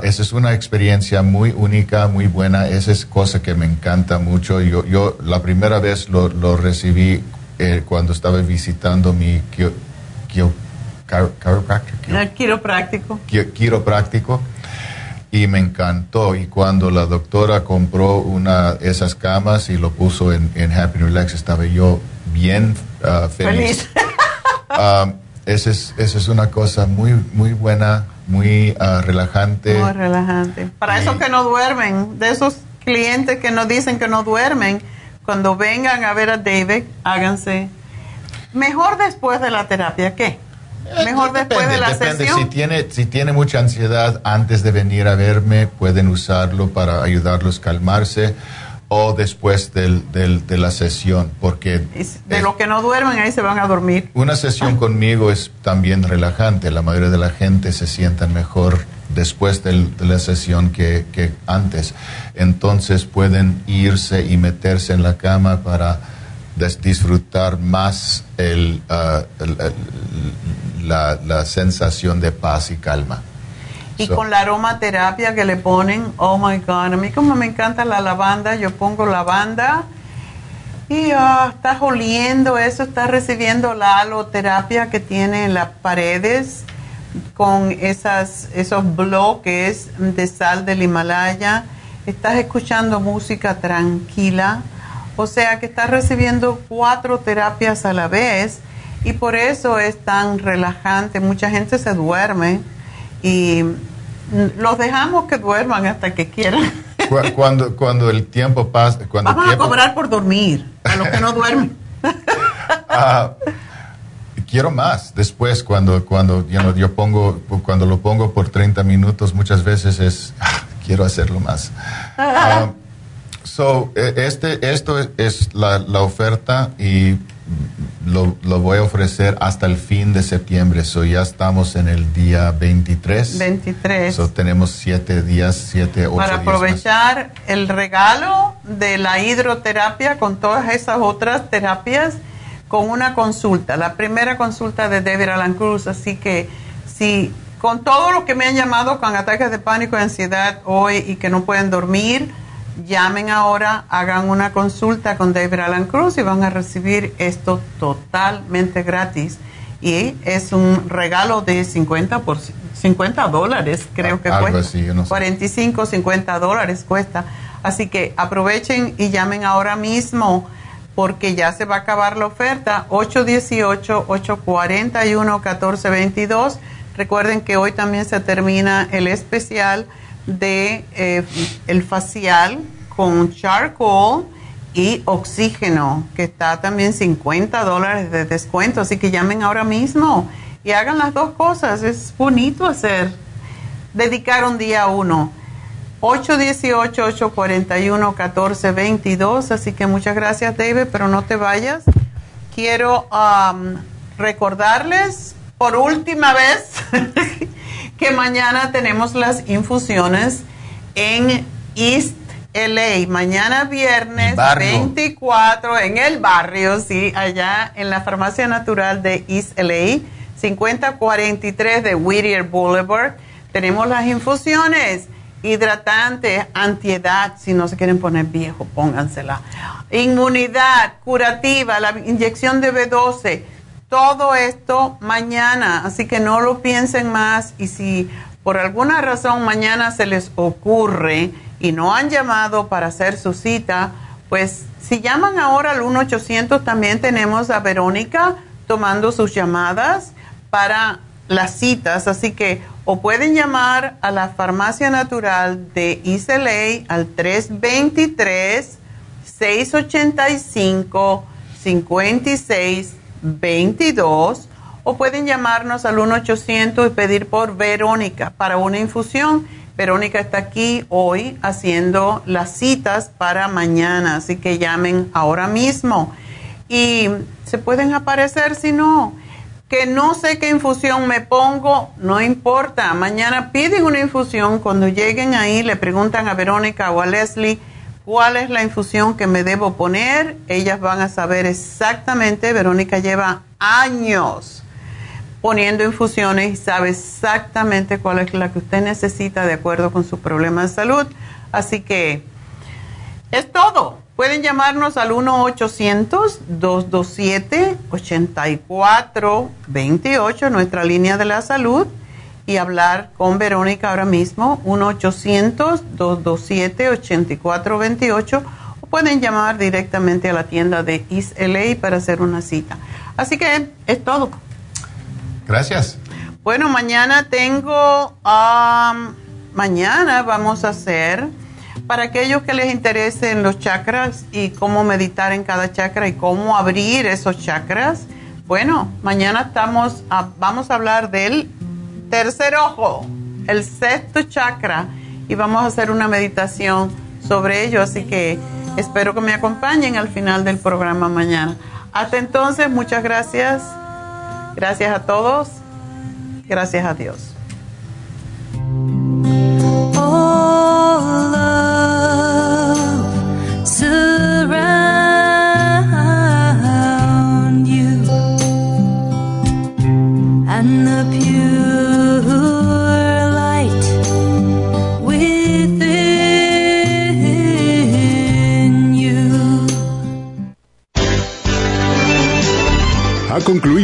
esa es una experiencia muy única, muy buena. Esa es cosa que me encanta mucho. Yo, yo la primera vez lo, lo recibí eh, cuando estaba visitando mi quiropráctico. quiropráctico y me encantó. Y cuando la doctora compró una esas camas y lo puso en, Happy Relax estaba yo bien uh, feliz, um, esa, es, es una cosa muy muy buena muy uh, relajante. Muy relajante. Para esos que no duermen de esos clientes que nos dicen que no duermen cuando vengan a ver a David háganse mejor después de la terapia. Qué eh, Mejor después de la depende. Si tiene, si tiene mucha ansiedad antes de venir a verme, pueden usarlo para ayudarlos a calmarse o después del, del, de la sesión, porque... De lo que no duermen, ahí se van a dormir. Una sesión conmigo es también relajante. La mayoría de la gente se sienta mejor después de la sesión que, que antes. Entonces pueden irse y meterse en la cama para disfrutar más el, uh, la, la, sensación de paz y calma. Y con la aromaterapia que le ponen, oh my God, a mí como me encanta la lavanda, yo pongo lavanda y uh, estás oliendo eso, estás recibiendo la aloterapia que tiene en las paredes con esas, esos bloques de sal del Himalaya, estás escuchando música tranquila o sea que está recibiendo cuatro terapias a la vez y por eso es tan relajante. Mucha gente se duerme y los dejamos que duerman hasta que quieran. Cuando, cuando el tiempo pasa... Cuando Vamos a cobrar por dormir a los que no duermen. Ah, quiero más. Después, cuando, cuando yo pongo, cuando lo pongo por 30 minutos, muchas veces es, ah, quiero hacerlo más. Ah, So, e, este, esto es la, la oferta y lo, lo, voy a ofrecer hasta el fin de septiembre. So, ya estamos en el día 23. 23. So, tenemos siete días, siete, ocho Para aprovechar el regalo de la hidroterapia con todas esas otras terapias con una consulta. La primera consulta de David Alan Cruz. Así que si con todo lo que me han llamado con ataques de pánico y ansiedad hoy y que no pueden dormir, llamen ahora, hagan una consulta con David Alan Cruz y van a recibir esto totalmente gratis. Y es un regalo de 50 por 50 dólares, creo que cuesta. Así, 45, 50 dólares cuesta. Así que aprovechen y llamen ahora mismo porque ya se va a acabar la oferta. 818-841-1422. Recuerden que hoy también se termina el especial de eh, el facial con charcoal y oxígeno, que está también 50 dólares de descuento. Así que llamen ahora mismo y hagan las dos cosas. Es bonito hacer, dedicar un día a uno. 818-841-1422. Así que muchas gracias, David, pero no te vayas. Quiero um, recordarles por última vez que mañana tenemos las infusiones en East LA. Mañana viernes 24 en el barrio, sí, allá en la Farmacia Natural de East LA, 5043 de Whittier Boulevard. Tenemos las infusiones hidratantes, antiedad, si no se quieren poner viejo, póngansela. Inmunidad, curativa, la inyección de B12 todo esto mañana, así que no lo piensen más. Y si por alguna razón mañana se les ocurre y no han llamado para hacer su cita, pues si llaman ahora al 1-800 también tenemos a Verónica tomando sus llamadas para las citas, así que o pueden llamar a la farmacia natural de Islay al 323 685 56 22 o pueden llamarnos al 1-800 y pedir por Verónica para una infusión. Verónica está aquí hoy haciendo las citas para mañana, así que llamen ahora mismo. Y se pueden aparecer si no. Que no sé qué infusión me pongo, no importa. Mañana piden una infusión. Cuando lleguen ahí le preguntan a Verónica o a Leslie cuál es la infusión que me debo poner. Ellas van a saber exactamente. Verónica lleva años poniendo infusiones y sabe exactamente cuál es la que usted necesita de acuerdo con su problema de salud. Así que es todo. Pueden llamarnos al 1-800-227-8428, nuestra línea de la salud, y hablar con Verónica ahora mismo, 1-800-227-8428, o pueden llamar directamente a la tienda de East LA para hacer una cita. Así que es todo. Gracias. Bueno, mañana tengo, um, mañana vamos a hacer, para aquellos que les interesen los chakras y cómo meditar en cada chakra y cómo abrir esos chakras, bueno, mañana estamos, vamos a hablar del tercer ojo, el sexto chakra, y vamos a hacer una meditación sobre ello, así que espero que me acompañen al final del programa mañana. Hasta entonces, muchas gracias. Gracias a todos. Gracias a Dios.